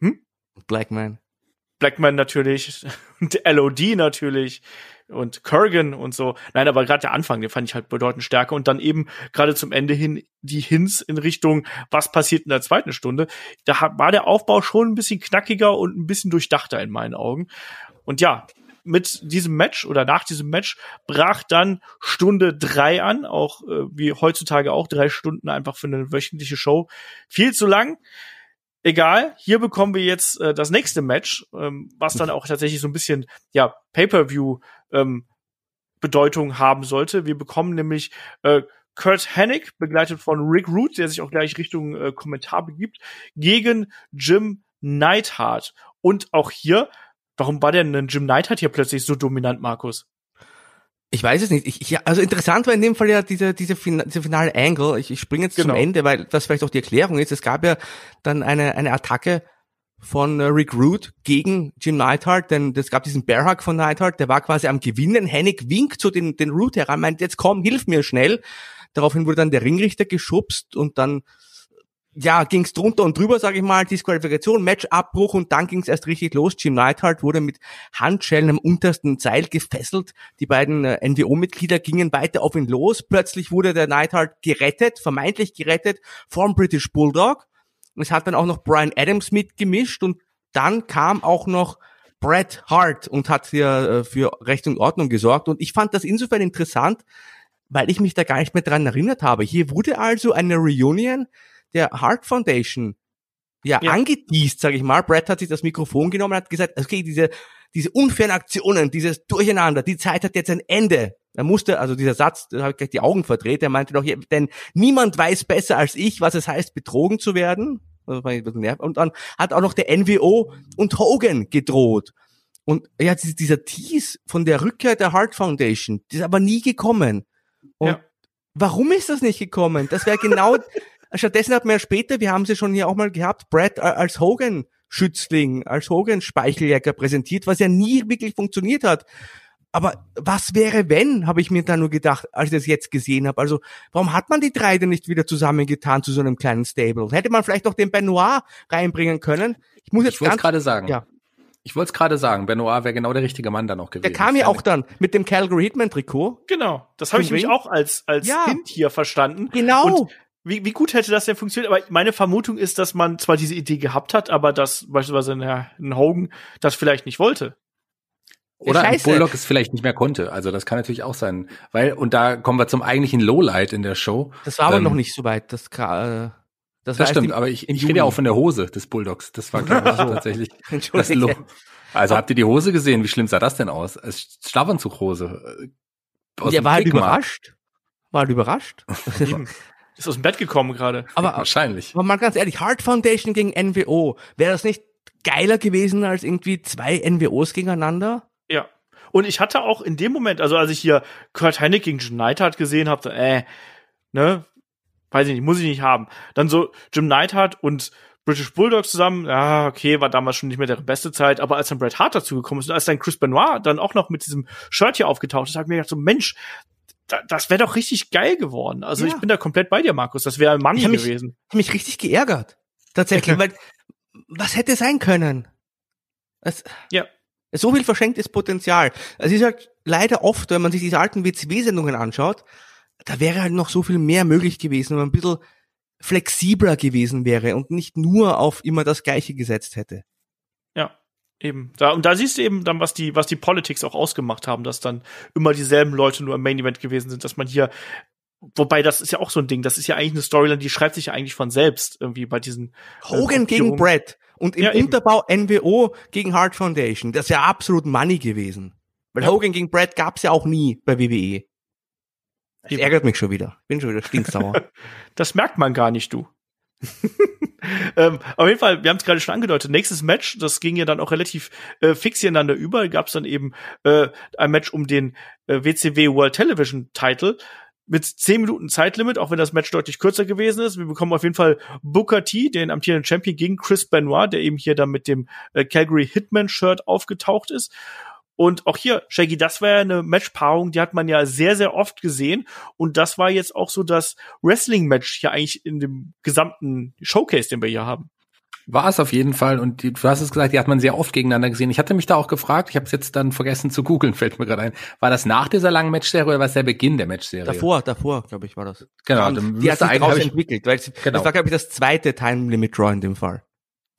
hm? Blackman. Blackman natürlich und LOD natürlich und Kurgan und so. Nein, aber gerade der Anfang, den fand ich halt bedeutend stärker und dann eben gerade zum Ende hin die Hints in Richtung, was passiert in der zweiten Stunde. Da war der Aufbau schon ein bisschen knackiger und ein bisschen durchdachter in meinen Augen. Und ja, mit diesem Match oder nach diesem Match brach dann Stunde drei an, auch äh, wie heutzutage auch drei Stunden einfach für eine wöchentliche Show. Viel zu lang egal, hier bekommen wir jetzt äh, das nächste Match, ähm, was dann auch tatsächlich so ein bisschen ja Pay-per-View ähm, Bedeutung haben sollte. Wir bekommen nämlich äh, Kurt Hennig, begleitet von Rick Root, der sich auch gleich Richtung äh, Kommentar begibt, gegen Jim Neidhart. Und auch hier, warum war denn Jim Neidhart hier plötzlich so dominant, Markus? Ich weiß es nicht. Ich, ich, also interessant war in dem Fall ja diese, diese, fin diese finale Angle. Ich, ich springe jetzt Genau. zum Ende, weil das vielleicht auch die Erklärung ist. Es gab ja dann eine, eine Attacke von äh, Rick Root gegen Jim Neidhart, denn es gab diesen Bearhug von Neidhart, der war quasi am Gewinnen. Hennig winkt zu den, den Root heran, meint, jetzt komm, hilf mir schnell. Daraufhin wurde dann der Ringrichter geschubst und dann ja, ging's drunter und drüber, sage ich mal, Disqualifikation, Matchabbruch und dann ging's erst richtig los. Jim Neidhart wurde mit Handschellen am untersten Seil gefesselt. Die beiden äh, NWO-Mitglieder gingen weiter auf ihn los. Plötzlich wurde der Neidhart gerettet, vermeintlich gerettet vom British Bulldog. Und es hat dann auch noch Brian Adams mitgemischt und dann kam auch noch Bret Hart und hat hier äh, für Recht und Ordnung gesorgt. Und ich fand das insofern interessant, weil ich mich da gar nicht mehr dran erinnert habe. Hier wurde also eine Reunion der Hart Foundation ja, Ja. angeteased, sage ich mal. Brett hat sich das Mikrofon genommen und hat gesagt, okay, diese, diese unfairen Aktionen, dieses Durcheinander, die Zeit hat jetzt ein Ende. Er musste, also dieser Satz, da habe ich gleich die Augen verdreht, er meinte doch, denn niemand weiß besser als ich, was es heißt, betrogen zu werden. Und dann hat auch noch der NWO und Hogan gedroht. Und ja, dieser- dieser Tease von der Rückkehr der Hart Foundation, die ist aber nie gekommen. Und Ja. warum ist das nicht gekommen? Das wäre genau, stattdessen hat man ja später, wir haben sie schon hier auch mal gehabt, Brad äh, als Hogan-Schützling, als Hogan-Speicheljäger präsentiert, was ja nie wirklich funktioniert hat. Aber was wäre, wenn, habe ich mir da nur gedacht, als ich das jetzt gesehen habe. Also, warum hat man die drei denn nicht wieder zusammengetan zu so einem kleinen Stable? Hätte man vielleicht noch den Benoit reinbringen können? Ich muss jetzt Ich wollte es ganz, gerade sagen. ja. Ich wollte es gerade sagen. Benoit wäre genau der richtige Mann dann noch gewesen. der kam ja auch dann mit dem Calgary Hitman Trikot. Genau, das habe ich Ring? auch als als Ja. Hint hier verstanden. Genau. Und wie, wie gut hätte das denn funktioniert? Aber meine Vermutung ist, dass man zwar diese Idee gehabt hat, aber dass beispielsweise ein, ein Hogan das vielleicht nicht wollte. Oder ein Scheiße. Bulldog es vielleicht nicht mehr konnte. Also das kann natürlich auch sein. Weil, und da kommen wir zum eigentlichen Lowlight in der Show. Das war aber Ähm, noch nicht so weit. Das, äh, das, Das stimmt, im- aber ich, ich rede ja auch von der Hose des Bulldogs. Das war glaube ich tatsächlich das. Low. Also habt ihr die Hose gesehen? Wie schlimm sah das denn aus? Als Schlafanzughose. äh, aus Der war halt überrascht. War halt überrascht. Ist aus dem Bett gekommen gerade. aber, Wahrscheinlich. aber mal ganz ehrlich, Hard Foundation gegen NWO. Wäre das nicht geiler gewesen als irgendwie zwei NWOs gegeneinander? Ja. Und ich hatte auch in dem Moment, also als ich hier Kurt Hennig gegen Jim Neidhart gesehen habe, so, äh, ne, weiß ich nicht, muss ich nicht haben. Dann so Jim Neidhart und British Bulldogs zusammen. Ja, okay, war damals schon nicht mehr der beste Zeit, aber als dann Bret Hart dazugekommen ist und als dann Chris Benoit dann auch noch mit diesem Shirt hier aufgetaucht ist, habe ich mir gedacht so, Mensch, da, das wäre doch richtig geil geworden. Also Ja. ich bin da komplett bei dir, Markus. Das wäre Ich hab gewesen. Ich hab mich richtig geärgert. Tatsächlich, weil was hätte sein können? Es, Ja. So viel verschenktes Potenzial. Es ist halt leider oft, wenn man sich diese alten WCW-Sendungen anschaut, da wäre halt noch so viel mehr möglich gewesen, wenn man ein bisschen flexibler gewesen wäre und nicht nur auf immer das Gleiche gesetzt hätte. Ja, eben. Da, und da siehst du eben dann, was die, was die Politics auch ausgemacht haben, dass dann immer dieselben Leute nur im Main Event gewesen sind, dass man hier, wobei das ist ja auch so ein Ding, das ist ja eigentlich eine Storyline, die schreibt sich ja eigentlich von selbst irgendwie bei diesen Hogan äh, gegen. Brett und im Ja, eben. Unterbau NWO gegen Hart Foundation. Das wäre absolut Money gewesen. Weil Ja. Hogan gegen Brett gab's ja auch nie bei WWE. Das Eben. ärgert mich schon wieder. Bin schon wieder stinksauer. Das merkt man gar nicht, du. ähm, auf jeden Fall, wir haben es gerade schon angedeutet, nächstes Match, das ging ja dann auch relativ äh, fix ineinander über, gab es dann eben äh, ein Match um den äh, WCW World Television Title mit 10 Minuten Zeitlimit, auch wenn das Match deutlich kürzer gewesen ist. Wir bekommen auf jeden Fall Booker T, den amtierenden Champion, gegen Chris Benoit, der eben hier dann mit dem äh, Calgary Hitman Shirt aufgetaucht ist. Und auch hier, Shaggy, das war ja eine Matchpaarung, die hat man ja sehr, sehr oft gesehen. Und das war jetzt auch so das Wrestling-Match hier eigentlich in dem gesamten Showcase, den wir hier haben. War es auf jeden Fall. Und die, du hast es gesagt, die hat man sehr oft gegeneinander gesehen. Ich hatte mich da auch gefragt, ich habe es jetzt dann vergessen zu googeln, fällt mir gerade ein. War das nach dieser langen Matchserie oder war es der Beginn der Matchserie? davor, davor, glaube ich, war das. Genau, die hat sich eigentlich- daraus entwickelt, weil Genau. das war, glaube ich, das zweite Time Limit Draw in dem Fall.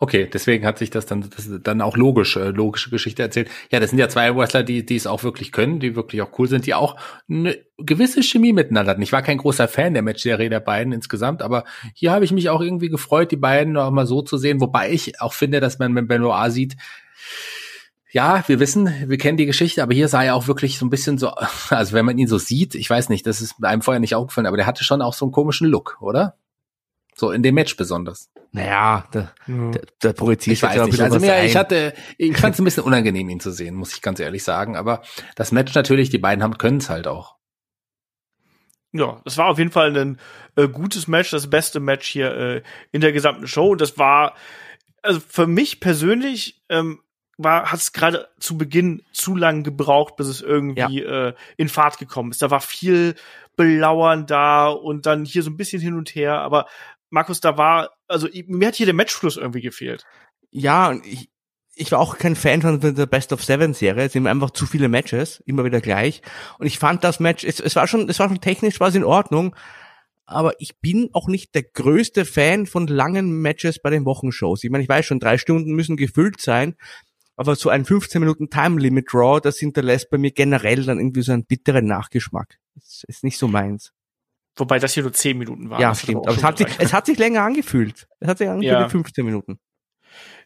Okay, deswegen hat sich das dann das dann auch logisch äh, logische Geschichte erzählt. Ja, das sind ja zwei Wrestler, die die es auch wirklich können, die wirklich auch cool sind, die auch eine gewisse Chemie miteinander hatten. Ich war kein großer Fan der Matchserie der beiden insgesamt, aber hier habe ich mich auch irgendwie gefreut, die beiden auch mal so zu sehen, wobei ich auch finde, dass man wenn Benoit sieht, ja, wir wissen, wir kennen die Geschichte, aber hier sah er auch wirklich so ein bisschen so, also wenn man ihn so sieht, ich weiß nicht, das ist einem vorher nicht aufgefallen, aber der hatte schon auch so einen komischen Look, oder? So in dem Match besonders. Naja, da, da, da projiziert Ich weiß ein nicht. bisschen Also was mir, ein. ich hatte, ich fand es ein bisschen unangenehm, ihn zu sehen, muss ich ganz ehrlich sagen. Aber das Match natürlich, die beiden haben können es halt auch. Ja, das war auf jeden Fall ein äh, gutes Match, das beste Match hier äh, in der gesamten Show. Und das war, also für mich persönlich, ähm, war, hat es gerade zu Beginn zu lang gebraucht, bis es irgendwie äh, in Fahrt gekommen ist. Da war viel Belauern da und dann hier so ein bisschen hin und her. Aber Markus, da war, also mir hat hier der Matchfluss irgendwie gefehlt. Ja, ich, ich war auch kein Fan von der Best of Seven Serie. Es sind einfach zu viele Matches, immer wieder gleich. Und ich fand das Match, es, es war schon, es war schon technisch was in Ordnung. Aber ich bin auch nicht der größte Fan von langen Matches bei den Wochenshows. Ich meine, ich weiß schon, drei Stunden müssen gefüllt sein. Aber so ein 15 Minuten Time Limit Draw, das hinterlässt bei mir generell dann irgendwie so einen bitteren Nachgeschmack. Das ist nicht so meins. Wobei das hier nur zehn Minuten war. ja, stimmt. Aber es hat, sich, es hat sich länger angefühlt. Es hat sich angefühlt Ja. wie 15 Minuten.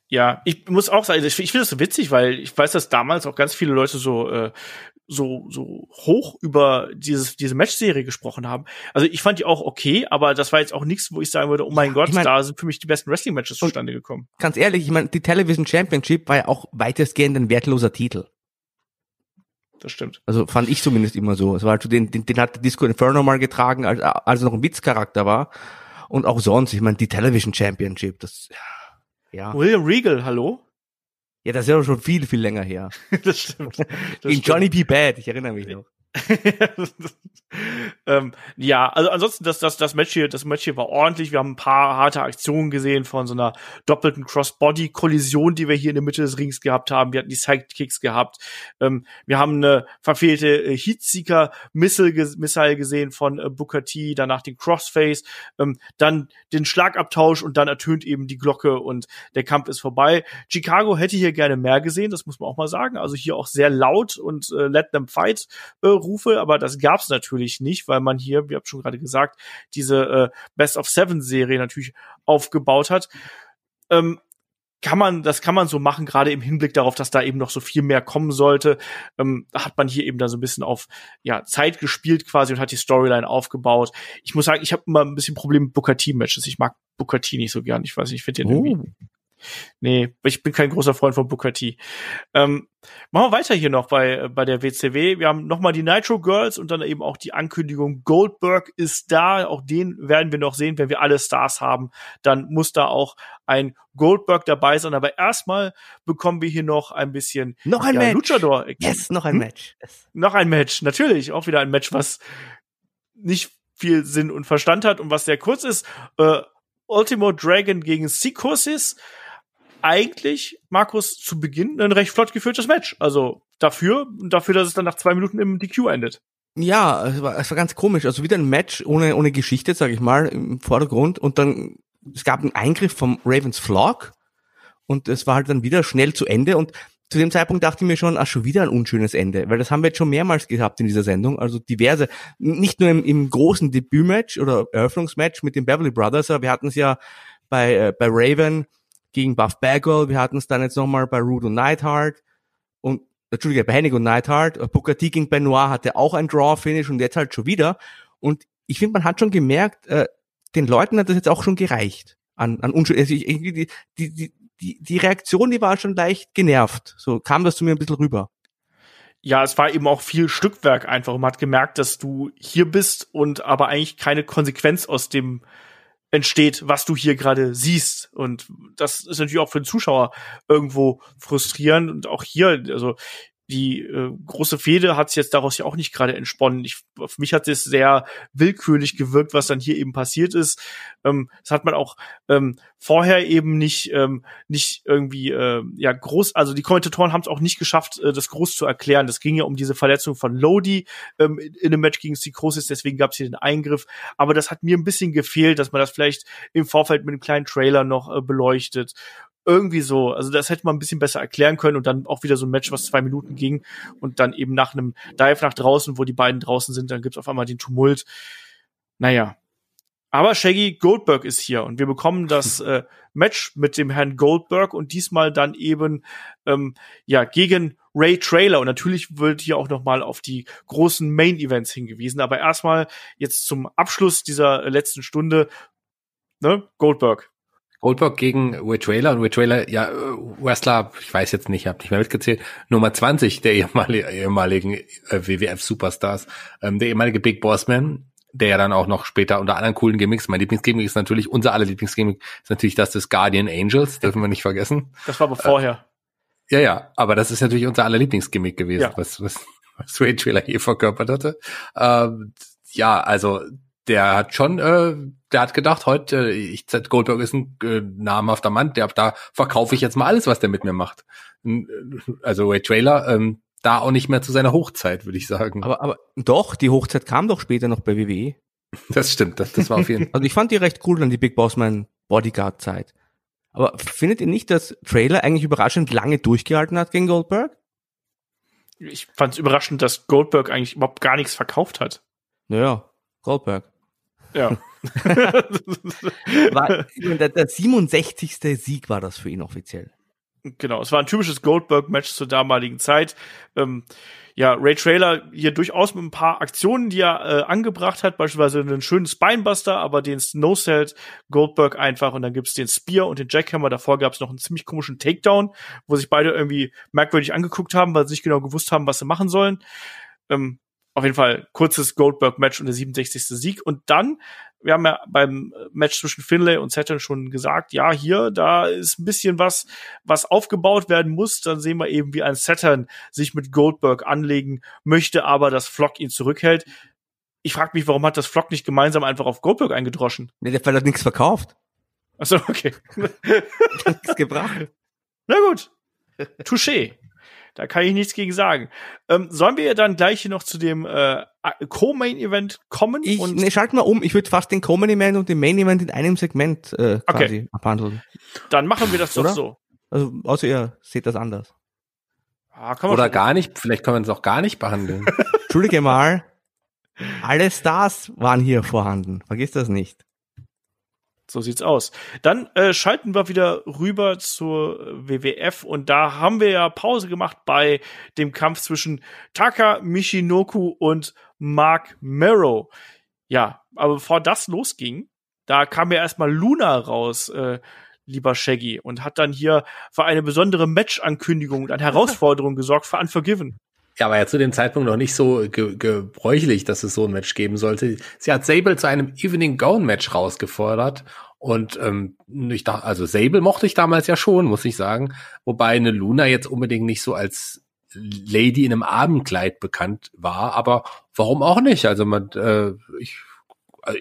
Ja, ich muss auch sagen, ich, finde das so witzig, weil ich weiß, dass damals auch ganz viele Leute so äh, so so hoch über dieses diese Matchserie gesprochen haben. Also ich fand die auch okay, aber das war jetzt auch nichts, wo ich sagen würde, oh mein Gott, ich mein- da sind für mich die besten Wrestling Matches zustande gekommen. ganz ehrlich, ich meine, die Television Championship war ja auch weitestgehend ein wertloser Titel. Das stimmt. Also fand ich zumindest immer so. Es war also den, den, den hat Disco Inferno mal getragen, als, als er noch ein Witzcharakter war. Und auch sonst, ich meine, die Television Championship, das, ja. William Regal, hallo? Ja, das ist ja schon viel, viel länger her. das stimmt. Das In stimmt. Johnny B. Bad, ich erinnere mich noch. ähm, ja, also ansonsten das das das Match hier, das Match hier war ordentlich. Wir haben ein paar harte Aktionen gesehen von so einer doppelten Crossbody-Kollision, die wir hier in der Mitte des Rings gehabt haben. Wir hatten die Sidekicks gehabt. Ähm, wir haben eine verfehlte äh, Heatseeker-Missile ges Missile gesehen von äh, Booker T, danach den Crossface, ähm, dann den Schlagabtausch und dann ertönt eben die Glocke und der Kampf ist vorbei. Chicago hätte hier gerne mehr gesehen, das muss man auch mal sagen. Also hier auch sehr laut und äh, Let them fight äh, Rufe, aber das gab's natürlich nicht, weil man hier, wie habt schon gerade gesagt, diese äh, Best of Seven Serie natürlich aufgebaut hat. Ähm, kann man, das kann man so machen, gerade im Hinblick darauf, dass da eben noch so viel mehr kommen sollte. Ähm, hat man hier eben da so ein bisschen auf ja, Zeit gespielt quasi und hat die Storyline aufgebaut. Ich muss sagen, ich habe immer ein bisschen Problem mit Booker T Matches. Ich mag Booker T nicht so gern. Ich weiß nicht, ich finde den irgendwie Nee, ich bin kein großer Freund von Booker T. Ähm, machen wir weiter hier noch bei, bei der WCW. Wir haben nochmal die Nitro Girls und dann eben auch die Ankündigung, Goldberg ist da. Auch den werden wir noch sehen, wenn wir alle Stars haben. Dann muss da auch ein Goldberg dabei sein. Aber erstmal bekommen wir hier noch ein bisschen noch ein ja, Match. Luchador. Yes, noch ein Hm? Match. Yes. Noch ein Match, natürlich. Auch wieder ein Match, was nicht viel Sinn und Verstand hat und was sehr kurz ist. Äh, Ultimo Dragon gegen Psychosis. Eigentlich, Markus, zu Beginn ein recht flott geführtes Match. Also dafür, dafür, dass es dann nach zwei Minuten im DQ endet. Ja, es war, es war ganz komisch. Also wieder ein Match ohne, ohne Geschichte, sag ich mal, im Vordergrund. Und dann, es gab einen Eingriff vom Ravens Flock. Und es war halt dann wieder schnell zu Ende. Und zu dem Zeitpunkt dachte ich mir schon, ach, schon wieder ein unschönes Ende. Weil das haben wir jetzt schon mehrmals gehabt in dieser Sendung. Also diverse, nicht nur im, im großen Debütmatch oder Eröffnungsmatch mit den Beverly Brothers, aber wir hatten es ja bei, äh, bei Raven gegen Buff Bagwell. Wir hatten es dann jetzt nochmal bei Rude und Neidhart. Und Entschuldige, bei Hennig und Neidhart, äh, Booker gegen Benoit hatte auch ein Draw-Finish und jetzt halt schon wieder. Und ich finde, man hat schon gemerkt, äh, den Leuten hat das jetzt auch schon gereicht. An, an also ich, irgendwie die, die, die, die Reaktion, die war schon leicht genervt. So kam das zu mir ein bisschen rüber. Ja, es war eben auch viel Stückwerk einfach. Man hat gemerkt, dass du hier bist und aber eigentlich keine Konsequenz aus dem entsteht, was du hier gerade siehst. Und das ist natürlich auch für den Zuschauer irgendwo frustrierend. Und auch hier, also die äh, große Fehde hat es jetzt daraus ja auch nicht gerade entsponnen. Ich, auf mich hat es sehr willkürlich gewirkt, was dann hier eben passiert ist. Ähm, das hat man auch ähm, vorher eben nicht ähm, nicht irgendwie äh, ja groß. Also die Kommentatoren haben es auch nicht geschafft, äh, das groß zu erklären. Das ging ja um diese Verletzung von Lodi ähm, in, in einem Match gegen Psychosis. Deswegen gab es hier den Eingriff. Aber das hat mir ein bisschen gefehlt, dass man das vielleicht im Vorfeld mit einem kleinen Trailer noch äh, beleuchtet irgendwie so. Also das hätte man ein bisschen besser erklären können und dann auch wieder so ein Match, was zwei Minuten ging und dann eben nach einem Dive nach draußen, wo die beiden draußen sind, dann gibt's auf einmal den Tumult. Naja. Aber Shaggy Goldberg ist hier und wir bekommen das äh, Match mit dem Herrn Goldberg und diesmal dann eben ähm, ja gegen Ray Trailer und natürlich wird hier auch noch mal auf die großen Main Events hingewiesen. Aber erstmal jetzt zum Abschluss dieser letzten Stunde ne Goldberg Goldberg gegen Ray Trailer und Ray Trailer, ja, äh, Wrestler, ich weiß jetzt nicht, habe nicht mehr mitgezählt, Nummer 20 der ehemalige, ehemaligen äh, WWF-Superstars, ähm, der ehemalige Big Boss Man, der ja dann auch noch später unter anderen coolen Gimmicks, mein Lieblingsgimmick ist natürlich, unser aller Lieblingsgimmick ist natürlich das des Guardian Angels, dürfen wir nicht vergessen. Das war aber vorher. Ja, ja, aber das ist natürlich unser aller Lieblingsgimmick gewesen, Ja. was, was, was Ray Trailer hier verkörpert hatte. Ähm, ja, also der hat schon, äh, der hat gedacht, heute, äh, ich Goldberg ist ein äh, namhafter Mann, der da verkaufe ich jetzt mal alles, was der mit mir macht. Äh, Also Ray Trailer, ähm, da auch nicht mehr zu seiner Hochzeit, würde ich sagen. Aber, aber doch, die Hochzeit kam doch später noch bei WWE. das stimmt, das, das war auf jeden Fall. Also ich fand die recht cool dann die Big Boss Man Bodyguard Zeit. Aber findet ihr nicht, dass Trailer eigentlich überraschend lange durchgehalten hat gegen Goldberg? Ich fand es überraschend, dass Goldberg eigentlich überhaupt gar nichts verkauft hat. Naja, Goldberg. Ja. War, der, der 67. Sieg war das für ihn offiziell. Genau, es war ein typisches Goldberg-Match zur damaligen Zeit. Ähm, ja, Ray Trailer hier durchaus mit ein paar Aktionen, die er äh, angebracht hat, beispielsweise einen schönen Spinebuster, aber den No-Sellt Goldberg einfach und dann gibt's den Spear und den Jackhammer. Davor gab's noch einen ziemlich komischen Takedown, wo sich beide irgendwie merkwürdig angeguckt haben, weil sie nicht genau gewusst haben, was sie machen sollen. Ähm, auf jeden Fall kurzes Goldberg-Match und der 67. Sieg. Und dann, wir haben ja beim Match zwischen Finlay und Saturn schon gesagt, ja, hier, da ist ein bisschen was, was aufgebaut werden muss. Dann sehen wir eben, wie ein Saturn sich mit Goldberg anlegen möchte, aber das Flock ihn zurückhält. Ich frage mich, warum hat das Flock nicht gemeinsam einfach auf Goldberg eingedroschen? Nee, der Fall hat nichts verkauft. Achso, okay. Nichts gebracht. Na gut. Touché. Da kann ich nichts gegen sagen. Ähm, sollen wir dann gleich hier noch zu dem äh, Co-Main-Event kommen? Ich, und nee, schalt mal um. Ich würde fast den Common Event und den Main Event in einem Segment äh, quasi Okay. abhandeln. dann machen wir das doch Oder? so. Also, außer ihr seht das anders. Ah, kann man Oder gar nicht, vielleicht können wir es auch gar nicht behandeln. Entschuldige mal. Alle Stars waren hier vorhanden. Vergiss das nicht. So sieht's aus. Dann äh, schalten wir wieder rüber zur WWF und da haben wir ja Pause gemacht bei dem Kampf zwischen Taka Michinoku und Mark Merrow. Ja, aber bevor das losging, da kam ja erstmal Luna raus, äh, lieber Shaggy, und hat dann hier für eine besondere Match-Ankündigung und eine Herausforderung gesorgt für Unforgiven. Ja, aber ja zu dem Zeitpunkt noch nicht so ge gebräuchlich, dass es so ein Match geben sollte. Sie hat Sable zu einem Evening Gown Match rausgefordert und ähm, ich dachte, also Sable mochte ich damals ja schon, muss ich sagen, wobei eine Luna jetzt unbedingt nicht so als Lady in einem Abendkleid bekannt war, aber warum auch nicht? Also man, äh, ich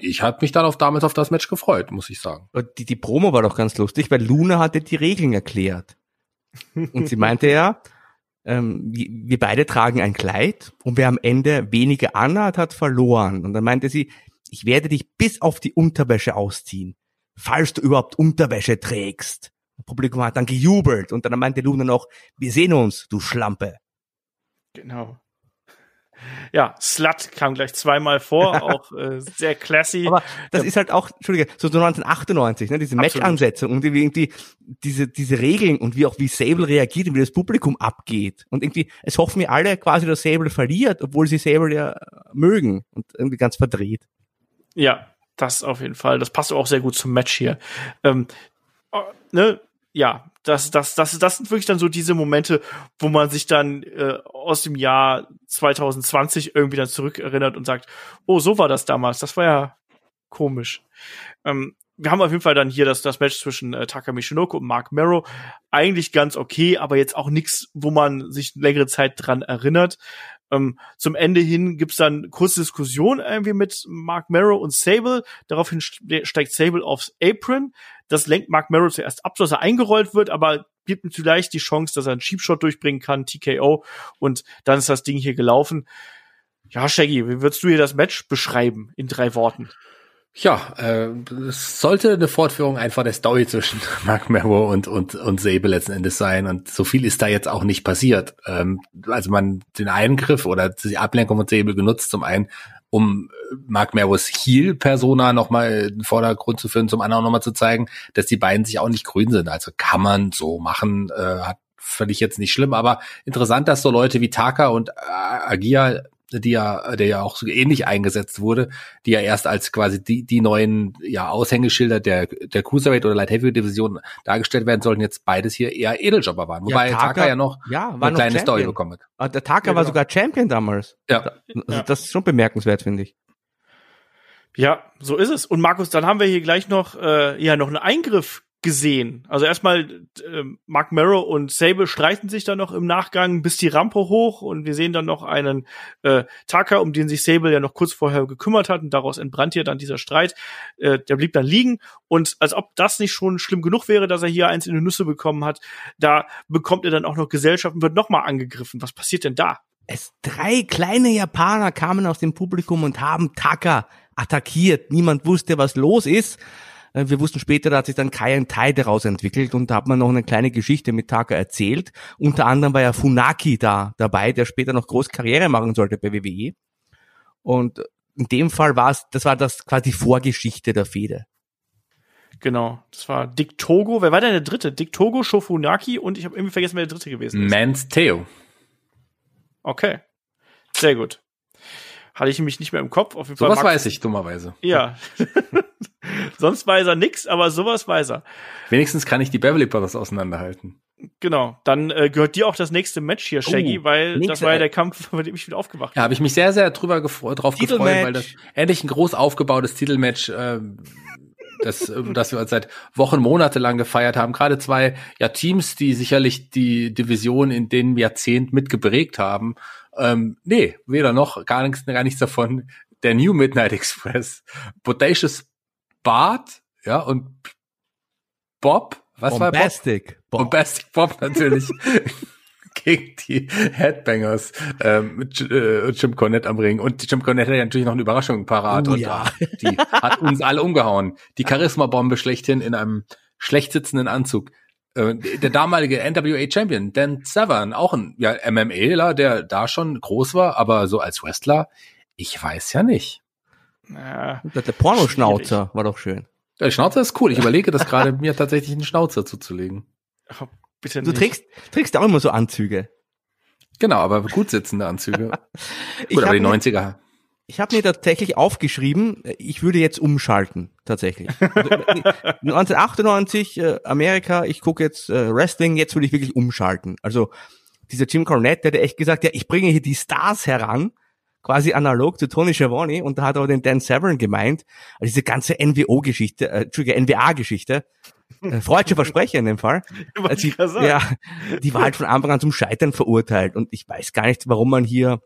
ich habe mich dann auf damals auf das Match gefreut, muss ich sagen. Die, die Promo war doch ganz lustig, weil Luna hatte die Regeln erklärt. Und sie meinte ja, ähm, wir beide tragen ein Kleid und wer am Ende weniger anhat, hat verloren. Und dann meinte sie, ich werde dich bis auf die Unterwäsche ausziehen, falls du überhaupt Unterwäsche trägst. Das Publikum hat dann gejubelt und dann meinte Luna noch, wir sehen uns, du Schlampe. Genau. Ja, Slut kam gleich zweimal vor, auch äh, sehr classy. Aber das ja. ist halt auch, Entschuldige, so 1998, ne, diese Match-Ansetzung und irgendwie diese, diese Regeln und wie auch wie Sable reagiert und wie das Publikum abgeht. Und irgendwie, es hoffen wir alle quasi, dass Sable verliert, obwohl sie Sable ja mögen und irgendwie ganz verdreht. Ja, das auf jeden Fall. Das passt auch sehr gut zum Match hier. Ähm, äh, ne, ja, das, das, das, das sind wirklich dann so diese Momente, wo man sich dann äh, aus dem Jahr 2020 irgendwie dann zurückerinnert und sagt, oh, so war das damals. Das war ja komisch. Ähm, wir haben auf jeden Fall dann hier das, das Match zwischen äh, Taka Michinoku und Mark Merrow. Eigentlich ganz okay, aber jetzt auch nichts, wo man sich längere Zeit dran erinnert. Ähm, zum Ende hin gibt's dann kurze Diskussion irgendwie mit Mark Merrow und Sable. Daraufhin steigt Sable aufs Apron. Das lenkt Mark Merrow zuerst ab, dass er eingerollt wird, aber gibt ihm vielleicht die Chance, dass er einen Cheapshot durchbringen kann, TKO. Und dann ist das Ding hier gelaufen. Ja, Shaggy, wie würdest du hier das Match beschreiben in drei Worten? Ja, äh, es sollte eine Fortführung einfach der Story zwischen Mark Merrow und, und, und Sable letzten Endes sein. Und so viel ist da jetzt auch nicht passiert. Ähm, also man den Eingriff oder die Ablenkung von Sable genutzt, zum einen, um Mark Merrows Heel-Persona nochmal in den Vordergrund zu führen, zum anderen nochmal zu zeigen, dass die beiden sich auch nicht grün sind. Also kann man so machen, äh, hat ich jetzt nicht schlimm, aber interessant, dass so Leute wie Taka und äh, Agia die ja, der ja auch so ähnlich eingesetzt wurde, die ja erst als quasi die, die neuen ja, Aushängeschilder der, der Cruiserweight oder Light Heavyweight Division dargestellt werden sollten, jetzt beides hier eher Edeljobber waren. Wobei ja, Taka, Taka ja noch ja, war eine kleine Champion. Story bekommen hat. Ah, der Taka ja, war genau. sogar Champion damals. Ja. Also das ist schon bemerkenswert, finde ich. Ja, so ist es. Und Markus, dann haben wir hier gleich noch äh, ja noch einen Eingriff gesehen. Also erstmal äh, Mark Merrow und Sable streiten sich dann noch im Nachgang bis die Rampe hoch und wir sehen dann noch einen äh, Tucker, um den sich Sable ja noch kurz vorher gekümmert hat und daraus entbrannt hier dann dieser Streit. Äh, der blieb dann liegen und als ob das nicht schon schlimm genug wäre, dass er hier eins in die Nüsse bekommen hat, da bekommt er dann auch noch Gesellschaft und wird nochmal angegriffen. Was passiert denn da? Es drei kleine Japaner kamen aus dem Publikum und haben Tucker attackiert. Niemand wusste, was los ist. Äh, wir wussten später, da hat sich dann Kai und Tai daraus entwickelt und da hat man noch eine kleine Geschichte mit Taka erzählt. Unter anderem war ja Funaki da dabei, der später noch groß Karriere machen sollte bei WWE. Und in dem Fall war es, das war das quasi Vorgeschichte der Fehde. Genau, das war Dick Togo. Wer war denn der dritte? Dick Togo, Shofunaki und ich habe irgendwie vergessen, wer der dritte gewesen ist. Mans Theo. Okay, sehr gut. Hatte ich mich nicht mehr im Kopf. Auf jeden Fall sowas weiß ich dummerweise. Ja. Sonst weiß er nix, aber sowas weiß er. Wenigstens kann ich die Beverly Brothers auseinanderhalten. Genau, dann äh, gehört dir auch das nächste Match hier, Shaggy, oh, weil das war ja der Kampf, bei dem ich wieder aufgewacht habe. Ja, habe ich mich sehr, sehr drüber gefreut, drauf gefreut, weil das endlich ein groß aufgebautes Titelmatch, äh, das, äh, das wir uns seit Wochen, Monate lang gefeiert haben. Gerade zwei ja, Teams, die sicherlich die Division in den Jahrzehnt mitgeprägt haben. Ähm, nee, weder noch, gar nichts, gar nichts davon. Der New Midnight Express, Bodacious Bart, ja, und Bob, was Bombastic. war Bob? Bob. Bombastic Bob natürlich. gegen die Headbangers ähm, mit äh, Jim Cornette am Ring. Und Jim Cornette hat ja natürlich noch eine Überraschung parat. Oh, und ja. die hat uns alle umgehauen. Die Charisma-Bombe schlechthin in einem schlecht sitzenden Anzug. Äh, der damalige NWA Champion, Dan Severn, auch ein ja, MMAler, der da schon groß war, aber so als Wrestler, ich weiß ja nicht. Ja, der Pornoschnauzer war doch schön. Der Schnauzer ist cool. Ich überlege das gerade, mir tatsächlich einen Schnauzer zuzulegen. Oh, bitte nicht. Du trägst, trägst auch immer so Anzüge. Genau, aber gut sitzende Anzüge. gut, aber die 90er. Ich habe mir tatsächlich aufgeschrieben, ich würde jetzt umschalten, tatsächlich. Also, 1998, äh, Amerika, ich gucke jetzt äh, Wrestling, jetzt würde ich wirklich umschalten. Also dieser Jim Cornette, der hat echt gesagt, ja, ich bringe hier die Stars heran, quasi analog zu Tony Schiavone, und da hat er den Dan Severn gemeint, also diese ganze NWO-Geschichte, äh, Entschuldige, NWA-Geschichte, äh, freudsche Versprecher in dem Fall. Sagen. ja, die war halt von Anfang an zum Scheitern verurteilt. Und ich weiß gar nicht, warum man hier äh,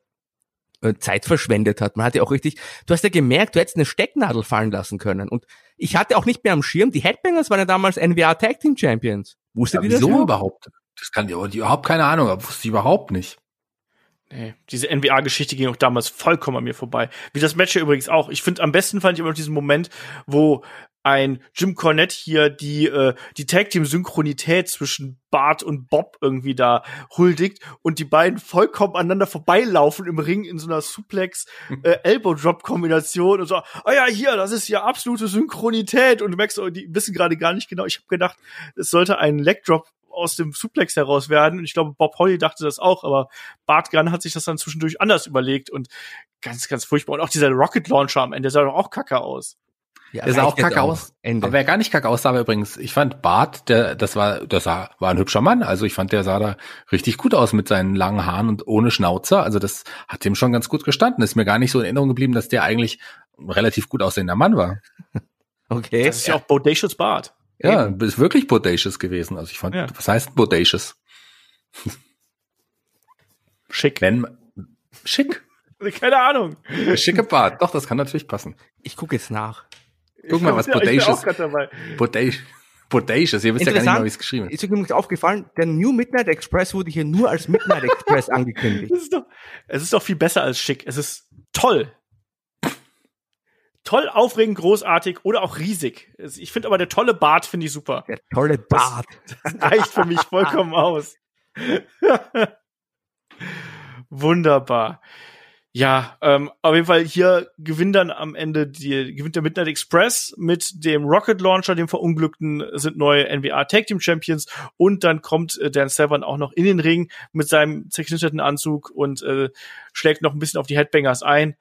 Zeit verschwendet hat. Man hat ja auch richtig, du hast ja gemerkt, du hättest eine Stecknadel fallen lassen können. Und ich hatte auch nicht mehr am Schirm, die Headbangers waren ja damals NWA Tag Team Champions. Wusstet Ja, ihr das? wieso überhaupt? überhaupt? Das kann die, die überhaupt keine Ahnung, aber wusste ich überhaupt nicht. Nee, diese NBA-Geschichte ging auch damals vollkommen an mir vorbei. Wie das Match hier übrigens auch. Ich finde, am besten fand ich immer noch diesen Moment, wo ein Jim Cornette hier die, äh, die Tag-Team-Synchronität zwischen Bart und Bob irgendwie da huldigt und die beiden vollkommen aneinander vorbeilaufen im Ring in so einer Suplex äh, Elbow-Drop-Kombination und so, ah ja, hier, das ist ja absolute Synchronität und du merkst, oh, die wissen gerade gar nicht genau. Ich habe gedacht, es sollte ein Leg-Drop aus dem Suplex heraus werden. Und ich glaube, Bob Holly dachte das auch, aber Bart Gunn hat sich das dann zwischendurch anders überlegt und ganz, ganz furchtbar. Und auch dieser Rocket Launcher am Ende sah doch auch kacke aus. Ja, Der sah auch kacke aus. Ende. Aber wer gar nicht kacke aussah, war übrigens, ich fand Bart, der, das war, das sah, war ein hübscher Mann. Also ich fand, der sah da richtig gut aus mit seinen langen Haaren und ohne Schnauzer. Also das hat dem schon ganz gut gestanden. Ist mir gar nicht so in Erinnerung geblieben, dass der eigentlich ein relativ gut aussehender Mann war. okay. Das ist ja auch Bodacious Bart. Ja, ist wirklich bodacious gewesen. Also ich fand, Ja. was heißt bodacious? Schick. Wenn, schick. Keine Ahnung. Schicke Bart. Doch, das kann natürlich passen. Ich gucke jetzt nach. Guck mal, was ich bodacious, bodacious, bodacious. Ihr wisst ja gar nicht mal, wie es geschrieben ist. Ist mir übrigens aufgefallen, der New Midnight Express wurde hier nur als Midnight Express angekündigt. Es ist doch, es ist doch viel besser als schick. Es ist toll. Toll, aufregend, großartig oder auch riesig. Es- Ich finde aber der tolle Bart finde ich super. Der tolle Bart. Das reicht für mich vollkommen aus. Wunderbar. Ja, ähm, auf jeden Fall hier gewinnt dann am Ende die gewinnt der Midnight Express mit dem Rocket Launcher, dem Verunglückten sind neue NWA Tag Team Champions und dann kommt äh, Dan Severn auch noch in den Ring mit seinem zerknitterten Anzug und äh, schlägt noch ein bisschen auf die Headbangers ein.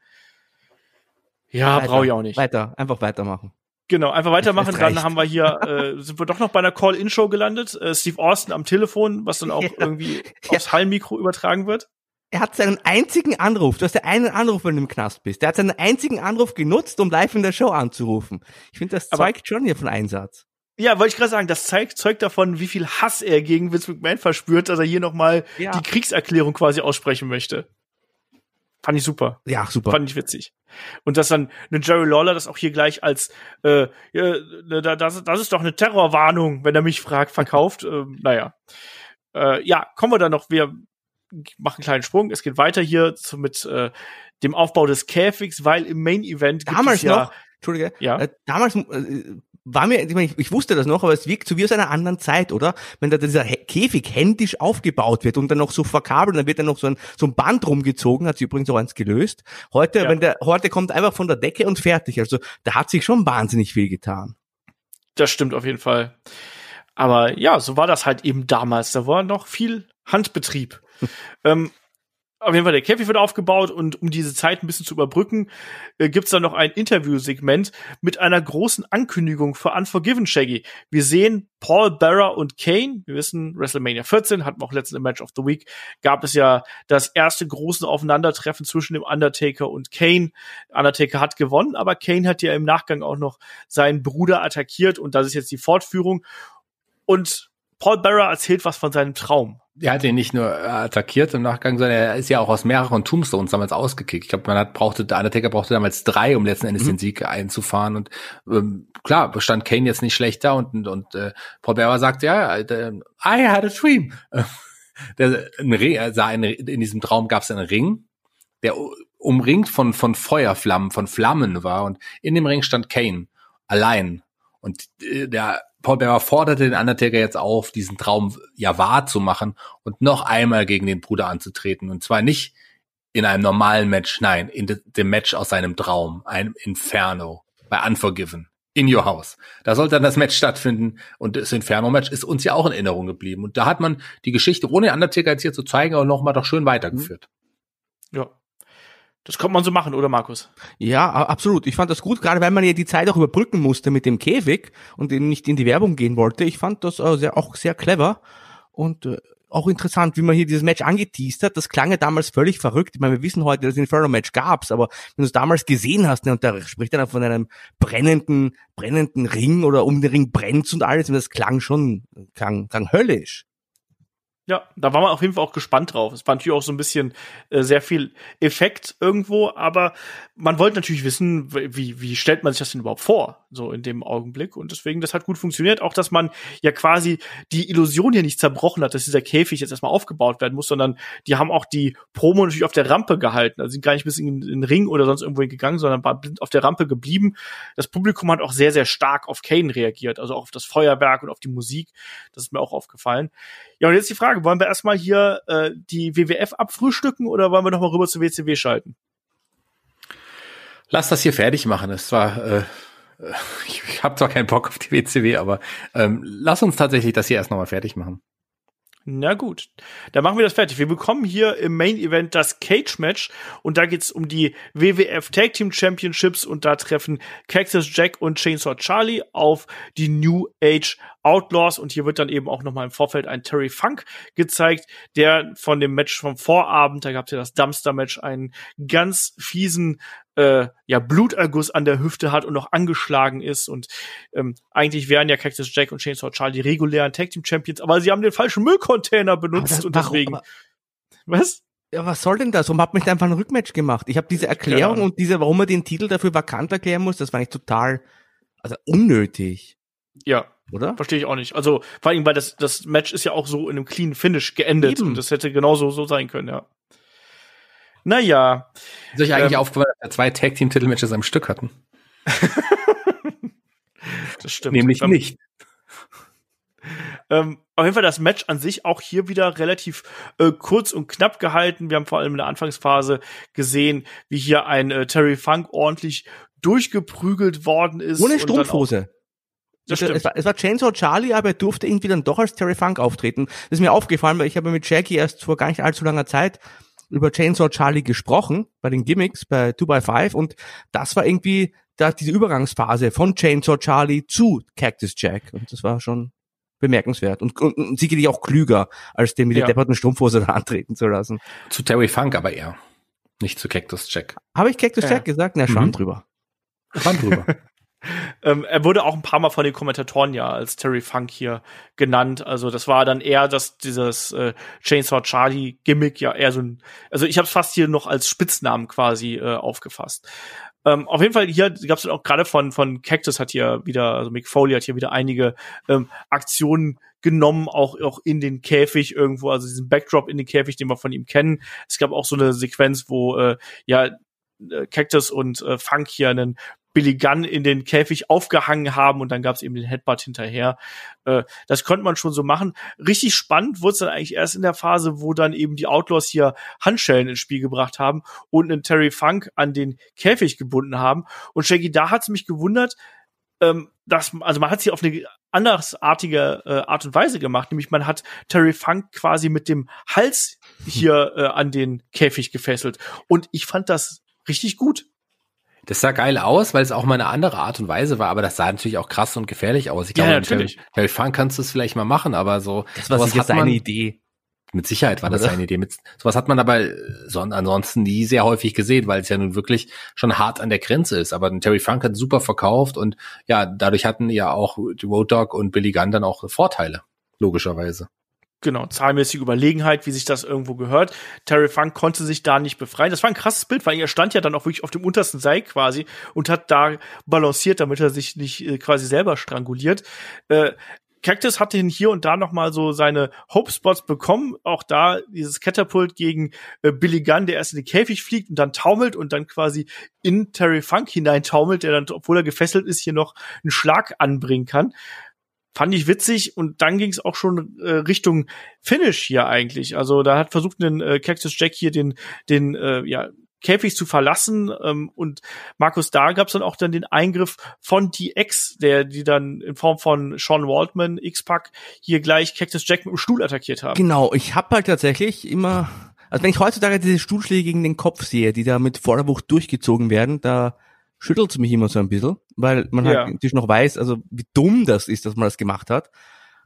Ja, brauche ich auch nicht. Weiter, einfach weitermachen. Genau, einfach weitermachen. Dann haben wir hier, äh, sind wir doch noch bei einer Call-In-Show gelandet. Äh, Steve Austin am Telefon, was dann auch irgendwie Ja. aufs Hallmikro übertragen wird. Er hat seinen einzigen Anruf, du hast ja einen Anruf, wenn du im Knast bist. Der hat seinen einzigen Anruf genutzt, um live in der Show anzurufen. Ich finde, das Aber- zeugt schon hier von Einsatz. Ja, wollte ich gerade sagen, das zeigt, zeugt davon, wie viel Hass er gegen Vince McMahon verspürt, dass er hier nochmal Ja. die Kriegserklärung quasi aussprechen möchte. Fand ich super. Ja, super. Fand ich witzig. Und dass dann eine Jerry Lawler das auch hier gleich als, äh, da- das, das ist doch eine Terrorwarnung, wenn er mich fragt, verkauft. ähm, naja. Äh, ja, kommen wir dann noch, wir machen einen kleinen Sprung. Es geht weiter hier zu, mit äh, dem Aufbau des Käfigs, weil im Main Event damals ja, noch, Entschuldige, Ja. äh, damals äh, war mir, ich, meine, ich, ich wusste das noch, aber es wirkt so wie aus einer anderen Zeit, oder? Wenn da dieser Käfig händisch aufgebaut wird und dann noch so verkabelt, dann wird dann noch so ein, so ein Band rumgezogen, hat sie übrigens auch eins gelöst. Heute, Ja. wenn der, heute kommt einfach von der Decke und fertig. Also da hat sich schon wahnsinnig viel getan. Das stimmt auf jeden Fall. Aber ja, so war das halt eben damals. Da war noch viel Handbetrieb. ähm, auf jeden Fall, der Käfig wird aufgebaut und um diese Zeit ein bisschen zu überbrücken, äh, gibt's dann noch ein Interviewsegment mit einer großen Ankündigung für Unforgiven Shaggy. Wir sehen Paul Bearer und Kane. Wir wissen, WrestleMania 14 hatten wir auch letztens im Match of the Week, gab es ja das erste große Aufeinandertreffen zwischen dem Undertaker und Kane. Undertaker hat gewonnen, aber Kane hat ja im Nachgang auch noch seinen Bruder attackiert und das ist jetzt die Fortführung. Und Paul Bearer erzählt was von seinem Traum. Er hat ihn nicht nur äh, attackiert im Nachgang, sondern er ist ja auch aus mehreren Tombstones damals ausgekickt. Ich glaube, man hat brauchte, der Undertaker brauchte damals drei, um letzten Endes Mhm. den Sieg einzufahren. Und ähm, klar, stand Kane jetzt nicht schlecht da und, und, und äh, Paul Bearer sagt, ja, äh, I had a dream. Der, ein Ring, er sah in, in diesem Traum gab es einen Ring, der umringt von, von Feuerflammen, von Flammen war. Und in dem Ring stand Kane allein. Und äh, der Paul Bearer forderte den Undertaker jetzt auf, diesen Traum ja wahr zu machen und noch einmal gegen den Bruder anzutreten. Und zwar nicht in einem normalen Match, nein, in de, dem Match aus seinem Traum, einem Inferno, bei Unforgiven, in your house. Da sollte dann das Match stattfinden und das Inferno-Match ist uns ja auch in Erinnerung geblieben. Und da hat man die Geschichte, ohne Undertaker jetzt hier zu zeigen, auch noch mal doch schön weitergeführt. Ja. Das kommt man so machen, oder Markus? Ja, absolut. Ich fand das gut, gerade weil man ja die Zeit auch überbrücken musste mit dem Käfig und nicht in die Werbung gehen wollte. Ich fand das äh, auch sehr clever und äh, auch interessant, wie man hier dieses Match angeteased hat. Das klang ja damals völlig verrückt. Ich meine, wir wissen heute, dass es ein Inferno-Match gab's, aber wenn du es damals gesehen hast, ne, und da spricht einer von einem brennenden, brennenden Ring oder um den Ring brennt's und alles, und das klang schon, klang, klang höllisch. Ja, da war man auf jeden Fall auch gespannt drauf. Es war natürlich auch so ein bisschen äh, sehr viel Effekt irgendwo, aber man wollte natürlich wissen, wie, wie stellt man sich das denn überhaupt vor, so in dem Augenblick. Und deswegen, das hat gut funktioniert. Auch, dass man ja quasi die Illusion hier nicht zerbrochen hat, dass dieser Käfig jetzt erstmal aufgebaut werden muss, sondern die haben auch die Promo natürlich auf der Rampe gehalten. Also sind gar nicht bis in den Ring oder sonst irgendwo gegangen, sondern waren auf der Rampe geblieben. Das Publikum hat auch sehr, sehr stark auf Kane reagiert, also auch auf das Feuerwerk und auf die Musik. Das ist mir auch aufgefallen. Ja, und jetzt die Frage, wollen wir erstmal hier äh, die WWF abfrühstücken oder wollen wir nochmal rüber zur WCW schalten? Lass das hier fertig machen. Es war, äh, ich, ich habe zwar keinen Bock auf die WCW, aber ähm, lass uns tatsächlich das hier erst nochmal fertig machen. Na gut, dann machen wir das fertig. Wir bekommen hier im Main Event das Cage Match und da geht's um die WWF Tag Team Championships und da treffen Cactus Jack und Chainsaw Charlie auf die New Age Outlaws und hier wird dann eben auch nochmal im Vorfeld ein Terry Funk gezeigt, der von dem Match vom Vorabend, da gab's ja das Dumpster Match, einen ganz fiesen äh, ja Bluterguss an der Hüfte hat und noch angeschlagen ist und ähm, eigentlich wären ja Cactus Jack und Chainsaw Charlie die regulären Tag Team Champions, aber sie haben den falschen Müllcontainer benutzt das, und deswegen warum, was? Ja, was soll denn das? Warum hat mich da einfach ein Rückmatch gemacht? Ich habe diese Erklärung und diese, warum er den Titel dafür vakant erklären muss, das war nicht total, also unnötig. Ja, oder? Verstehe ich auch nicht. Also vor allem, weil das, das Match ist ja auch so in einem clean Finish geendet Eben. und das hätte genauso so sein können, ja. Naja. Ist euch eigentlich ähm, aufgefallen, dass wir zwei Tag Team Titelmatches am Stück hatten? das stimmt. Nämlich ähm, nicht. Ähm, auf jeden Fall das Match an sich auch hier wieder relativ äh, kurz und knapp gehalten. Wir haben vor allem in der Anfangsphase gesehen, wie hier ein äh, Terry Funk ordentlich durchgeprügelt worden ist. Ohne Strumpfhose. Das es, war, es war Chainsaw Charlie, aber er durfte irgendwie dann doch als Terry Funk auftreten. Das ist mir aufgefallen, weil ich habe mit Jackie erst vor gar nicht allzu langer Zeit über Chainsaw Charlie gesprochen, bei den Gimmicks, bei 2x5 und das war irgendwie da diese Übergangsphase von Chainsaw Charlie zu Cactus Jack und das war schon bemerkenswert und, und, und sicherlich auch klüger, als den mit ja. der depperten Strumpfhose da antreten zu lassen. Zu Terry Funk aber eher, nicht zu Cactus Jack. Habe ich Cactus ja. Jack gesagt? Na, schwamm mhm. drüber. Schwamm drüber. ähm, er wurde auch ein paar Mal von den Kommentatoren ja als Terry Funk hier genannt. Also das war dann eher das dieses äh, Chainsaw Charlie Gimmick ja eher so ein. Also ich habe es fast hier noch als Spitznamen quasi äh, aufgefasst. Ähm, auf jeden Fall hier gab es auch gerade von von Cactus hat hier wieder, also Mick Foley hat hier wieder einige ähm, Aktionen genommen, auch auch in den Käfig irgendwo, also diesen Backdrop in den Käfig, den wir von ihm kennen. Es gab auch so eine Sequenz, wo äh, ja äh, Cactus und äh, Funk hier einen Billy Gunn in den Käfig aufgehangen haben und dann gab es eben den Headbutt hinterher. Äh, das konnte man schon so machen. Richtig spannend wurde es dann eigentlich erst in der Phase, wo dann eben die Outlaws hier Handschellen ins Spiel gebracht haben und einen Terry Funk an den Käfig gebunden haben. Und Shaggy, da hat es mich gewundert, ähm, dass, also man hat sie auf eine andersartige äh, Art und Weise gemacht, nämlich man hat Terry Funk quasi mit dem Hals hier äh, an den Käfig gefesselt. Und ich fand das richtig gut. Das sah geil aus, weil es auch mal eine andere Art und Weise war, aber das sah natürlich auch krass und gefährlich aus. Ich glaube, ja, natürlich. Terry Funk kannst du es vielleicht mal machen, aber so. Das war sicher seine Idee. Mit Sicherheit war das seine Idee. Mit, sowas hat man aber so, ansonsten nie sehr häufig gesehen, weil es ja nun wirklich schon hart an der Grenze ist. Aber Terry Funk hat super verkauft und ja, dadurch hatten ja auch Road Dog und Billy Gunn dann auch Vorteile, logischerweise. Genau, zahlmäßige Überlegenheit, wie sich das irgendwo gehört. Terry Funk konnte sich da nicht befreien. Das war ein krasses Bild, weil er stand ja dann auch wirklich auf dem untersten Seil quasi und hat da balanciert, damit er sich nicht äh, quasi selber stranguliert. Äh, Cactus hatte hier und da noch mal so seine Hope Spots bekommen. Auch da dieses Catapult gegen äh, Billy Gunn, der erst in den Käfig fliegt und dann taumelt und dann quasi in Terry Funk hinein taumelt, der dann, obwohl er gefesselt ist, hier noch einen Schlag anbringen kann fand ich witzig und dann ging es auch schon äh, Richtung Finish hier eigentlich. Also da hat versucht ein äh, Cactus Jack hier den den äh, ja Käfig zu verlassen ähm, und Markus da gab es dann auch dann den Eingriff von DX, der die dann in Form von Sean Waldman X-Pack hier gleich Cactus Jack mit dem Stuhl attackiert haben. Genau, ich habe halt tatsächlich immer Also wenn ich heutzutage diese Stuhlschläge gegen den Kopf sehe, die da mit voller Wucht durchgezogen werden, da schüttelt es mich immer so ein bisschen, weil man Ja. halt natürlich noch weiß, also wie dumm das ist, dass man das gemacht hat,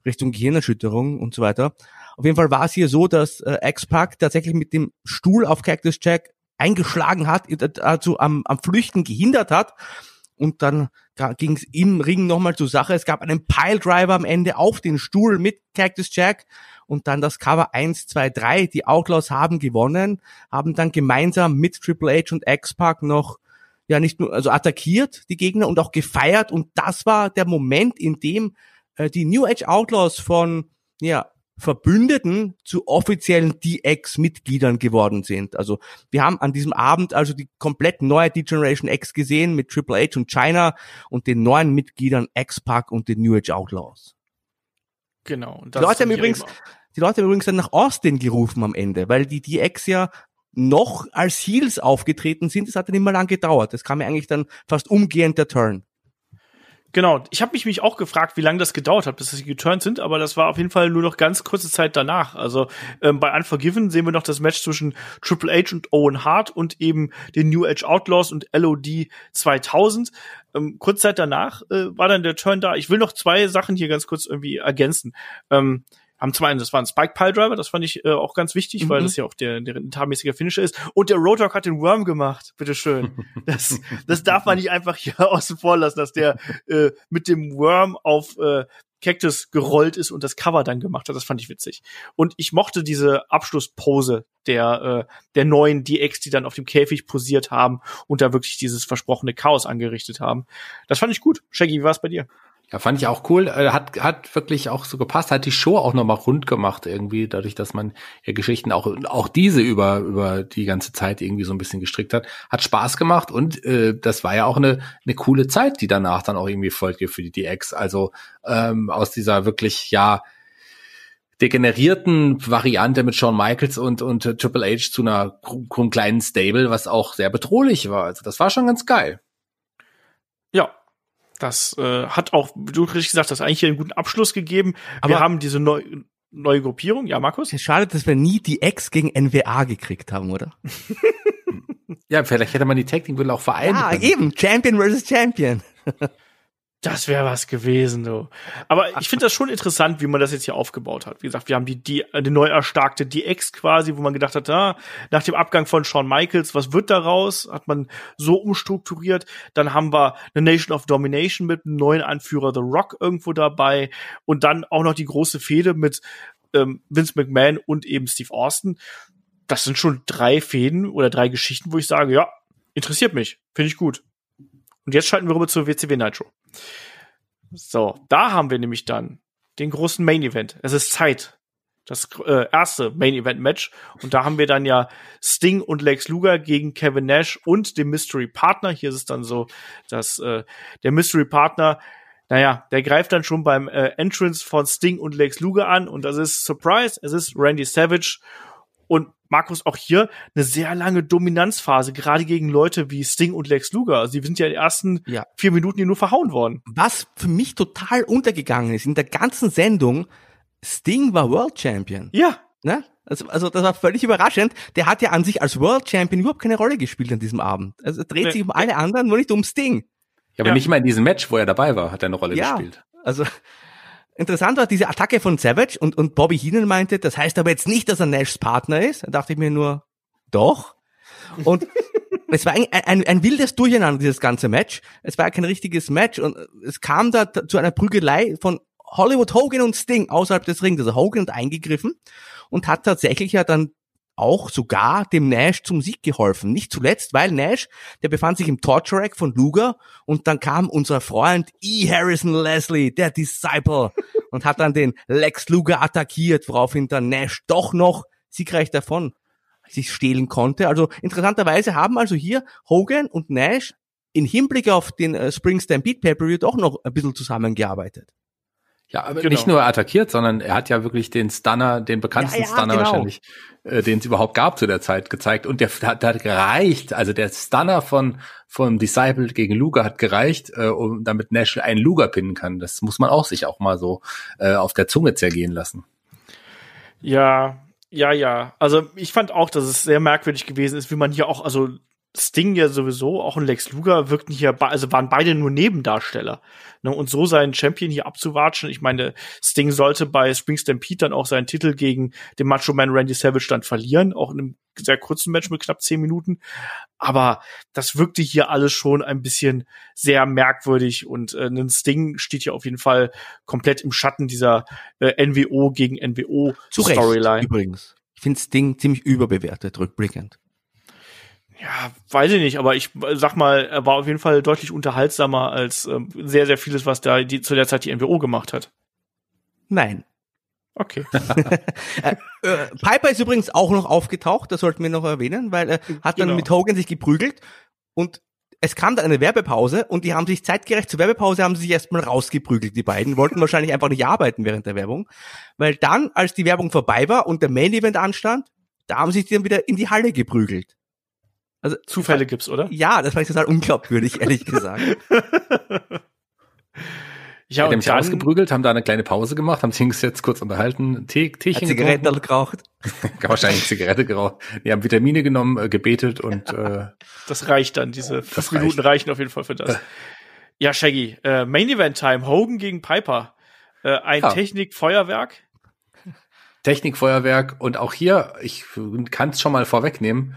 Richtung Gehirnerschütterung und so weiter. Auf jeden Fall war es hier so, dass äh, X-Pac tatsächlich mit dem Stuhl auf Cactus Jack eingeschlagen hat, ihn dazu am, am Flüchten gehindert hat und dann ging es im Ring nochmal zur Sache. Es gab einen Piledriver am Ende auf den Stuhl mit Cactus Jack und dann das Cover 1, 2, 3. Die Outlaws haben gewonnen, haben dann gemeinsam mit Triple H und X-Pac noch ja nicht nur also attackiert die Gegner und auch gefeiert und das war der Moment, in dem äh, die New Age Outlaws von ja Verbündeten zu offiziellen DX-Mitgliedern geworden sind. Also wir haben an diesem Abend also die komplett neue D-Generation X gesehen mit Triple H und China und den neuen Mitgliedern X-Pac und den New Age Outlaws. Genau. Und Die Leute haben übrigens, die Leute haben übrigens dann nach Austin gerufen am Ende, weil die DX ja noch als Heels aufgetreten sind. Das hat dann immer lang gedauert. Das kam ja eigentlich dann fast umgehend der Turn. Genau, ich habe mich, mich auch gefragt, wie lange das gedauert hat, bis sie geturnt sind, aber das war auf jeden Fall nur noch ganz kurze Zeit danach. Also ähm, bei Unforgiven sehen wir noch das Match zwischen Triple H und Owen Hart und eben den New Age Outlaws und LOD 2000. Ähm, kurz Zeit danach äh, war dann der Turn da. Ich will noch zwei Sachen hier ganz kurz irgendwie ergänzen. Ähm, haben zum einen, das war ein Spike Pile Driver, das fand ich äh, auch ganz wichtig, weil Mhm. das ja auch der, der tarmäßige Finisher ist. Und der Road hat den Worm gemacht, bitteschön. Das, das darf man nicht einfach hier außen vor lassen, dass der äh, mit dem Worm auf äh, Cactus gerollt ist und das Cover dann gemacht hat. Das fand ich witzig. Und ich mochte diese Abschlusspose der, äh, der neuen DX, die dann auf dem Käfig posiert haben und da wirklich dieses versprochene Chaos angerichtet haben. Das fand ich gut. Shaggy, wie war es bei dir? Ja, fand ich auch cool. Äh, Hat, hat wirklich auch so gepasst. Hat die Show auch nochmal rund gemacht irgendwie, dadurch, dass man ja Geschichten auch, auch diese über, über die ganze Zeit irgendwie so ein bisschen gestrickt hat. Hat Spaß gemacht und äh, das war ja auch eine, eine coole Zeit, die danach dann auch irgendwie folgte für die DX. Also ähm, aus dieser wirklich, ja, degenerierten Variante mit Shawn Michaels und, und Triple H zu einer kru- kleinen Stable, was auch sehr bedrohlich war. Also das war schon ganz geil. Ja. Das äh, hat auch, wie du richtig gesagt hast, eigentlich hier einen guten Abschluss gegeben. Wir Aber- haben diese neu, neue Gruppierung. Ja, Markus? Schade, dass wir nie die X gegen NWA gekriegt haben, oder? Ja, vielleicht hätte man die Tag Team Gürtel auch vereinen Ja, können. eben. Champion versus Champion. Das wäre was gewesen, du. Aber ich finde das schon interessant, wie man das jetzt hier aufgebaut hat. Wie gesagt, wir haben die, die, die neu erstarkte DX quasi, wo man gedacht hat, ah, nach dem Abgang von Shawn Michaels, was wird daraus? Hat man so umstrukturiert. Dann haben wir eine Nation of Domination mit einem neuen Anführer The Rock irgendwo dabei. Und dann auch noch die große Fehde mit ähm, Vince McMahon und eben Steve Austin. Das sind schon drei Fäden oder drei Geschichten, wo ich sage, ja, interessiert mich. Finde ich gut. Und jetzt schalten wir rüber zur WCW Nitro. So, da haben wir nämlich dann den großen Main Event. Es ist Zeit. Das äh, erste Main Event Match. Und da haben wir dann ja Sting und Lex Luger gegen Kevin Nash und den Mystery Partner. Hier ist es dann so, dass äh, der Mystery Partner, naja, der greift dann schon beim äh, Entrance von Sting und Lex Luger an. Und das ist Surprise. Es ist Randy Savage. Und Markus, auch hier eine sehr lange Dominanzphase, gerade gegen Leute wie Sting und Lex Luger. Also die sind ja in den ersten Ja. vier Minuten hier nur verhauen worden. Was für mich total untergegangen ist in der ganzen Sendung, Sting war World Champion. Ja, Ne? Also, also das war völlig überraschend. Der hat ja an sich als World Champion überhaupt keine Rolle gespielt an diesem Abend. Also er dreht Nee. sich um alle anderen, nur nicht um Sting. Ja, aber Ja. nicht mal in diesem Match, wo er dabei war, hat er eine Rolle Ja. gespielt. Also interessant war diese Attacke von Savage und, und Bobby Heenan meinte, das heißt aber jetzt nicht, dass er Nashs Partner ist. Da dachte ich mir nur, doch. Und es war ein, ein, ein wildes Durcheinander, dieses ganze Match. Es war kein richtiges Match und es kam da zu einer Prügelei von Hollywood Hogan und Sting außerhalb des Rings. Also Hogan hat eingegriffen und hat tatsächlich ja dann auch sogar dem Nash zum Sieg geholfen. Nicht zuletzt, weil Nash, der befand sich im Torture Rack von Luger und dann kam unser Freund E. Harrison Leslie, der Disciple, und hat dann den Lex Luger attackiert, woraufhin dann Nash doch noch siegreich davon sich stehlen konnte. Also interessanterweise haben also hier Hogan und Nash in Hinblick auf den äh, Spring Stampede Pay-Per-View doch noch ein bisschen zusammengearbeitet. Ja, aber Genau. nicht nur attackiert, sondern er hat ja wirklich den Stunner, den bekanntesten Ja, ja, Stunner genau. wahrscheinlich, äh, den es überhaupt gab zu der Zeit, gezeigt. Und der hat, hat gereicht. Also der Stunner von vom Disciple gegen Luger hat gereicht, äh, um damit Nash einen Luger pinnen kann. Das muss man auch sich auch mal so äh, auf der Zunge zergehen lassen. Ja, Ja, ja. Also ich fand auch, dass es sehr merkwürdig gewesen ist, wie man hier auch, also Sting ja sowieso, auch ein Lex Luger wirkten hier, also waren beide nur Nebendarsteller. Ne? Und so seinen Champion hier abzuwatschen, ich meine, Sting sollte bei Spring Stampede dann auch seinen Titel gegen den Macho Man Randy Savage dann verlieren, auch in einem sehr kurzen Match mit knapp zehn Minuten. Aber das wirkte hier alles schon ein bisschen sehr merkwürdig und äh, ein Sting steht hier auf jeden Fall komplett im Schatten dieser äh, NWO gegen NWO Storyline. Übrigens. Ich finde Sting ziemlich überbewertet, rückblickend. Ja, weiß ich nicht, aber ich sag mal, er war auf jeden Fall deutlich unterhaltsamer als ähm, sehr, sehr vieles, was da die, zu der Zeit die NWO gemacht hat. Nein. Okay. äh, äh, Piper ist übrigens auch noch aufgetaucht, das sollten wir noch erwähnen, weil er hat dann Genau. mit Hogan sich geprügelt und es kam dann eine Werbepause und die haben sich zeitgerecht zur Werbepause haben sie sich erstmal rausgeprügelt, die beiden, wollten wahrscheinlich einfach nicht arbeiten während der Werbung, weil dann, als die Werbung vorbei war und der Main Event anstand, da haben sich die dann wieder in die Halle geprügelt. Also Zufälle gibt's, oder? Ja, das fand ich total unglaubwürdig, ehrlich gesagt. Ja, die haben sich ausgeprügelt, haben da eine kleine Pause gemacht, haben sich jetzt kurz unterhalten, Tee, Teechen Zigaretten getrunken, geraucht. wahrscheinlich Zigarette geraucht. Die haben Vitamine genommen, äh, gebetet und äh, das reicht dann. Diese fünf Minuten reicht. reichen auf jeden Fall für das. Ja, Shaggy, äh, Main Event Time, Hogan gegen Piper. Äh, ein Ja. Technik-Feuerwerk. Technikfeuerwerk und auch hier, ich kann es schon mal vorwegnehmen,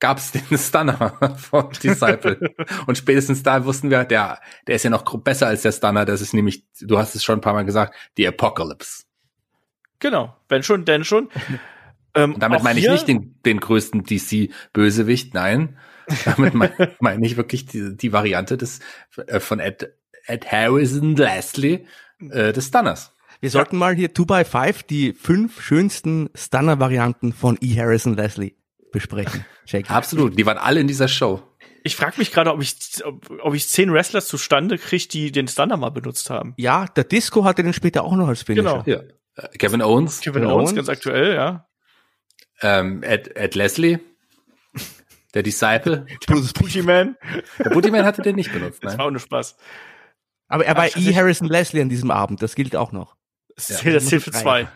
gab es den Stunner vom Disciple. und spätestens da wussten wir, der, der ist ja noch besser als der Stunner. Das ist nämlich, du hast es schon ein paar Mal gesagt, die Apocalypse. Genau, wenn schon, denn schon. Ähm, Und damit meine ich nicht den, den größten DC-Bösewicht, nein. Damit meine, meine ich wirklich die, die Variante des äh, von Ed, Ed Harrison Leslie äh, des Stunners. Wir sollten mal hier 2x5 die fünf schönsten Stunner-Varianten von E. Harrison Leslie besprechen. Jackie. Absolut, die waren alle in dieser Show. Ich frage mich gerade, ob ich, ob, ob ich zehn Wrestler zustande kriege, die den Stunner mal benutzt haben. Ja, der Disco hatte den später auch noch als Finisher. Genau. Ja. Äh, Kevin Owens, Kevin Owens, Owens. ganz aktuell, ja. ähm, Ed, Ed Leslie, der Disciple. Bruce Booty Man. Der Bootyman hatte den nicht benutzt, Das nein. war auch nur Spaß. Aber er Ach, war E. Harrison Leslie an diesem Abend, das gilt auch noch. Das Ja, zählt, das für zwei.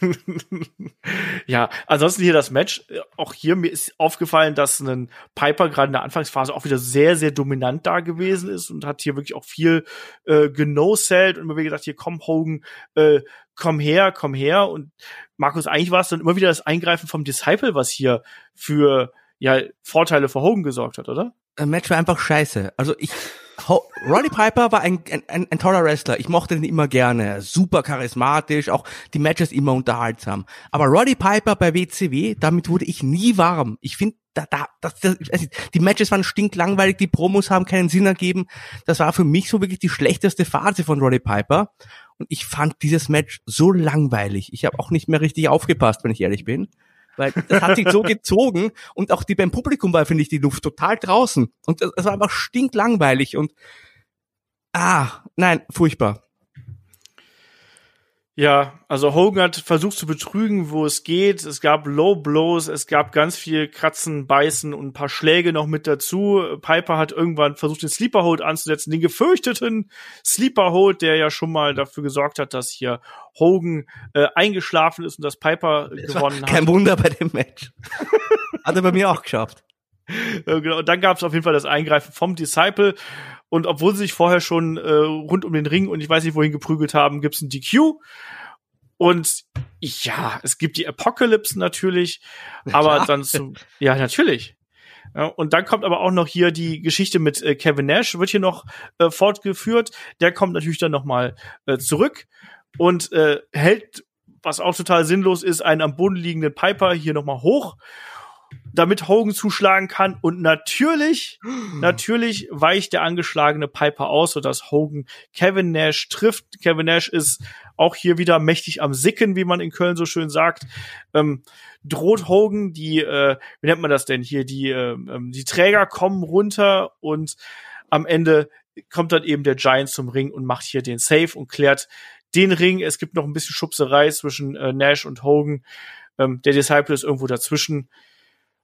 ja, ansonsten hier das Match. Äh, Auch hier mir ist aufgefallen, dass ein Piper gerade in der Anfangsphase auch wieder sehr, sehr dominant da gewesen ist und hat hier wirklich auch viel äh, genosellt und immer wieder gesagt, hier komm Hogan, äh, komm her, komm her. Und Markus, eigentlich war es dann immer wieder das Eingreifen vom Disciple, was hier für ja Vorteile für Hogan gesorgt hat, oder? Das Match war einfach scheiße. Also ich, Roddy Piper war ein, ein, ein, toller Wrestler. Ich mochte den immer gerne. Super charismatisch, auch die Matches immer unterhaltsam. Aber Roddy Piper bei WCW, damit wurde ich nie warm. Ich finde, da, da, das, das, also die Matches waren stinklangweilig, die Promos haben keinen Sinn ergeben. Das war für mich so wirklich die schlechteste Phase von Roddy Piper. Und ich fand dieses Match so langweilig. Ich habe auch nicht mehr richtig aufgepasst, wenn ich ehrlich bin. Weil das hat sich so gezogen und auch die beim Publikum war, finde ich, die Luft total draußen. Und das war einfach stinklangweilig und ah, nein, furchtbar. Ja, also Hogan hat versucht zu betrügen, wo es geht. Es gab Low Blows, es gab ganz viel Kratzen, Beißen und ein paar Schläge noch mit dazu. Piper hat irgendwann versucht, den Sleeper Hold anzusetzen, den gefürchteten Sleeper Hold, der ja schon mal dafür gesorgt hat, dass hier Hogan äh, eingeschlafen ist und dass Piper Das gewonnen hat. kein Wunder bei dem Match. Hat er bei mir auch geschafft. Äh, genau. Und dann gab es auf jeden Fall das Eingreifen vom Disciple. Und obwohl sie sich vorher schon äh, rund um den Ring und ich weiß nicht wohin geprügelt haben, gibt's ein DQ. Und ja, es gibt die Apocalypse natürlich, aber klar. dann zu, ja, natürlich. Ja, und dann kommt aber auch noch hier die Geschichte mit äh, Kevin Nash, wird hier noch äh, fortgeführt. Der kommt natürlich dann noch mal äh, zurück und äh, hält, was auch total sinnlos ist, einen am Boden liegenden Piper hier noch mal hoch, damit Hogan zuschlagen kann. Und natürlich, natürlich weicht der angeschlagene Piper aus, sodass Hogan Kevin Nash trifft. Kevin Nash ist auch hier wieder mächtig am Sicken, wie man in Köln so schön sagt. Ähm, droht Hogan, die, äh, wie nennt man das denn hier, die, äh, die Träger kommen runter und am Ende kommt dann eben der Giant zum Ring und macht hier den Save und klärt den Ring. Es gibt noch ein bisschen Schubserei zwischen äh, Nash und Hogan. Ähm, der Disciple ist irgendwo dazwischen.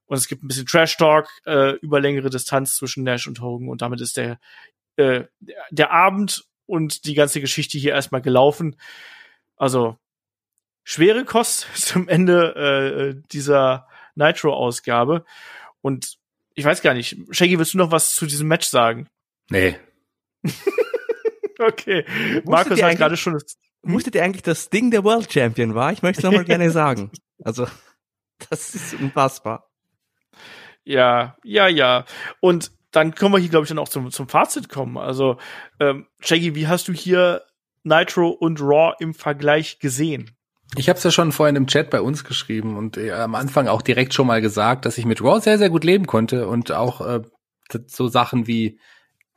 Und es gibt ein bisschen Trash-Talk äh, über längere Distanz zwischen Nash und Hogan. Und damit ist der, äh, der Abend und die ganze Geschichte hier erstmal gelaufen. Also, schwere Kost zum Ende äh, dieser Nitro-Ausgabe. Und ich weiß gar nicht, Shaggy, willst du noch was zu diesem Match sagen? Nee. okay. Markus hat gerade schon. Das Wusstet ihr eigentlich, dass Ding der World Champion war? Ich möchte es nochmal gerne sagen. Also, das ist unfassbar. Ja, ja, ja. Und dann können wir hier, glaube ich, dann auch zum, zum Fazit kommen. Also, ähm, Shaggy, wie hast du hier Nitro und Raw im Vergleich gesehen? Ich habe es ja schon vorhin im Chat bei uns geschrieben und äh, am Anfang auch direkt schon mal gesagt, dass ich mit Raw sehr, sehr gut leben konnte und auch äh, so Sachen wie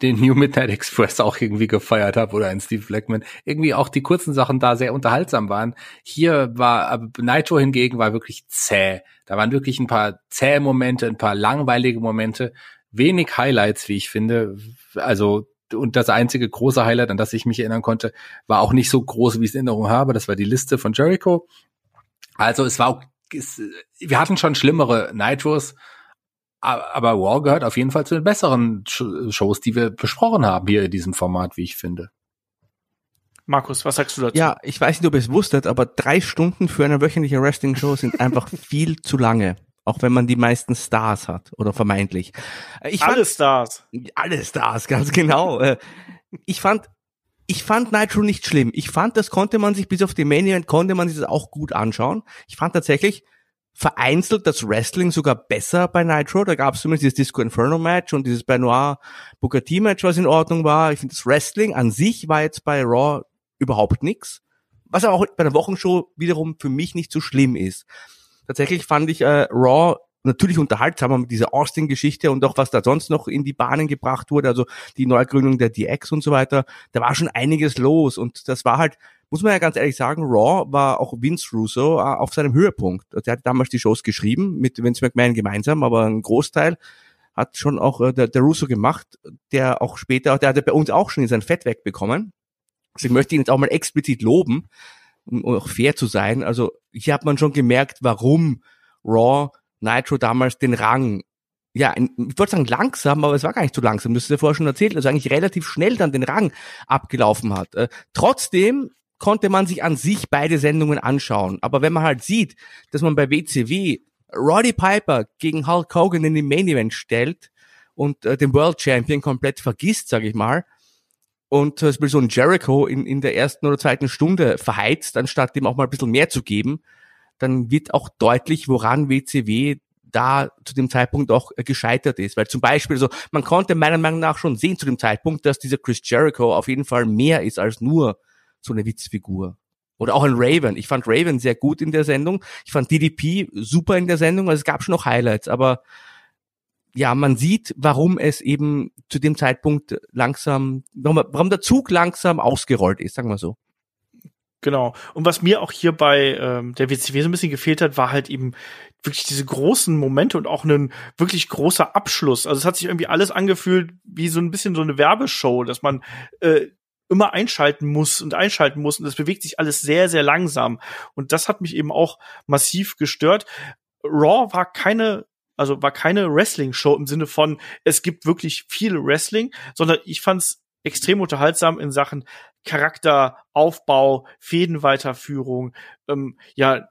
den New Midnight Express auch irgendwie gefeiert habe oder ein Steve Blackman. Irgendwie auch die kurzen Sachen da sehr unterhaltsam waren. Hier war aber Nitro hingegen war wirklich zäh. Da waren wirklich ein paar zähe Momente, ein paar langweilige Momente, wenig Highlights, wie ich finde. Also und das einzige große Highlight, an das ich mich erinnern konnte, war auch nicht so groß, wie ich es in Erinnerung habe. Das war die Liste von Jericho. Also es war es, wir hatten schon schlimmere Nitros, aber Raw gehört auf jeden Fall zu den besseren Shows, die wir besprochen haben hier in diesem Format, wie ich finde. Markus, was sagst du dazu? Ja, ich weiß nicht, ob ihr es wusstet, aber drei Stunden für eine wöchentliche Wrestling-Show sind einfach viel zu lange. Auch wenn man die meisten Stars hat oder vermeintlich. Ich alle fand, Stars. Alle Stars, ganz genau. Äh, ich fand, ich fand Nitro nicht schlimm. Ich fand, das konnte man sich bis auf die Main Event konnte man sich das auch gut anschauen. Ich fand tatsächlich vereinzelt das Wrestling sogar besser bei Nitro. Da gab es zumindest dieses Disco Inferno Match und dieses Benoit Booker T Match, was in Ordnung war. Ich finde das Wrestling an sich war jetzt bei Raw überhaupt nix. Was aber auch bei der Wochenshow wiederum für mich nicht so schlimm ist tatsächlich fand ich äh, Raw natürlich unterhaltsamer mit dieser Austin-Geschichte und auch was da sonst noch in die Bahnen gebracht wurde, also die Neugründung der DX und so weiter, da war schon einiges los und das war halt, muss man ja ganz ehrlich sagen, Raw war auch Vince Russo äh, auf seinem Höhepunkt. Also er hat damals die Shows geschrieben mit Vince McMahon gemeinsam, aber ein Großteil hat schon auch äh, der, der Russo gemacht, der auch später, der hat ja bei uns auch schon in sein Fett wegbekommen. Also ich möchte ihn jetzt auch mal explizit loben, um auch fair zu sein. Also hier hat man schon gemerkt, warum Raw Nitro damals den Rang ja, ich wollte sagen langsam, aber es war gar nicht so langsam, das ist ja vorher schon erzählt, also eigentlich relativ schnell dann den Rang abgelaufen hat. Äh, trotzdem konnte man sich an sich beide Sendungen anschauen. Aber wenn man halt sieht, dass man bei WCW Roddy Piper gegen Hulk Hogan in den Main Event stellt und äh, den World Champion komplett vergisst, sage ich mal, und zum Beispiel so ein Jericho in, in der ersten oder zweiten Stunde verheizt, anstatt dem auch mal ein bisschen mehr zu geben, dann wird auch deutlich, woran WCW da zu dem Zeitpunkt auch gescheitert ist. Weil zum Beispiel, also man konnte meiner Meinung nach schon sehen zu dem Zeitpunkt, dass dieser Chris Jericho auf jeden Fall mehr ist als nur so eine Witzfigur. Oder auch ein Raven. Ich fand Raven sehr gut in der Sendung. Ich fand DDP super in der Sendung. Also es gab schon noch Highlights, aber ja, man sieht, warum es eben zu dem Zeitpunkt langsam, warum der Zug langsam ausgerollt ist, sagen wir so. Genau. Und was mir auch hier bei ähm, der WCW so ein bisschen gefehlt hat, war halt eben wirklich diese großen Momente und auch ein wirklich großer Abschluss. Also es hat sich irgendwie alles angefühlt wie so ein bisschen so eine Werbeshow, dass man äh, immer einschalten muss und einschalten muss und es bewegt sich alles sehr, sehr langsam. Und das hat mich eben auch massiv gestört. Raw war keine also war keine Wrestling-Show im Sinne von, es gibt wirklich viel Wrestling, sondern ich fand's extrem unterhaltsam in Sachen Charakteraufbau, Fädenweiterführung, ähm, ja,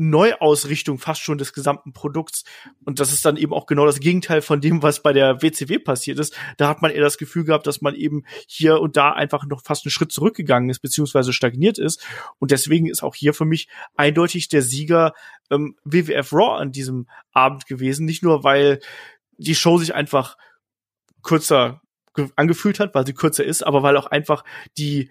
Neuausrichtung fast schon des gesamten Produkts. Und das ist dann eben auch genau das Gegenteil von dem, was bei der WCW passiert ist. Da hat man eher das Gefühl gehabt, dass man eben hier und da einfach noch fast einen Schritt zurückgegangen ist, beziehungsweise stagniert ist. Und deswegen ist auch hier für mich eindeutig der Sieger ähm, WWF Raw an diesem Abend gewesen. Nicht nur, weil die Show sich einfach kürzer angefühlt hat, weil sie kürzer ist, aber weil auch einfach die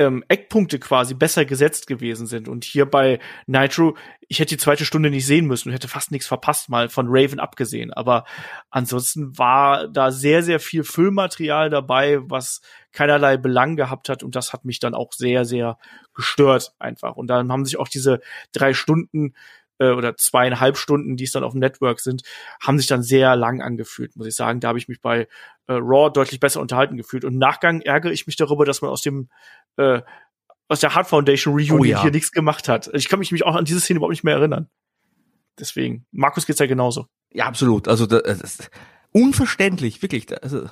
ähm, Eckpunkte quasi besser gesetzt gewesen sind. Und hier bei Nitro, ich hätte die zweite Stunde nicht sehen müssen und hätte fast nichts verpasst, mal von Raven abgesehen. Aber ansonsten war da sehr, sehr viel Füllmaterial dabei, was keinerlei Belang gehabt hat. Und das hat mich dann auch sehr, sehr gestört einfach. Und dann haben sich auch diese drei Stunden äh, oder zweieinhalb Stunden, die es dann auf dem Network sind, haben sich dann sehr lang angefühlt, muss ich sagen. Da habe ich mich bei äh, Raw deutlich besser unterhalten gefühlt. Und im Nachgang ärgere ich mich darüber, dass man aus dem äh, aus der Hard Foundation Reunion oh, ja. hier nichts gemacht hat. Ich kann mich, mich auch an diese Szene überhaupt nicht mehr erinnern. Deswegen, Markus geht's ja genauso. Ja, absolut. Also das ist unverständlich, wirklich. Also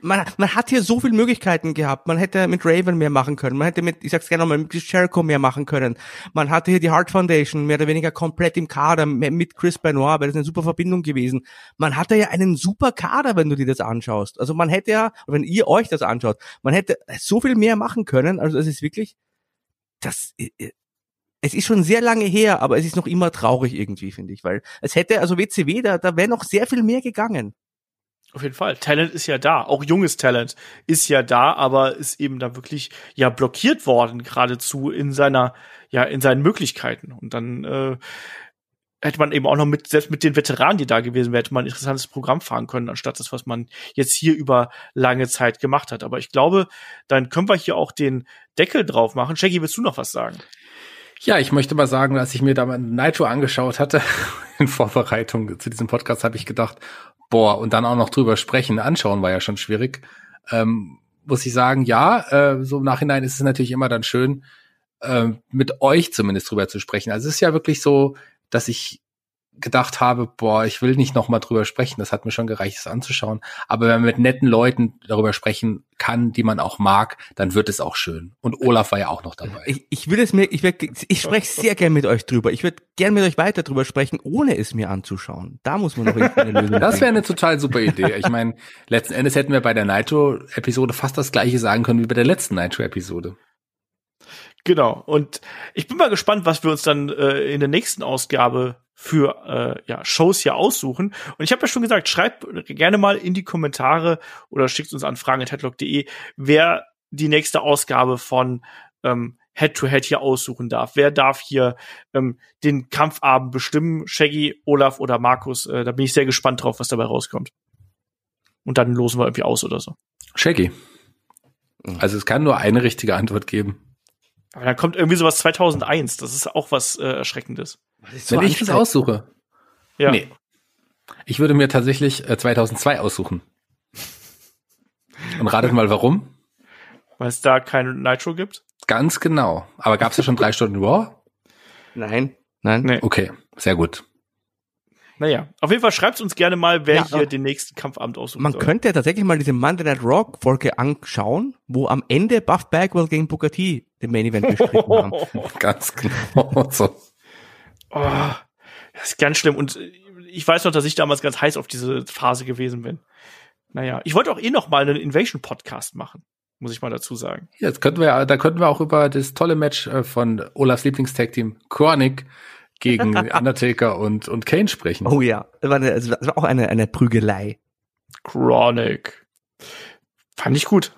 man, man hat hier so viele Möglichkeiten gehabt. Man hätte mit Raven mehr machen können. Man hätte mit, ich sag's gerne nochmal, mit Jericho mehr machen können. Man hatte hier die Heart Foundation mehr oder weniger komplett im Kader mit Chris Benoit, weil das eine super Verbindung gewesen. Man hatte ja einen super Kader, wenn du dir das anschaust. Also man hätte ja, wenn ihr euch das anschaut, man hätte so viel mehr machen können. Also es ist wirklich, das, es ist schon sehr lange her, aber es ist noch immer traurig irgendwie, finde ich, weil es hätte, also WCW, da, da wäre noch sehr viel mehr gegangen. Auf jeden Fall. Talent ist ja da. Auch junges Talent ist ja da, aber ist eben da wirklich ja blockiert worden, geradezu in seiner, ja, in seinen Möglichkeiten. Und dann äh, hätte man eben auch noch mit, selbst mit den Veteranen, die da gewesen wären, hätte man ein interessantes Programm fahren können, anstatt das, was man jetzt hier über lange Zeit gemacht hat. Aber ich glaube, dann können wir hier auch den Deckel drauf machen. Shaggy, willst du noch was sagen? Ja, ich möchte mal sagen, als ich mir da mal Nitro angeschaut hatte, in Vorbereitung zu diesem Podcast, habe ich gedacht, boah, und dann auch noch drüber sprechen, anschauen war ja schon schwierig. Ähm, muss ich sagen, ja, äh, so im Nachhinein ist es natürlich immer dann schön, äh, mit euch zumindest drüber zu sprechen. Also es ist ja wirklich so, dass ich gedacht habe, boah, ich will nicht noch mal drüber sprechen, das hat mir schon gereicht, es anzuschauen. Aber wenn man mit netten Leuten darüber sprechen kann, die man auch mag, dann wird es auch schön. Und Olaf war ja auch noch dabei. Ich, ich will es mir, ich, will, ich spreche sehr gern mit euch drüber. Ich würde gern mit euch weiter drüber sprechen, ohne es mir anzuschauen. Da muss man noch eine Lösung Das wäre eine total super Idee. Ich meine, letzten Endes hätten wir bei der Nitro-Episode fast das gleiche sagen können wie bei der letzten Nitro-Episode. Genau. Und ich bin mal gespannt, was wir uns dann äh, in der nächsten Ausgabe für äh, ja, Shows hier aussuchen. Und ich habe ja schon gesagt, schreibt gerne mal in die Kommentare oder schickt uns an fragen.headlock.de, wer die nächste Ausgabe von ähm, Head-to-Head -head hier aussuchen darf. Wer darf hier ähm, den Kampfabend bestimmen? Shaggy, Olaf oder Markus? Äh, da bin ich sehr gespannt drauf, was dabei rauskommt. Und dann losen wir irgendwie aus oder so. Shaggy. Also es kann nur eine richtige Antwort geben. Aber dann kommt irgendwie sowas 2001. Das ist auch was äh, Erschreckendes. So Wenn ich das aussuche. Ja. Nee. Ich würde mir tatsächlich äh, 2002 aussuchen. Und ratet mal warum? Weil es da kein Nitro gibt? Ganz genau. Aber gab es ja schon drei Stunden Raw? Nein. Nein. Nee. Okay, sehr gut. Naja, auf jeden Fall schreibt uns gerne mal, wer ja, hier den nächsten Kampfabend aussucht. Man soll. könnte tatsächlich mal diese Monday Night Raw Folge anschauen, wo am Ende Buff Bagwell gegen Booker T den Main Event bestritten haben. Ganz genau so. Oh, das ist ganz schlimm. Und ich weiß noch, dass ich damals ganz heiß auf diese Phase gewesen bin. Naja, ich wollte auch eh noch mal einen Invasion-Podcast machen, muss ich mal dazu sagen. Ja, das könnten wir, da könnten wir auch über das tolle Match äh, von Olafs Lieblingstag-Team Chronic gegen Undertaker und, und Kane sprechen. Oh ja, das war, eine, also war auch eine, eine Prügelei. Chronic. Fand ich gut.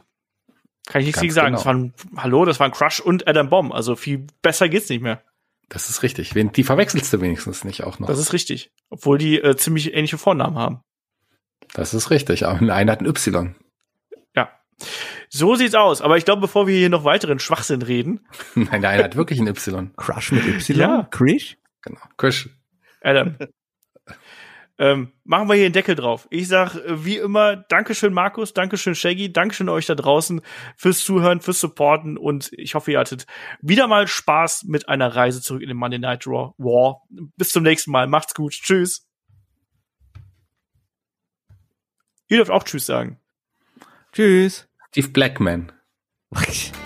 Kann ich nichts gegen sagen. Genau. Das war ein, hallo, das war ein Crush und Adam Bomb. Also viel besser geht's nicht mehr. Das ist richtig. Die verwechselst du wenigstens nicht auch noch. Das ist richtig. Obwohl die äh, ziemlich ähnliche Vornamen haben. Das ist richtig. Aber einer hat ein Y. Ja. So sieht's aus. Aber ich glaube, bevor wir hier noch weiteren Schwachsinn reden. Nein, der eine hat wirklich ein Y. Crush mit Y? Ja. Krish? Genau. Krish. Adam. Ähm, machen wir hier den Deckel drauf. Ich sag äh, wie immer, Dankeschön Markus, Dankeschön Shaggy, Dankeschön euch da draußen fürs Zuhören, fürs Supporten und ich hoffe, ihr hattet wieder mal Spaß mit einer Reise zurück in den Monday Night Raw. War. Bis zum nächsten Mal. Macht's gut. Tschüss. Ihr dürft auch Tschüss sagen. Tschüss. Steve Blackman.